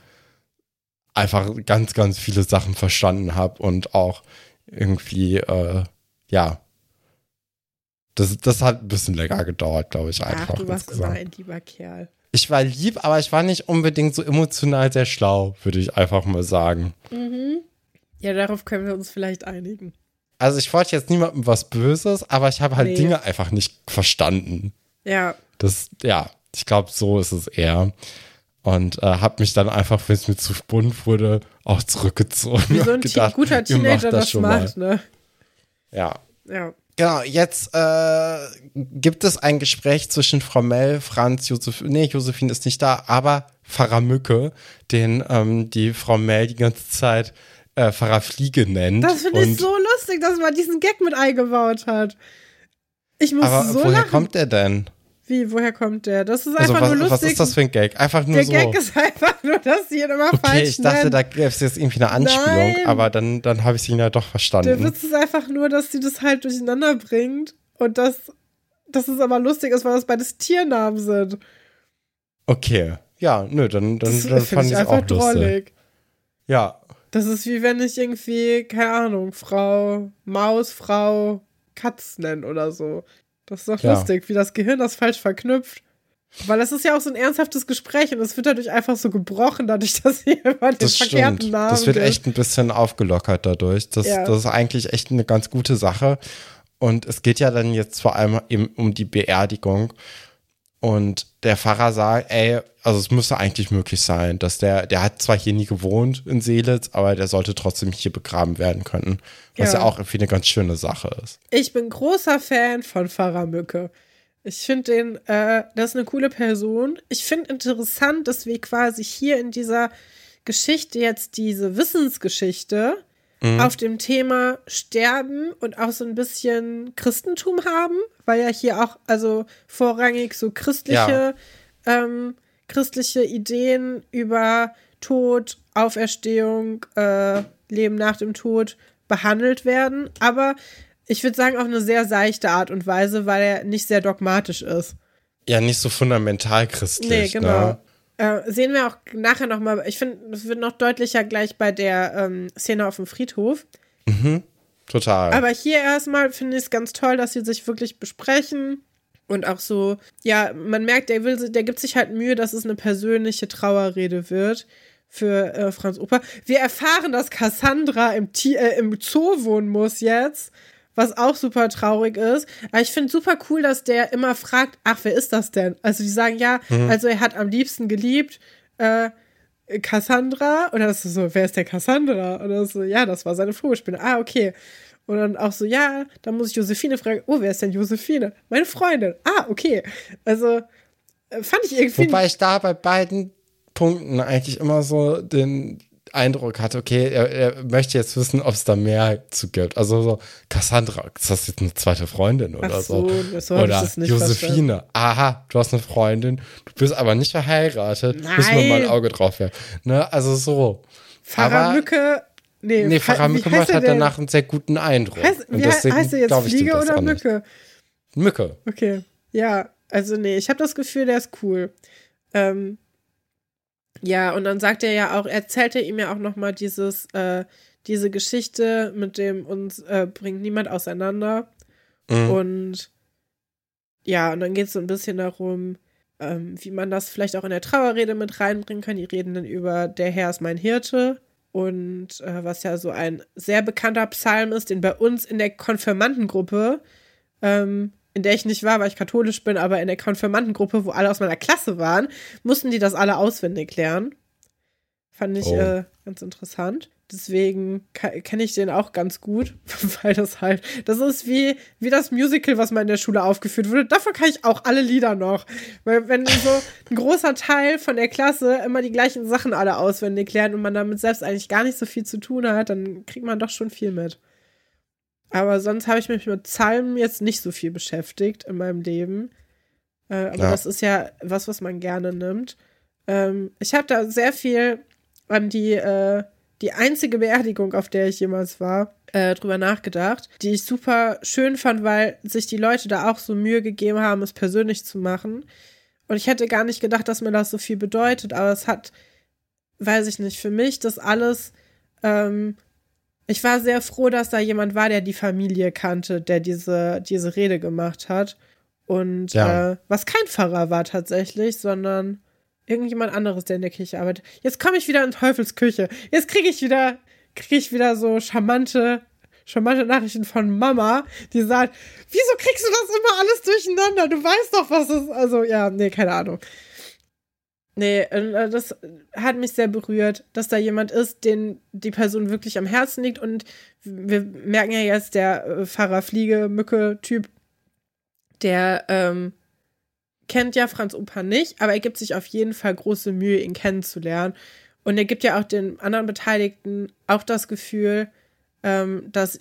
A: einfach ganz, ganz viele Sachen verstanden habe und auch irgendwie, äh, ja, das, das hat ein bisschen länger gedauert, glaube ich, einfach.
B: Ach, du warst immer ein lieber Kerl.
A: Ich war lieb, aber ich war nicht unbedingt so emotional sehr schlau, würde ich einfach mal sagen.
B: Ja, darauf können wir uns vielleicht einigen.
A: Also ich wollte jetzt niemandem was Böses, aber ich habe halt
B: Nee.
A: Dinge einfach nicht verstanden.
B: Ja,
A: Das, ja, ich glaube, so ist es eher. Und äh, habe mich dann einfach, wenn es mir zu bunt wurde, auch zurückgezogen.
B: wie so ein
A: gedacht,
B: guter Teenager das,
A: schon
B: macht, ne?
A: Ja.
B: Ja.
A: Genau, jetzt äh, gibt es ein Gespräch zwischen Frau Mell, Franz, Josef, nee, Josephine ist nicht da, aber Pfarrer Mücke, den ähm, die Frau Mell die ganze Zeit äh, Pfarrer Fliege nennt.
B: Das finde ich so lustig, dass man diesen Gag mit eingebaut hat. Ich muss
A: Aber
B: so
A: woher
B: lachen.
A: kommt der denn?
B: Wie, woher kommt der? Das ist
A: Also
B: einfach
A: was,
B: nur
A: was
B: lustig.
A: ist das für ein Gag? Einfach nur
B: der
A: so.
B: Gag ist einfach nur, dass sie ihn immer
A: okay,
B: falsch
A: ich dachte,
B: nennen.
A: da gäbe es jetzt irgendwie eine Anspielung,
B: Nein.
A: aber dann, dann habe ich ihn ja doch
B: Der
A: verstanden.
B: Witz ist einfach nur, dass sie das halt durcheinander bringt und dass, dass es aber lustig ist, weil das beides Tiernamen sind.
A: Okay. Ja, nö, dann, dann,
B: Das
A: dann
B: finde
A: fand
B: ich
A: es
B: einfach
A: auch lustig.
B: drollig.
A: Ja,
B: Das ist wie wenn ich irgendwie, keine Ahnung, Frau Maus, Frau Katz nenne oder so. Das ist doch
A: Ja.
B: lustig, wie das Gehirn das falsch verknüpft. Weil es ist ja auch so ein ernsthaftes Gespräch und es wird dadurch einfach so gebrochen, dadurch, dass sie immer den
A: das
B: verkehrten
A: stimmt.
B: Namen
A: Das wird
B: gibt.
A: echt ein bisschen aufgelockert dadurch. Das,
B: Ja.
A: das ist eigentlich echt eine ganz gute Sache. Und es geht ja dann jetzt vor allem eben um die Beerdigung. Und der Pfarrer sagt, ey, also es müsste eigentlich möglich sein, dass der, der hat zwar hier nie gewohnt in Seelitz, aber der sollte trotzdem hier begraben werden können. Was ja,
B: Ja.
A: auch irgendwie eine ganz schöne Sache ist.
B: Ich bin großer Fan von Pfarrer Mücke. Ich finde den, äh, das ist eine coole Person. Ich finde interessant, dass wir quasi hier in dieser Geschichte jetzt diese Wissensgeschichte auf dem Thema Sterben und auch so ein bisschen Christentum haben, weil ja hier auch also vorrangig so christliche, ähm, christliche Ideen über Tod, Auferstehung, äh, Leben nach dem Tod behandelt werden. Aber ich würde sagen, auf eine sehr seichte Art und Weise, weil er nicht sehr dogmatisch ist.
A: Ja, nicht so fundamental christlich.
B: Nee, genau.
A: Ne?
B: Äh, sehen wir auch nachher nochmal. Ich finde, das wird noch deutlicher gleich bei der ähm, Szene auf dem Friedhof.
A: Total.
B: Aber hier erstmal finde ich es ganz toll, dass sie sich wirklich besprechen. Und auch so, ja, man merkt, der will, der gibt sich halt Mühe, dass es eine persönliche Trauerrede wird für äh, Franz Oper. Wir erfahren, dass Cassandra im, Ti äh, im Zoo wohnen muss jetzt, was auch super traurig ist. Aber ich finde super cool, dass der immer fragt, ach, wer ist das denn? Also die sagen, ja, also er hat am liebsten geliebt, äh, Cassandra. Und dann ist es so, wer ist der Cassandra? Und dann ist so, ja, das war seine Vogelspinne. Ah, okay. Und dann auch so, ja, dann muss ich Josephine fragen, oh, wer ist denn Josephine? Meine Freundin. Ah, okay. Also, äh, fand ich irgendwie.
A: Wobei ich da bei beiden Punkten eigentlich immer so den Eindruck hatte, okay, er, er möchte jetzt wissen, ob es da mehr zu gibt. Also so, Cassandra, ist das jetzt eine zweite Freundin oder
B: Ach so,
A: so?
B: so
A: oder Josephine, aha, du hast eine Freundin, du bist aber nicht verheiratet, müssen wir mal ein
B: Nein.
A: Auge drauf werfen. Ne? Also so.
B: Pfarrer
A: aber-
B: Mücke. Nee,
A: Nee, Pfarrer Mücke macht halt danach einen sehr guten Eindruck.
B: Heißt, wie
A: deswegen
B: heißt er jetzt
A: ich
B: Fliege oder. Mücke?
A: Mücke.
B: Okay. Ja, also nee, ich habe das Gefühl, der ist cool. Ähm, ja, und dann sagt er ja auch, erzählt er ihm ja auch nochmal dieses, äh, diese Geschichte mit dem uns äh, bringt niemand auseinander.
A: Mhm.
B: Und ja, und dann geht es so ein bisschen darum, ähm, wie man das vielleicht auch in der Trauerrede mit reinbringen kann. Die reden dann über Der Herr ist mein Hirte. Und äh, was ja so ein sehr bekannter Psalm ist, den bei uns in der Konfirmandengruppe, ähm, in der ich nicht war, weil ich katholisch bin, aber in der Konfirmandengruppe, wo alle aus meiner Klasse waren, mussten die das alle auswendig lernen. Fand ich
A: Oh.
B: äh, ganz interessant. Deswegen kenne ich den auch ganz gut, weil das halt, das ist wie, wie das Musical, was mal in der Schule aufgeführt wurde. Davon kann ich auch alle Lieder noch. Weil wenn so ein großer Teil von der Klasse immer die gleichen Sachen alle auswendig lernt und man damit selbst eigentlich gar nicht so viel zu tun hat, dann kriegt man doch schon viel mit. Aber sonst habe ich mich mit Psalmen jetzt nicht so viel beschäftigt in meinem Leben. Äh, aber ja. das ist ja was, was man gerne nimmt. Ähm, ich habe da sehr viel an die äh, die einzige Beerdigung, auf der ich jemals war, äh, drüber nachgedacht, die ich super schön fand, weil sich die Leute da auch so Mühe gegeben haben, es persönlich zu machen. Und ich hätte gar nicht gedacht, dass mir das so viel bedeutet, aber es hat, weiß ich nicht, für mich das alles. Ähm, ich war sehr froh, dass da jemand war, der die Familie kannte, der diese, diese Rede gemacht hat. Und ja. äh, was kein Pfarrer war tatsächlich, sondern irgendjemand anderes, der in der Kirche arbeitet. Jetzt komme ich wieder in Teufels Küche. Jetzt kriege ich wieder, kriege ich wieder so charmante, charmante Nachrichten von Mama, die sagt, wieso kriegst du das immer alles durcheinander? Du weißt doch, was es, also, ja, nee, keine Ahnung. Nee, äh, das hat mich sehr berührt, dass da jemand ist, den die Person wirklich am Herzen liegt. Und wir merken ja jetzt, der äh, Pfarrer Fliege, Mücke-Typ, der ähm, kennt ja Franz Opa nicht, aber er gibt sich auf jeden Fall große Mühe, ihn kennenzulernen. Und er gibt ja auch den anderen Beteiligten auch das Gefühl, ähm, dass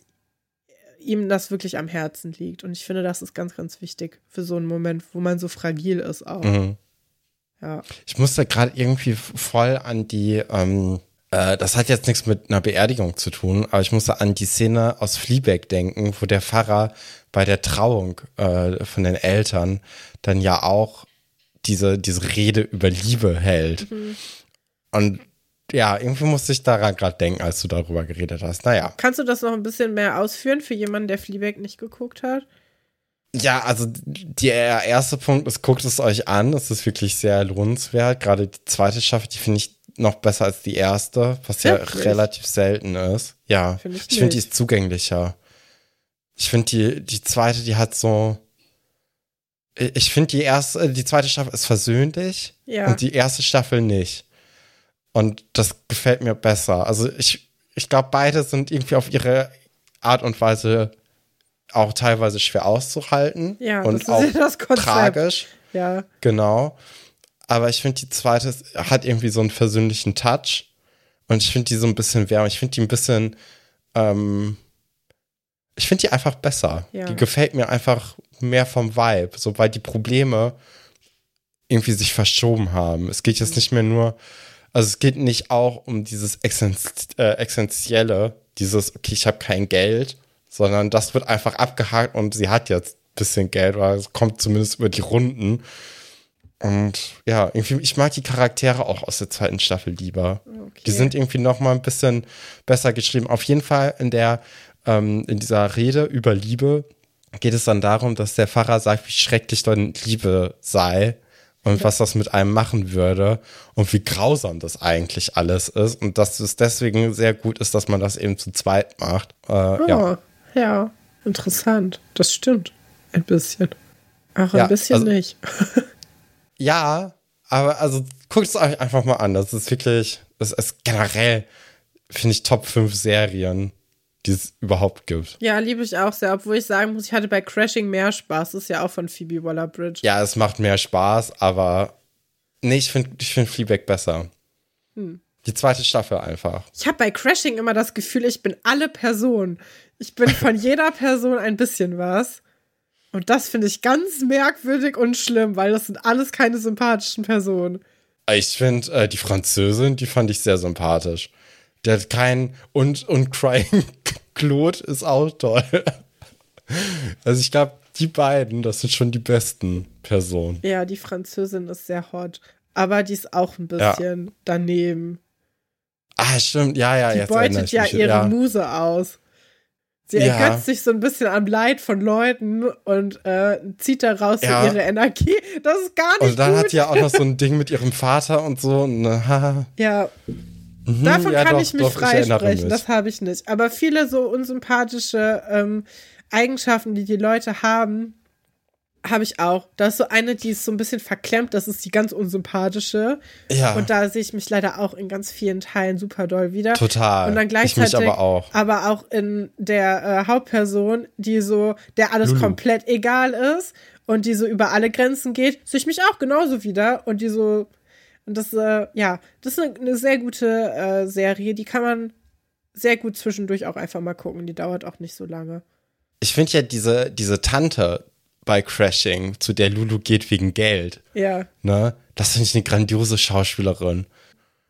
B: ihm das wirklich am Herzen liegt. Und ich finde, das ist ganz, ganz wichtig für so einen Moment, wo man so fragil ist auch. Mhm.
A: Ja. Ich musste gerade irgendwie voll an die, ähm, äh, das hat jetzt nichts mit einer Beerdigung zu tun, aber ich musste an die Szene aus Fleabag denken, wo der Pfarrer bei der Trauung äh, von den Eltern dann ja auch diese, diese Rede über Liebe hält. Mhm. Und ja, irgendwie musste ich daran gerade denken, als du darüber geredet hast. Naja.
B: Kannst du das noch ein bisschen mehr ausführen für jemanden, der Fleabag nicht geguckt hat?
A: Ja, also der erste Punkt ist, guckt es euch an. Es ist wirklich sehr lohnenswert. Gerade die zweite Staffel, die finde ich noch besser als die erste, was ja Wirklich? relativ selten ist. Ja, find ich, ich finde, die ist zugänglicher. Ich finde die, die zweite, die hat so. Ich finde die erste, äh, die zweite Staffel ist versöhnlich ja. und die erste Staffel nicht. Und das gefällt mir besser. Also ich, ich glaube, beide sind irgendwie auf ihre Art und Weise auch teilweise schwer auszuhalten. Ja, und auch tragisch. Ja. Genau. Aber ich finde, die zweite hat irgendwie so einen versöhnlichen Touch. Und ich finde die so ein bisschen wärmer. Ich finde die ein bisschen, ähm, ich finde die einfach besser. Ja. Die gefällt mir einfach mehr vom Vibe, so weil die Probleme irgendwie sich verschoben haben. Es geht jetzt nicht mehr nur, also es geht nicht auch um dieses äh, Essentielle, dieses, okay, ich habe kein Geld, sondern das wird einfach abgehakt und sie hat jetzt ein bisschen Geld oder es kommt zumindest über die Runden. Und ja, irgendwie, ich mag die Charaktere auch aus der zweiten Staffel lieber. Okay. Die sind irgendwie noch mal ein bisschen besser geschrieben. Auf jeden Fall in der ähm, in dieser Rede über Liebe geht es dann darum, dass der Pfarrer sagt, wie schrecklich dann Liebe sei und was das mit einem machen würde und wie grausam das eigentlich alles ist und dass es deswegen sehr gut ist, dass man das eben zu zweit macht. Äh, oh,
B: ja. Ja, interessant. Das stimmt. Ein bisschen. Ach, ein ja, bisschen also, nicht.
A: ja, aber also guckt es euch einfach mal an. Das ist wirklich, das ist generell, finde ich, Top 5 Serien die es überhaupt gibt.
B: Ja, liebe ich auch sehr, obwohl ich sagen muss, ich hatte bei Crashing mehr Spaß. Das ist ja auch von Phoebe Waller-Bridge.
A: Ja, es macht mehr Spaß, aber nee, ich finde ich find Fleabag besser. Hm. Die zweite Staffel einfach.
B: Ich habe bei Crashing immer das Gefühl, ich bin alle Personen. Ich bin von jeder Person ein bisschen was. Und das finde ich ganz merkwürdig und schlimm, weil das sind alles keine sympathischen Personen.
A: Ich finde äh, die Französin, die fand ich sehr sympathisch. Der hat keinen und, und Crying Claude ist auch toll. Also ich glaube, die beiden, das sind schon die besten Personen.
B: Ja, die Französin ist sehr hot. Aber die ist auch ein bisschen ja. daneben.
A: Ah, stimmt. Ja, ja,
B: die
A: jetzt
B: beutet ja ihre ja. Muse aus. Sie ja. ergötzt sich so ein bisschen am Leid von Leuten und äh, zieht daraus ja. so ihre Energie. Das ist gar nicht
A: Und dann gut. hat sie ja auch noch so ein Ding mit ihrem Vater und so. Äh,
B: ja, Mhm, Davon ja, kann doch, ich mich freisprechen, das habe ich nicht. Aber viele so unsympathische ähm, Eigenschaften, die die Leute haben, habe ich auch. Da ist so eine, die ist so ein bisschen verklemmt, das ist die ganz unsympathische.
A: Ja.
B: Und da sehe ich mich leider auch in ganz vielen Teilen super doll wieder.
A: Total.
B: Und dann gleichzeitig
A: ich mich aber auch.
B: aber auch in der äh, Hauptperson, die so, der alles
A: Lulu.
B: komplett egal ist und die so über alle Grenzen geht, sehe ich mich auch genauso wieder und die so und das äh, ja, das ist eine, eine sehr gute äh, Serie, die kann man sehr gut zwischendurch auch einfach mal gucken, die dauert auch nicht so lange.
A: Ich finde ja diese, diese Tante bei Crashing, zu der Lulu geht wegen Geld,
B: Ja,
A: ne? Das finde ich eine grandiose Schauspielerin.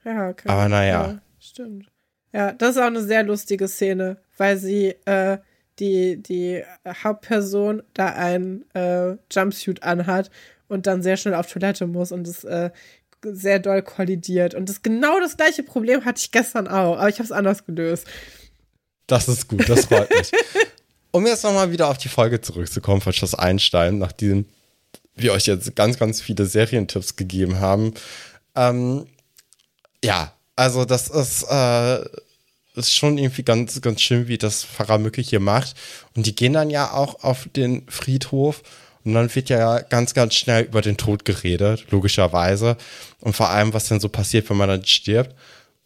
B: ja, okay.
A: Aber naja.
B: Ja, stimmt. Ja, das ist auch eine sehr lustige Szene, weil sie äh, die, die Hauptperson da ein äh, Jumpsuit anhat und dann sehr schnell auf Toilette muss und es äh, sehr doll kollidiert. Und das genau das gleiche Problem hatte ich gestern auch, aber ich habe es anders gelöst.
A: Das ist gut, das freut mich. Um jetzt nochmal wieder auf die Folge zurückzukommen von Schloss Einstein, nachdem wir euch jetzt ganz, ganz viele Serientipps gegeben haben. Ähm, ja, also das ist, äh, ist schon irgendwie ganz, ganz schön, wie das Pfarrer Mücke hier macht. Und die gehen dann ja auch auf den Friedhof und dann wird ja ganz, ganz schnell über den Tod geredet, logischerweise. Und vor allem, was denn so passiert, wenn man dann stirbt.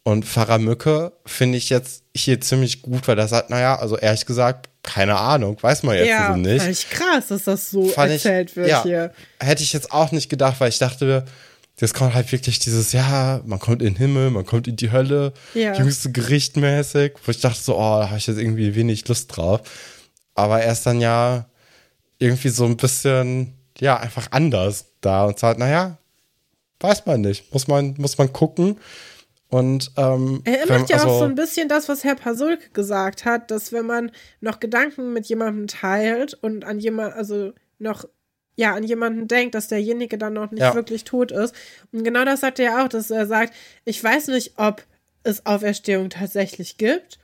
A: Und Pfarrer Mücke finde ich jetzt hier ziemlich gut, weil er sagt, naja, also ehrlich gesagt, keine Ahnung, weiß man jetzt
B: ja,
A: so nicht.
B: fand ich krass, dass das so
A: Fand ich-
B: erzählt wird
A: ja,
B: hier.
A: Hätte ich jetzt auch nicht gedacht, weil ich dachte, jetzt kommt halt wirklich dieses, ja, man kommt in den Himmel, man kommt in die Hölle,
B: Ja.
A: jüngste Gericht mäßig, wo ich dachte so, oh, da habe ich jetzt irgendwie wenig Lust drauf. Aber er ist dann ja irgendwie so ein bisschen, ja, einfach anders da und sagt, naja, weiß man nicht, muss man, muss man gucken. Und ähm,
B: Er
A: wenn-
B: macht ja
A: also-
B: auch so ein bisschen das, was Herr Pasulke gesagt hat, dass wenn man noch Gedanken mit jemandem teilt und an jemand, also noch ja, an jemanden denkt, dass derjenige dann noch nicht
A: Ja.
B: wirklich tot ist. Und genau das sagt er ja auch, dass er sagt, ich weiß nicht, ob es Auferstehung tatsächlich gibt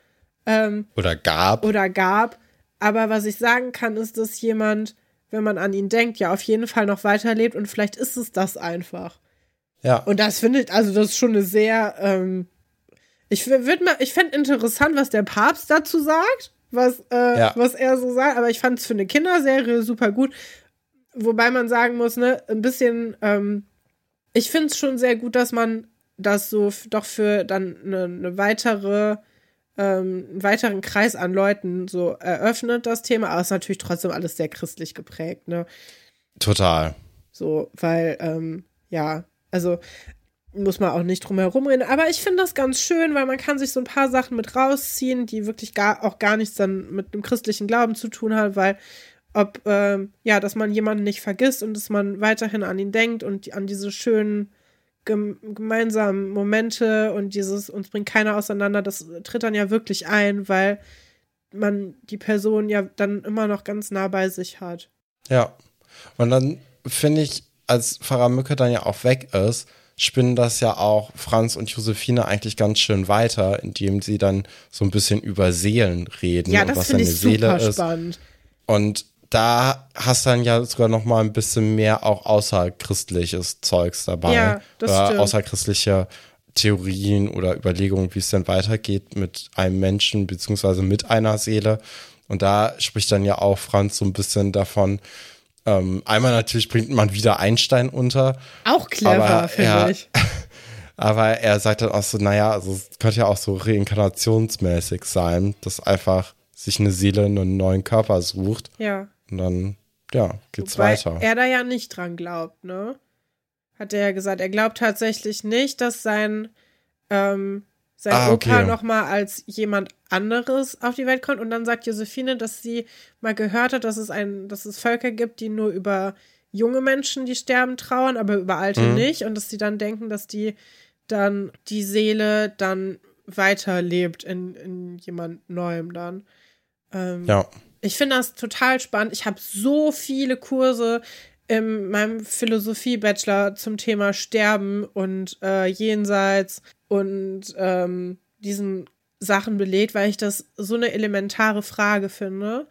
B: ähm,
A: oder gab.
B: oder gab, aber was ich sagen kann, ist, dass jemand, wenn man an ihn denkt, ja auf jeden Fall noch weiterlebt und vielleicht ist es das einfach.
A: Ja.
B: Und das finde ich, also das ist schon eine sehr, ähm, ich würde mal, ich fände interessant, was der Papst dazu sagt, was, äh,
A: Ja.
B: was er so sagt, aber ich fand es für eine Kinderserie super gut. Wobei man sagen muss, ne, ein bisschen, ähm, ich finde es schon sehr gut, dass man das so doch für dann eine, eine weitere, ähm, einen weiteren Kreis an Leuten so eröffnet, das Thema, aber es ist natürlich trotzdem alles sehr christlich geprägt, ne?
A: Total.
B: So, weil, ähm, ja, also muss man auch nicht drum herum reden. Aber ich finde das ganz schön, weil man kann sich so ein paar Sachen mit rausziehen, die wirklich gar, auch gar nichts dann mit dem christlichen Glauben zu tun haben, weil ob, ähm, ja, dass man jemanden nicht vergisst und dass man weiterhin an ihn denkt und an diese schönen gem gemeinsamen Momente und dieses, uns bringt keiner auseinander, das tritt dann ja wirklich ein, weil man die Person ja dann immer noch ganz nah bei sich hat.
A: Ja. Und dann finde ich, als Pfarrer Mücke dann ja auch weg ist, spinnen das ja auch Franz und Josephine eigentlich ganz schön weiter, indem sie dann so ein bisschen über Seelen reden
B: Ja,
A: und
B: das
A: was eine Seele
B: super
A: ist.
B: spannend.
A: Und da hast dann ja sogar noch mal ein bisschen mehr auch außerchristliches Zeugs dabei.
B: Ja, stimmt.
A: außerchristliche Theorien oder Überlegungen, wie es denn weitergeht mit einem Menschen beziehungsweise mit einer Seele. Und da spricht dann ja auch Franz so ein bisschen davon. Ähm, einmal natürlich bringt man wieder Einstein unter,
B: Auch clever, finde ich.
A: aber er sagt dann auch so, naja, also es könnte ja auch so reinkarnationsmäßig sein, dass einfach sich eine Seele einen neuen Körper sucht.
B: Ja.
A: Und dann, ja, geht's
B: Wobei
A: weiter.
B: er da ja nicht dran glaubt, ne? Hat er ja gesagt. Er glaubt tatsächlich nicht, dass sein, ähm, sein
A: Ah,
B: Opa
A: okay.
B: noch mal als jemand anderes auf die Welt kommt. Und dann sagt Josephine, dass sie mal gehört hat, dass es ein, dass es Völker gibt, die nur über junge Menschen, die sterben, trauern, aber über alte
A: Mhm.
B: nicht. Und dass sie dann denken, dass die dann die Seele dann weiterlebt in, in jemand Neuem dann. Ähm,
A: ja,
B: ich finde das total spannend. Ich habe so viele Kurse in meinem Philosophie-Bachelor zum Thema Sterben und äh, Jenseits und ähm, diesen Sachen belegt, weil ich das so eine elementare Frage finde,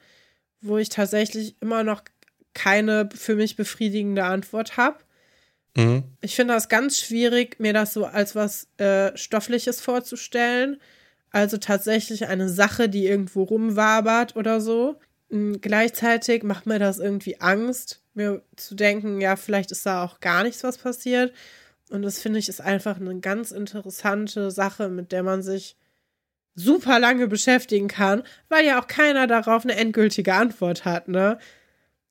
B: wo ich tatsächlich immer noch keine für mich befriedigende Antwort habe.
A: mhm.
B: Ich finde das ganz schwierig, mir das so als was äh, Stoffliches vorzustellen. Also tatsächlich eine Sache, die irgendwo rumwabert oder so. Mm, Gleichzeitig macht mir das irgendwie Angst, mir zu denken, ja, vielleicht ist da auch gar nichts, was passiert. Und das finde ich ist einfach eine ganz interessante Sache, mit der man sich super lange beschäftigen kann, weil ja auch keiner darauf eine endgültige Antwort hat, ne?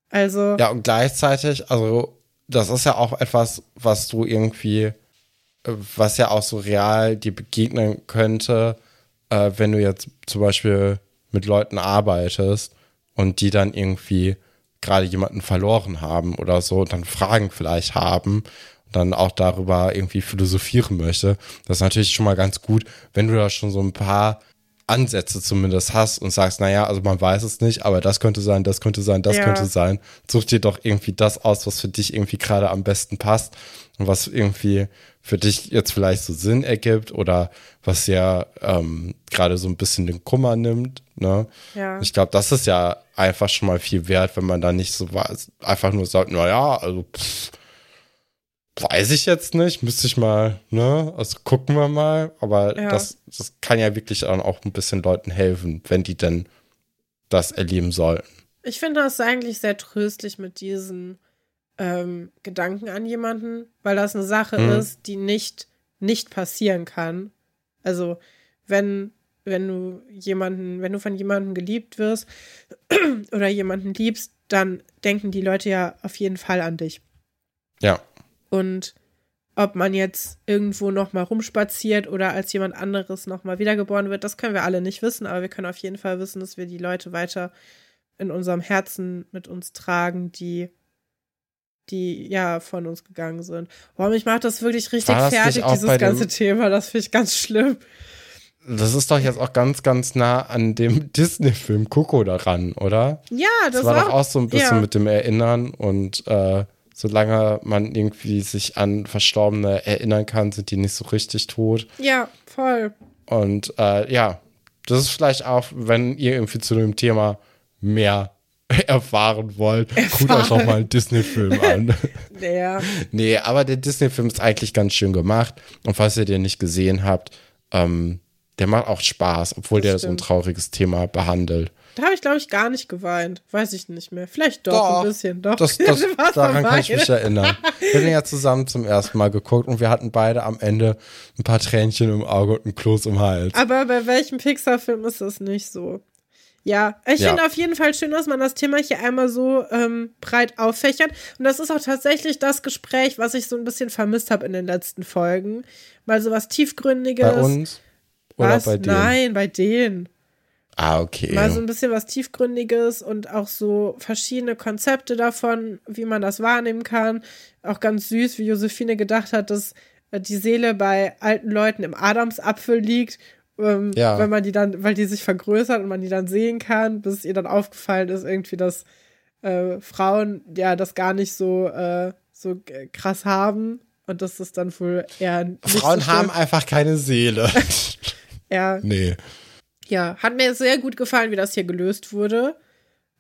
B: Also.
A: Ja, und gleichzeitig, also, das ist ja auch etwas, was du irgendwie, was ja auch so real dir begegnen könnte, äh, wenn du jetzt zum Beispiel mit Leuten arbeitest und die dann irgendwie gerade jemanden verloren haben oder so und dann Fragen vielleicht haben dann auch darüber irgendwie philosophieren möchte. Das ist natürlich schon mal ganz gut, wenn du da schon so ein paar Ansätze zumindest hast und sagst, naja, also man weiß es nicht, aber das könnte sein, das könnte sein, das
B: Ja.
A: könnte sein. Such dir doch irgendwie das aus, was für dich irgendwie gerade am besten passt und was irgendwie für dich jetzt vielleicht so Sinn ergibt oder was ja ähm, gerade so ein bisschen den Kummer nimmt. Ne?
B: Ja.
A: Ich glaube, das ist ja einfach schon mal viel wert, wenn man da nicht so einfach nur sagt, naja, also pff, weiß ich jetzt nicht, müsste ich mal, ne, also gucken wir mal, aber
B: Ja.
A: das, das kann ja wirklich dann auch ein bisschen Leuten helfen, wenn die denn das erleben sollten.
B: Ich finde das eigentlich sehr tröstlich mit diesen ähm, Gedanken an jemanden, weil das eine Sache
A: Mhm.
B: ist, die nicht, nicht passieren kann. Also, wenn, wenn du jemanden, wenn du von jemandem geliebt wirst oder jemanden liebst, dann denken die Leute ja auf jeden Fall an dich.
A: Ja,
B: Und ob man jetzt irgendwo noch mal rumspaziert oder als jemand anderes noch mal wiedergeboren wird, das können wir alle nicht wissen, aber wir können auf jeden Fall wissen, dass wir die Leute weiter in unserem Herzen mit uns tragen, die die ja von uns gegangen sind. Boah, mich macht das wirklich richtig
A: War das
B: fertig, dieses ganze Thema. Das finde ich ganz schlimm.
A: das ist doch jetzt auch ganz, ganz nah an dem Disney-Film Coco daran, oder?
B: Ja, das,
A: Das war doch auch so ein bisschen
B: ja.
A: mit dem Erinnern und äh, solange man irgendwie sich an Verstorbene erinnern kann, sind die nicht so richtig tot.
B: Ja, voll.
A: Und äh, ja, das ist vielleicht auch, wenn ihr irgendwie zu dem Thema mehr erfahren wollt, guckt euch doch mal einen Disney-Film an.
B: Ja.
A: nee, aber der Disney-Film ist eigentlich ganz schön gemacht. Und falls ihr den nicht gesehen habt, ähm, der macht auch Spaß, obwohl
B: Das
A: der so ein
B: stimmt.
A: trauriges Thema behandelt.
B: Da habe ich, glaube ich, gar nicht geweint. Weiß ich nicht mehr. Vielleicht doch,
A: Doch,
B: ein bisschen. Doch.
A: Das, das, daran kann ich mich erinnern. Wir haben ja zusammen zum ersten Mal geguckt und wir hatten beide am Ende ein paar Tränchen im Auge und ein Kloß im Hals.
B: Aber bei welchem Pixar-Film ist das nicht so? Ja, ich
A: Ja.
B: finde auf jeden Fall schön, dass man das Thema hier einmal so ähm, breit auffächert. Und das ist auch tatsächlich das Gespräch, was ich so ein bisschen vermisst habe in den letzten Folgen. Mal so was Tiefgründiges.
A: Bei uns oder
B: was?
A: bei dir?
B: Nein, bei denen.
A: Ah, okay.
B: Mal so ein bisschen was Tiefgründiges und auch so verschiedene Konzepte davon, wie man das wahrnehmen kann. Auch ganz süß, wie Josephine gedacht hat, dass äh, die Seele bei alten Leuten im Adamsapfel liegt. Ähm,
A: Ja.
B: Wenn man die dann, weil die sich vergrößert und man die dann sehen kann, bis ihr dann aufgefallen ist, irgendwie, dass äh, Frauen ja das gar nicht so, äh, so krass haben. Und dass das dann wohl eher
A: Frauen
B: so
A: haben einfach keine Seele.
B: eher
A: nee.
B: Ja, hat mir sehr gut gefallen, wie das hier gelöst wurde.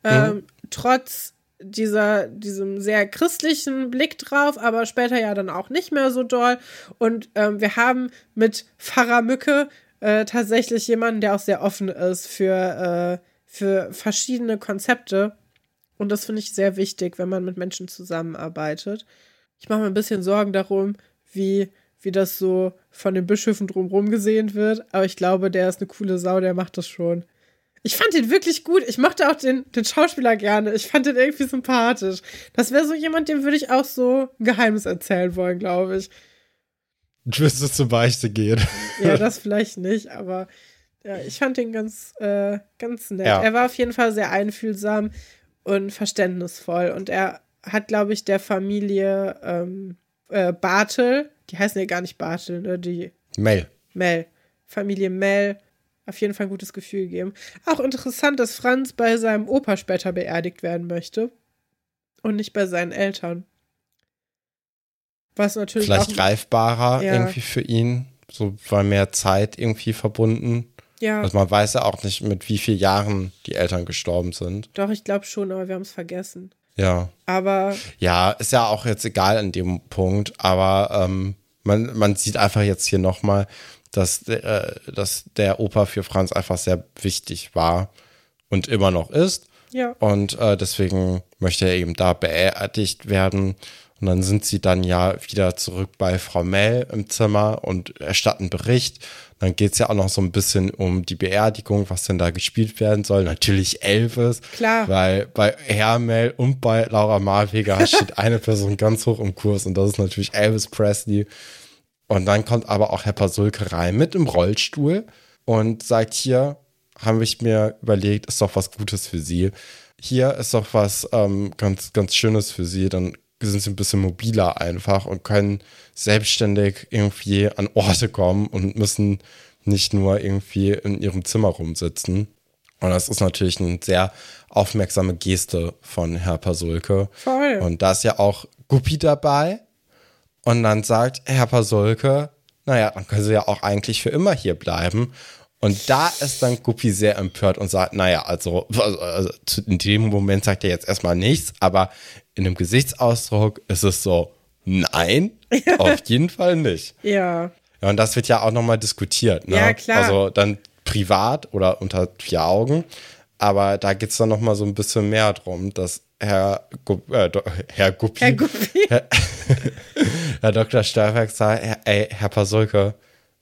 A: Mhm.
B: Ähm, trotz dieser, diesem sehr christlichen Blick drauf, aber später ja dann auch nicht mehr so doll. Und ähm, wir haben mit Pfarrer Mücke äh, tatsächlich jemanden, der auch sehr offen ist für, äh, für verschiedene Konzepte. Und das finde ich sehr wichtig, wenn man mit Menschen zusammenarbeitet. Ich mache mir ein bisschen Sorgen darum, wie, wie das so von den Bischöfen drumherum gesehen wird. Aber ich glaube, der ist eine coole Sau, der macht das schon. Ich fand den wirklich gut. Ich mochte auch den, den Schauspieler gerne. Ich fand den irgendwie sympathisch. Das wäre so jemand, dem würde ich auch so ein Geheimnis erzählen wollen, glaube ich.
A: Du wirst es zur Beichte gehen.
B: Ja, das vielleicht nicht, aber ja, ich fand den ganz, äh, ganz nett.
A: Ja.
B: Er war auf jeden Fall sehr einfühlsam und verständnisvoll. Und er hat, glaube ich, der Familie ähm, äh, Bartel, die heißen ja gar nicht Bartel, ne? Die
A: Mel.
B: Mel, Familie Mel, auf jeden Fall ein gutes Gefühl gegeben. Auch interessant, dass Franz bei seinem Opa später beerdigt werden möchte und nicht bei seinen Eltern. Was natürlich
A: Vielleicht
B: auch,
A: greifbarer
B: Ja.
A: irgendwie für ihn. So war mehr Zeit irgendwie verbunden.
B: ja,
A: Also man weiß ja auch nicht, mit wie vielen Jahren die Eltern gestorben sind.
B: doch, ich glaube schon, aber wir haben es vergessen.
A: Ja.
B: Aber
A: Ja, ist ja auch jetzt egal an dem Punkt, aber ähm, man, man sieht einfach jetzt hier nochmal, dass, äh, dass der Opa für Franz einfach sehr wichtig war und immer noch ist.
B: Ja.
A: Und äh, deswegen möchte er eben da beerdigt werden. Und dann sind sie dann ja wieder zurück bei Frau Mell im Zimmer und erstatten Bericht. Dann geht es ja auch noch so ein bisschen um die Beerdigung, was denn da gespielt werden soll. Natürlich Elvis.
B: Klar.
A: Weil bei Hermel und bei Laura Marweger steht eine Person ganz hoch im Kurs und das ist natürlich Elvis Presley. Und dann kommt aber auch Herr Pasulke rein mit im Rollstuhl und sagt hier, habe ich mir überlegt, ist doch was Gutes für Sie. Hier ist doch was ähm, ganz, ganz Schönes für Sie. Dann sind Sie ein bisschen mobiler einfach und können selbstständig irgendwie an Orte kommen und müssen nicht nur irgendwie in Ihrem Zimmer rumsitzen. Und das ist natürlich eine sehr aufmerksame Geste von Herr Pasulke.
B: Voll.
A: Und da ist ja auch Guppi dabei. Und dann sagt Herr Pasulke, naja, dann können Sie ja auch eigentlich für immer hier bleiben. Und da ist dann Guppi sehr empört und sagt, naja, also, also in dem Moment sagt er jetzt erstmal nichts, aber in dem Gesichtsausdruck ist es so, nein, auf jeden Fall nicht.
B: Ja.
A: Ja, und das wird ja auch nochmal diskutiert. Ne?
B: Ja, klar.
A: Also dann privat oder unter vier Augen. Aber da geht es dann nochmal so ein bisschen mehr drum, dass Herr, Gu äh, Herr Guppi,
B: Herr Guppi.
A: Herr, Herr Dr. Stolberg sagt, Herr- ey, Herr Pasulke,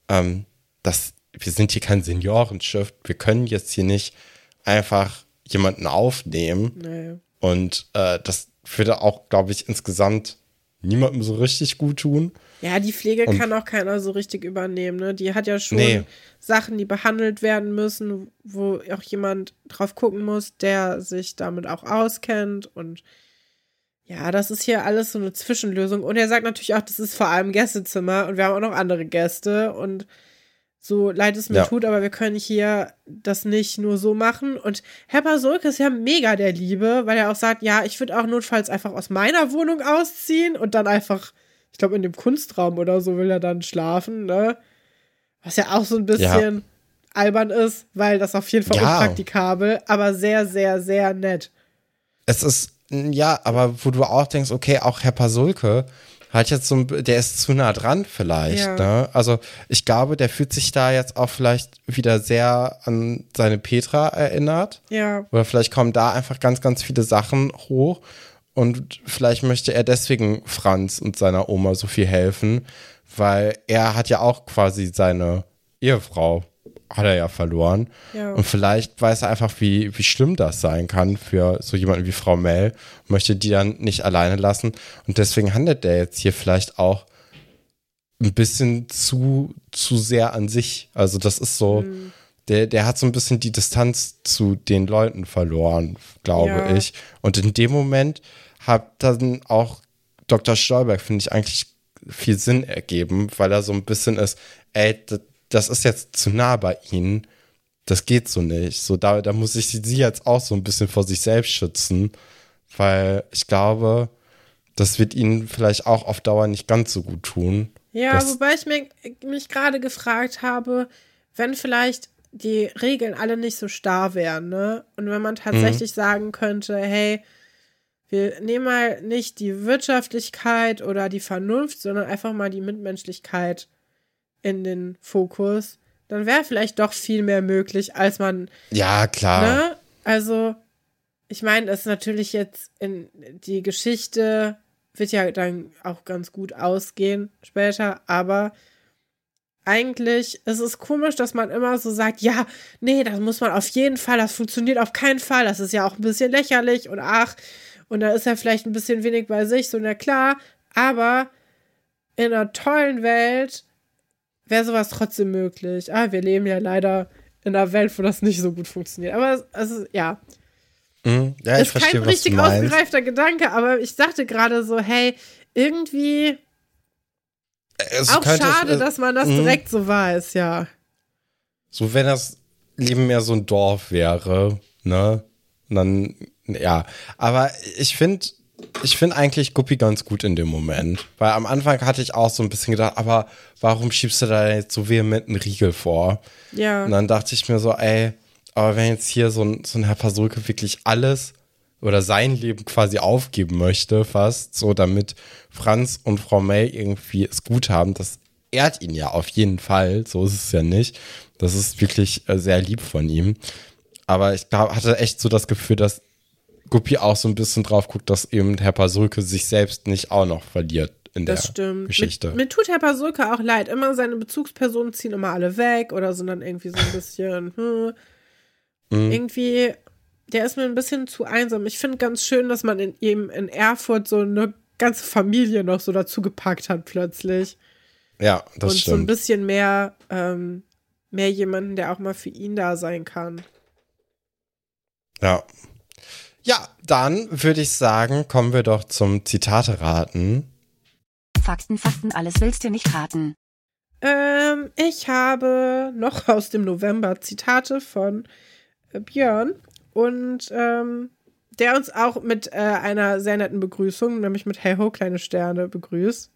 A: ähm, das, wir sind hier kein Seniorenschiff. Wir können jetzt hier nicht einfach jemanden aufnehmen.
B: Nee.
A: Und äh, das würde auch, glaube ich, insgesamt niemandem so richtig gut tun.
B: Ja, die Pflege
A: Und-
B: kann auch keiner so richtig übernehmen, ne? Die hat ja schon
A: Nee.
B: Sachen, die behandelt werden müssen, wo auch jemand drauf gucken muss, der sich damit auch auskennt und ja, das ist hier alles so eine Zwischenlösung. Und er sagt natürlich auch, das ist vor allem Gästezimmer und wir haben auch noch andere Gäste und so leid es mir
A: Ja.
B: tut, aber wir können hier das nicht nur so machen. Und Herr Pasulke ist ja mega der Liebe, weil er auch sagt, ja, ich würde auch notfalls einfach aus meiner Wohnung ausziehen und dann einfach, ich glaube, in dem Kunstraum oder so will er dann schlafen, ne? Was ja auch so ein bisschen albern ist, weil das auf jeden Fall
A: Ja.
B: unpraktikabel, aber sehr, sehr, sehr nett.
A: Es ist, ja, aber wo du auch denkst, okay, auch Herr Pasulke hat jetzt so ein, der ist zu nah dran vielleicht,
B: Ja.
A: ne? Also ich glaube, der fühlt sich da jetzt auch vielleicht wieder sehr an seine Petra erinnert.
B: Ja,
A: Oder vielleicht kommen da einfach ganz, ganz viele Sachen hoch. Und vielleicht möchte er deswegen Franz und seiner Oma so viel helfen, weil er hat ja auch quasi seine Ehefrau, hat er ja verloren.
B: Ja.
A: Und vielleicht weiß er einfach, wie, wie schlimm das sein kann für so jemanden wie Frau Mell, möchte die dann nicht alleine lassen. Und deswegen handelt er jetzt hier vielleicht auch ein bisschen zu, zu sehr an sich. Also das ist so,
B: Mhm.
A: der, der hat so ein bisschen die Distanz zu den Leuten verloren, glaube
B: Ja.
A: ich. Und in dem Moment hat dann auch Dr. Stolberg, finde ich, eigentlich viel Sinn ergeben, weil er so ein bisschen ist, ey, d- das ist jetzt zu nah bei ihnen. Das geht so nicht. So, da, da muss ich sie jetzt auch so ein bisschen vor sich selbst schützen, weil ich glaube, das wird ihnen vielleicht auch auf Dauer nicht ganz so gut tun.
B: Ja, wobei ich mir, mich gerade gefragt habe, wenn vielleicht die Regeln alle nicht so starr wären, ne? Und wenn man tatsächlich sagen könnte, hey, wir nehmen mal nicht die Wirtschaftlichkeit oder die Vernunft, sondern einfach mal die Mitmenschlichkeit in den Fokus, dann wäre vielleicht doch viel mehr möglich, als man
A: Ja, klar.
B: Ne? Also, ich meine, das ist natürlich jetzt in die Geschichte wird ja dann auch ganz gut ausgehen später, aber eigentlich ist es komisch, dass man immer so sagt, ja, nee, das muss man auf jeden Fall, das funktioniert auf keinen Fall, das ist ja auch ein bisschen lächerlich und ach, und da ist er vielleicht ein bisschen wenig bei sich, so na klar, aber in einer tollen Welt wäre sowas trotzdem möglich. Ah, wir leben ja leider in einer Welt, wo das nicht so gut funktioniert. Aber also, ja,
A: Mhm. Ja, ich
B: ist kein
A: verstehe, du
B: richtig ausgereifter Gedanke, aber ich dachte gerade so, hey, irgendwie
A: Es
B: auch schade,
A: äh,
B: dass man das
A: mhm.
B: direkt so weiß, ja.
A: So, wenn das Leben mehr so ein Dorf wäre, ne? Und dann, ja. Aber ich finde, ich finde eigentlich Guppi ganz gut in dem Moment. Weil am Anfang hatte ich auch so ein bisschen gedacht, aber warum schiebst du da jetzt so vehement einen Riegel vor?
B: Ja.
A: Und dann dachte ich mir so, ey, aber wenn jetzt hier so ein, so ein Herr Pasulke wirklich alles oder sein Leben quasi aufgeben möchte, fast, so damit Franz und Frau May irgendwie es gut haben, das ehrt ihn ja auf jeden Fall, so ist es ja nicht. Das ist wirklich äh, sehr lieb von ihm. Aber ich glaub, hatte echt so das Gefühl, dass Guppi auch so ein bisschen drauf guckt, dass eben Herr Pasulke sich selbst nicht auch noch verliert in
B: Das
A: der
B: stimmt.
A: Geschichte.
B: Mir, mir tut Herr Pasulka auch leid. Immer seine Bezugspersonen ziehen immer alle weg oder sind dann irgendwie so ein bisschen, hm,
A: Mhm.
B: irgendwie, der ist mir ein bisschen zu einsam. Ich finde ganz schön, dass man in ihm in Erfurt so eine ganze Familie noch so dazu gepackt hat plötzlich.
A: Ja, das
B: und so ein
A: stimmt.
B: bisschen mehr, ähm, mehr jemanden, der auch mal für ihn da sein kann.
A: Ja. Ja, dann würde ich sagen, kommen wir doch zum Zitate raten.
D: Fakten, Fakten, alles willst du nicht raten.
B: Ähm, ich habe noch aus dem November Zitate von äh, Björn und ähm, der uns auch mit äh, einer sehr netten Begrüßung, nämlich mit Hey ho, kleine Sterne, begrüßt.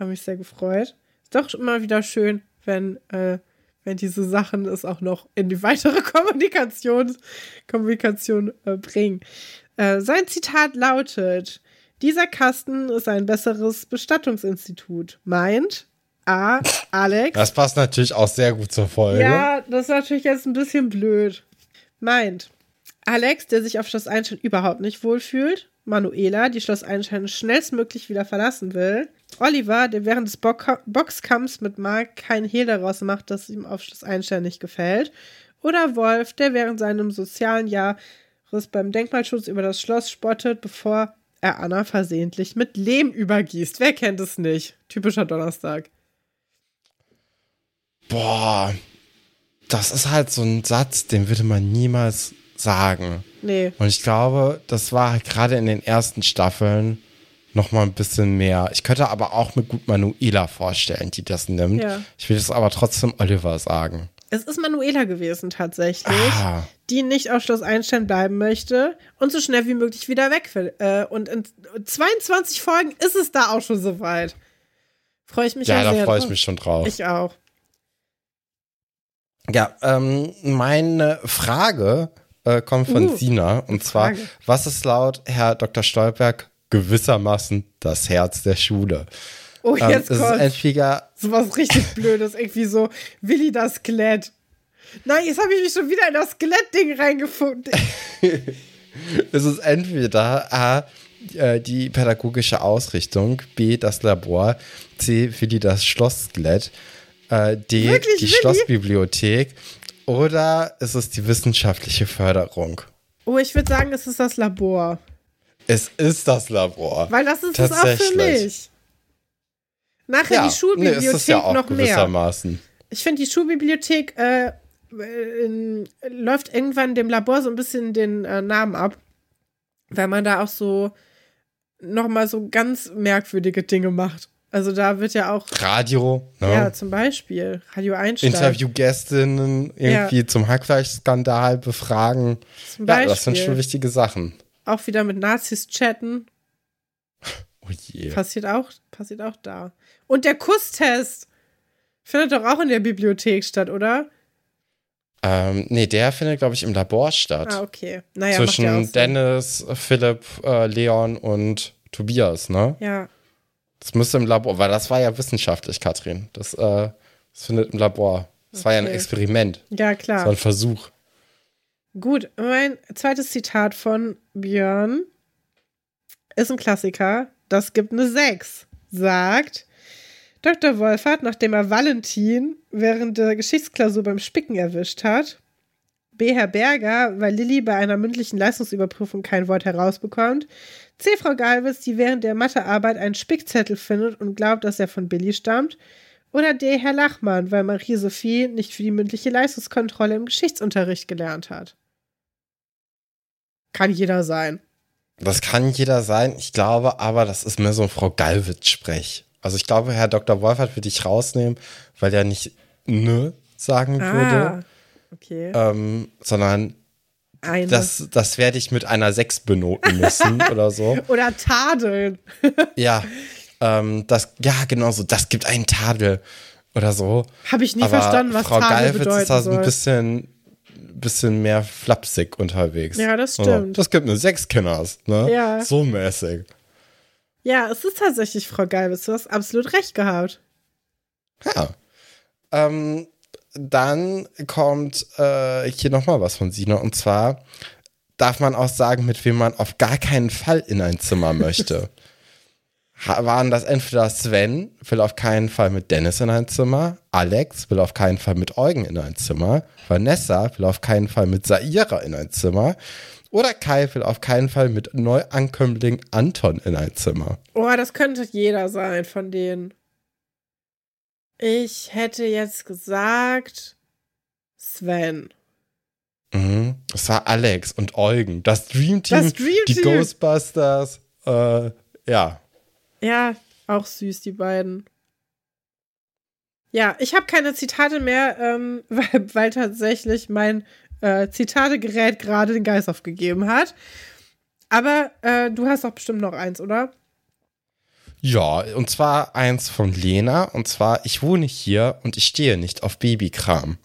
B: Habe mich sehr gefreut. Ist doch immer wieder schön, wenn, äh, wenn diese Sachen es auch noch in die weitere Kommunikation, Kommunikation äh, bringen. Äh, sein Zitat lautet: Dieser Kasten ist ein besseres Bestattungsinstitut. Meint A. Alex.
A: Das passt natürlich auch sehr gut zur Folge.
B: Ja, das ist natürlich jetzt ein bisschen blöd. Meint Alex, der sich auf Schloss Einstein überhaupt nicht wohlfühlt. Manuela, die Schloss Einstein schnellstmöglich wieder verlassen will. Oliver, der während des Bo Boxkampfs mit Mark kein Hehl daraus macht, dass ihm auf Schloss Einstein nicht gefällt. Oder Wolf, der während seinem sozialen Jahres beim Denkmalschutz über das Schloss spottet, bevor er Anna versehentlich mit Lehm übergießt. Wer kennt es nicht? Typischer Donnerstag.
A: Boah, das ist halt so ein Satz, den würde man niemals sagen.
B: Nee.
A: Und ich glaube, das war halt gerade in den ersten Staffeln noch mal ein bisschen mehr. Ich könnte aber auch mir gut Manuela vorstellen, die das nimmt.
B: Ja.
A: Ich will das aber trotzdem Oliver sagen.
B: Es ist Manuela gewesen tatsächlich,
A: Ah.
B: die nicht auf Schloss Einstein bleiben möchte und so schnell wie möglich wieder weg will. Äh, und in 22 Folgen ist es da auch schon soweit. Freue ich mich
A: Ja,
B: ja,
A: da freue ich mich schon drauf.
B: Ich auch.
A: Ja, ähm, meine Frage äh, kommt von
B: Uh,
A: Sina. Und zwar,
B: Frage.
A: was ist laut Herr Dr. Stolberg gewissermaßen das Herz der Schule?
B: Oh,
A: Ähm,
B: jetzt
A: ist
B: kommt
A: entweder
B: so was richtig Blödes. Irgendwie so, Willi das Skelett. Nein, jetzt habe ich mich schon wieder in das Skelettding reingefunden.
A: Es ist entweder A, äh, die pädagogische Ausrichtung, B, das Labor, C, für die das Schlossskelett, äh, D,
B: Wirklich,
A: die
B: Willi?
A: Schlossbibliothek oder ist es die wissenschaftliche Förderung?
B: Oh, ich würde sagen, es ist das Labor.
A: Es ist das Labor.
B: Weil das ist es auch für
A: Tatsächlich.
B: mich. Nachher
A: ja,
B: die Schulbibliothek
A: nee, ist ja auch
B: noch mehr.
A: gewissermaßen.
B: Ich finde, die Schulbibliothek äh, in, läuft irgendwann dem Labor so ein bisschen den äh, Namen ab, weil man da auch so nochmal so ganz merkwürdige Dinge macht. Also da wird ja auch,
A: Radio, ne?
B: ja, zum Beispiel Radio Einstein.
A: Interviewgästinnen irgendwie zum Hackfleischskandal befragen.
B: Zum
A: Ja,
B: Beispiel.
A: das sind schon wichtige Sachen.
B: Auch wieder mit Nazis chatten.
A: Oh je.
B: Passiert auch, passiert auch da. Und der Kusstest findet doch auch in der Bibliothek statt, oder?
A: Ähm, nee, der findet, glaube ich, im Labor statt.
B: Ah, okay. Naja,
A: Zwischen. Dennis, Philipp, äh, Leon und Tobias, ne?
B: Ja,
A: Das müsste im Labor, weil das war ja wissenschaftlich, Katrin. Das, äh, das findet im Labor. Das war ja ein
B: Okay.
A: Experiment.
B: ja,
A: Das
B: klar.
A: war ein Versuch.
B: Gut, mein zweites Zitat von Björn ist ein Klassiker. Das gibt eine 6. Sagt Dr. Wolfert, nachdem er Valentin während der Geschichtsklausur beim Spicken erwischt hat. B. Herr Berger, weil Lilly bei einer mündlichen Leistungsüberprüfung kein Wort herausbekommt. C. Frau Galwitz, die während der Mathearbeit einen Spickzettel findet und glaubt, dass er von Billy stammt. Oder D. Herr Lachmann, weil Marie-Sophie nicht für die mündliche Leistungskontrolle im Geschichtsunterricht gelernt hat. Kann jeder sein.
A: Das kann jeder sein. Ich glaube aber, das ist mehr so ein Frau Gallwitz-Sprech. Also ich glaube, Herr Dr. Wolfert würde ich rausnehmen, weil er nicht ne sagen würde,
B: Ah, okay.
A: ähm, sondern
B: Eine.
A: das, das werde ich mit einer 6 benoten müssen oder so.
B: Oder tadeln.
A: Ja, ähm, das, ja, genau so, das gibt einen Tadel oder so.
B: Habe ich nie
A: Aber
B: verstanden, was
A: Frau
B: Tadel
A: Gallwitz
B: bedeuten
A: ist da so ein bisschen, bisschen mehr flapsig unterwegs.
B: Ja, das
A: So,
B: stimmt.
A: das gibt eine Sechskenners, ne?
B: Ja.
A: So mäßig.
B: Ja, es ist tatsächlich Frau Galwitz. Du hast absolut recht gehabt.
A: Ja. Ähm, dann kommt äh, hier nochmal was von Sina und zwar darf man auch sagen, mit wem man auf gar keinen Fall in ein Zimmer möchte. Waren das entweder Sven will auf keinen Fall mit Dennis in ein Zimmer, Alex will auf keinen Fall mit Eugen in ein Zimmer, Vanessa will auf keinen Fall mit Saira in ein Zimmer oder Kai will auf keinen Fall mit Neuankömmling Anton in ein Zimmer.
B: Oh, das könnte jeder sein von denen. Ich hätte jetzt gesagt Sven.
A: Mhm. Das war Alex und Eugen, das Dream Team,
B: Das Dream
A: die. Ghostbusters, äh, ja.
B: Ja, auch süß, die beiden. Ja, ich habe keine Zitate mehr, ähm, weil, weil tatsächlich mein äh, Zitategerät gerade den Geist aufgegeben hat. Aber äh, du hast doch bestimmt noch eins, oder?
A: Ja, und zwar eins von Lena, und zwar, ich wohne hier und ich stehe nicht auf Babykram.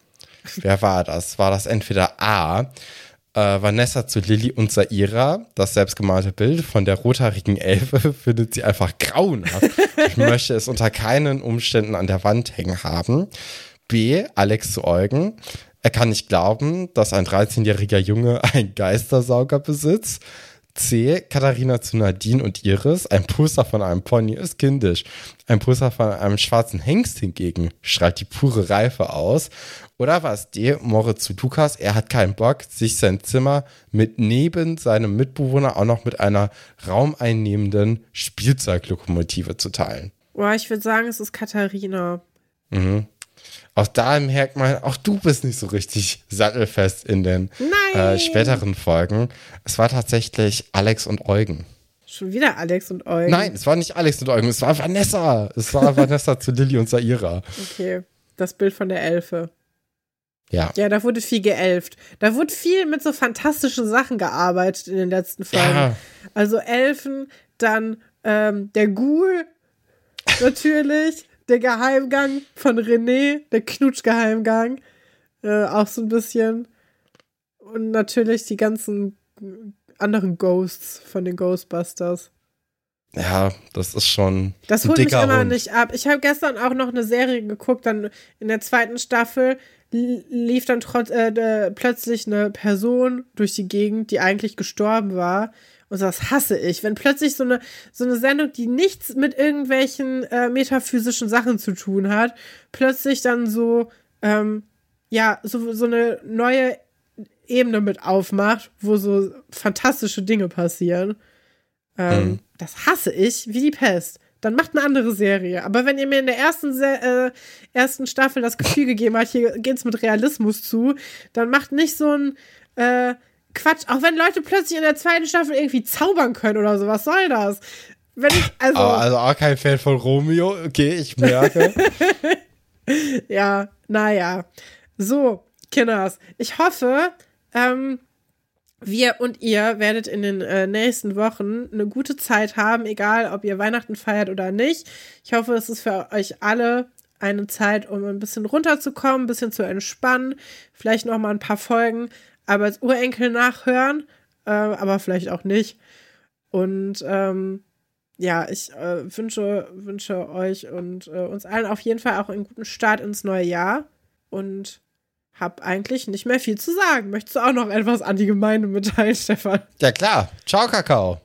A: Wer war das? War das entweder A, äh, Vanessa zu Lilly und Saira, das selbstgemalte Bild von der rothaarigen Elfe findet sie einfach grauenhaft. Ich möchte es unter keinen Umständen an der Wand hängen haben. B, Alex zu Eugen. Er kann nicht glauben, dass ein 13-jähriger Junge einen Geistersauger besitzt. C. Katharina zu Nadine und Iris. Ein Poster von einem Pony ist kindisch. Ein Poster von einem schwarzen Hengst hingegen strahlt die pure Reife aus. Oder was? D. Moritz zu Lukas. Er hat keinen Bock, sich sein Zimmer mit neben seinem Mitbewohner auch noch mit einer raumeinnehmenden Spielzeuglokomotive zu teilen.
B: Boah, ich würde sagen, es ist Katharina.
A: Mhm. Auch da merkt man, auch du bist nicht so richtig sattelfest in den äh, späteren Folgen. Es war tatsächlich Alex und Eugen.
B: Schon wieder Alex und Eugen.
A: Nein, es war nicht Alex und Eugen, es war Vanessa. Es war Vanessa zu Lilly und Saira.
B: Okay, das Bild von der Elfe.
A: Ja.
B: Ja, da wurde viel geelft. Da wurde viel mit so fantastischen Sachen gearbeitet in den letzten Folgen.
A: Ja.
B: Also Elfen, dann ähm, der Ghoul, natürlich, der Geheimgang von René, der Knutschgeheimgang, äh, auch so ein bisschen. Und natürlich die ganzen anderen Ghosts von den Ghostbusters.
A: Ja, das ist schon
B: Das holt mich immer
A: Hund.
B: nicht ab. Ich habe gestern auch noch eine Serie geguckt, dann in der zweiten Staffel li- lief dann trotz, äh, äh, plötzlich eine Person durch die Gegend, die eigentlich gestorben war. Und das hasse ich. Wenn plötzlich so eine, so eine Sendung, die nichts mit irgendwelchen äh, metaphysischen Sachen zu tun hat, plötzlich dann so, ähm, ja, so, so eine neue Ebene mit aufmacht, wo so fantastische Dinge passieren. Ähm,
A: Mhm.
B: Das hasse ich wie die Pest. Dann macht eine andere Serie. Aber wenn ihr mir in der ersten, Se äh, ersten Staffel das Gefühl gegeben habt, hier geht's mit Realismus zu, dann macht nicht so ein äh, Quatsch. Auch wenn Leute plötzlich in der zweiten Staffel irgendwie zaubern können oder so. Was soll das? Wenn ich, also,
A: Aber also auch kein Fan von Romeo. Okay, ich merke.
B: ja, naja. So, Kinders. Ich hoffe, ähm, wir und ihr werdet in den äh, nächsten Wochen eine gute Zeit haben, egal ob ihr Weihnachten feiert oder nicht. Ich hoffe, es ist für euch alle eine Zeit, um ein bisschen runterzukommen, ein bisschen zu entspannen, vielleicht noch mal ein paar Folgen, aber als Urenkel nachhören, äh, aber vielleicht auch nicht. Und ähm, ja, ich äh, wünsche, wünsche euch und äh, uns allen auf jeden Fall auch einen guten Start ins neue Jahr und hab eigentlich nicht mehr viel zu sagen. Möchtest du auch noch etwas an die Gemeinde mitteilen, Stefan?
A: ja klar. Ciao, Kakao.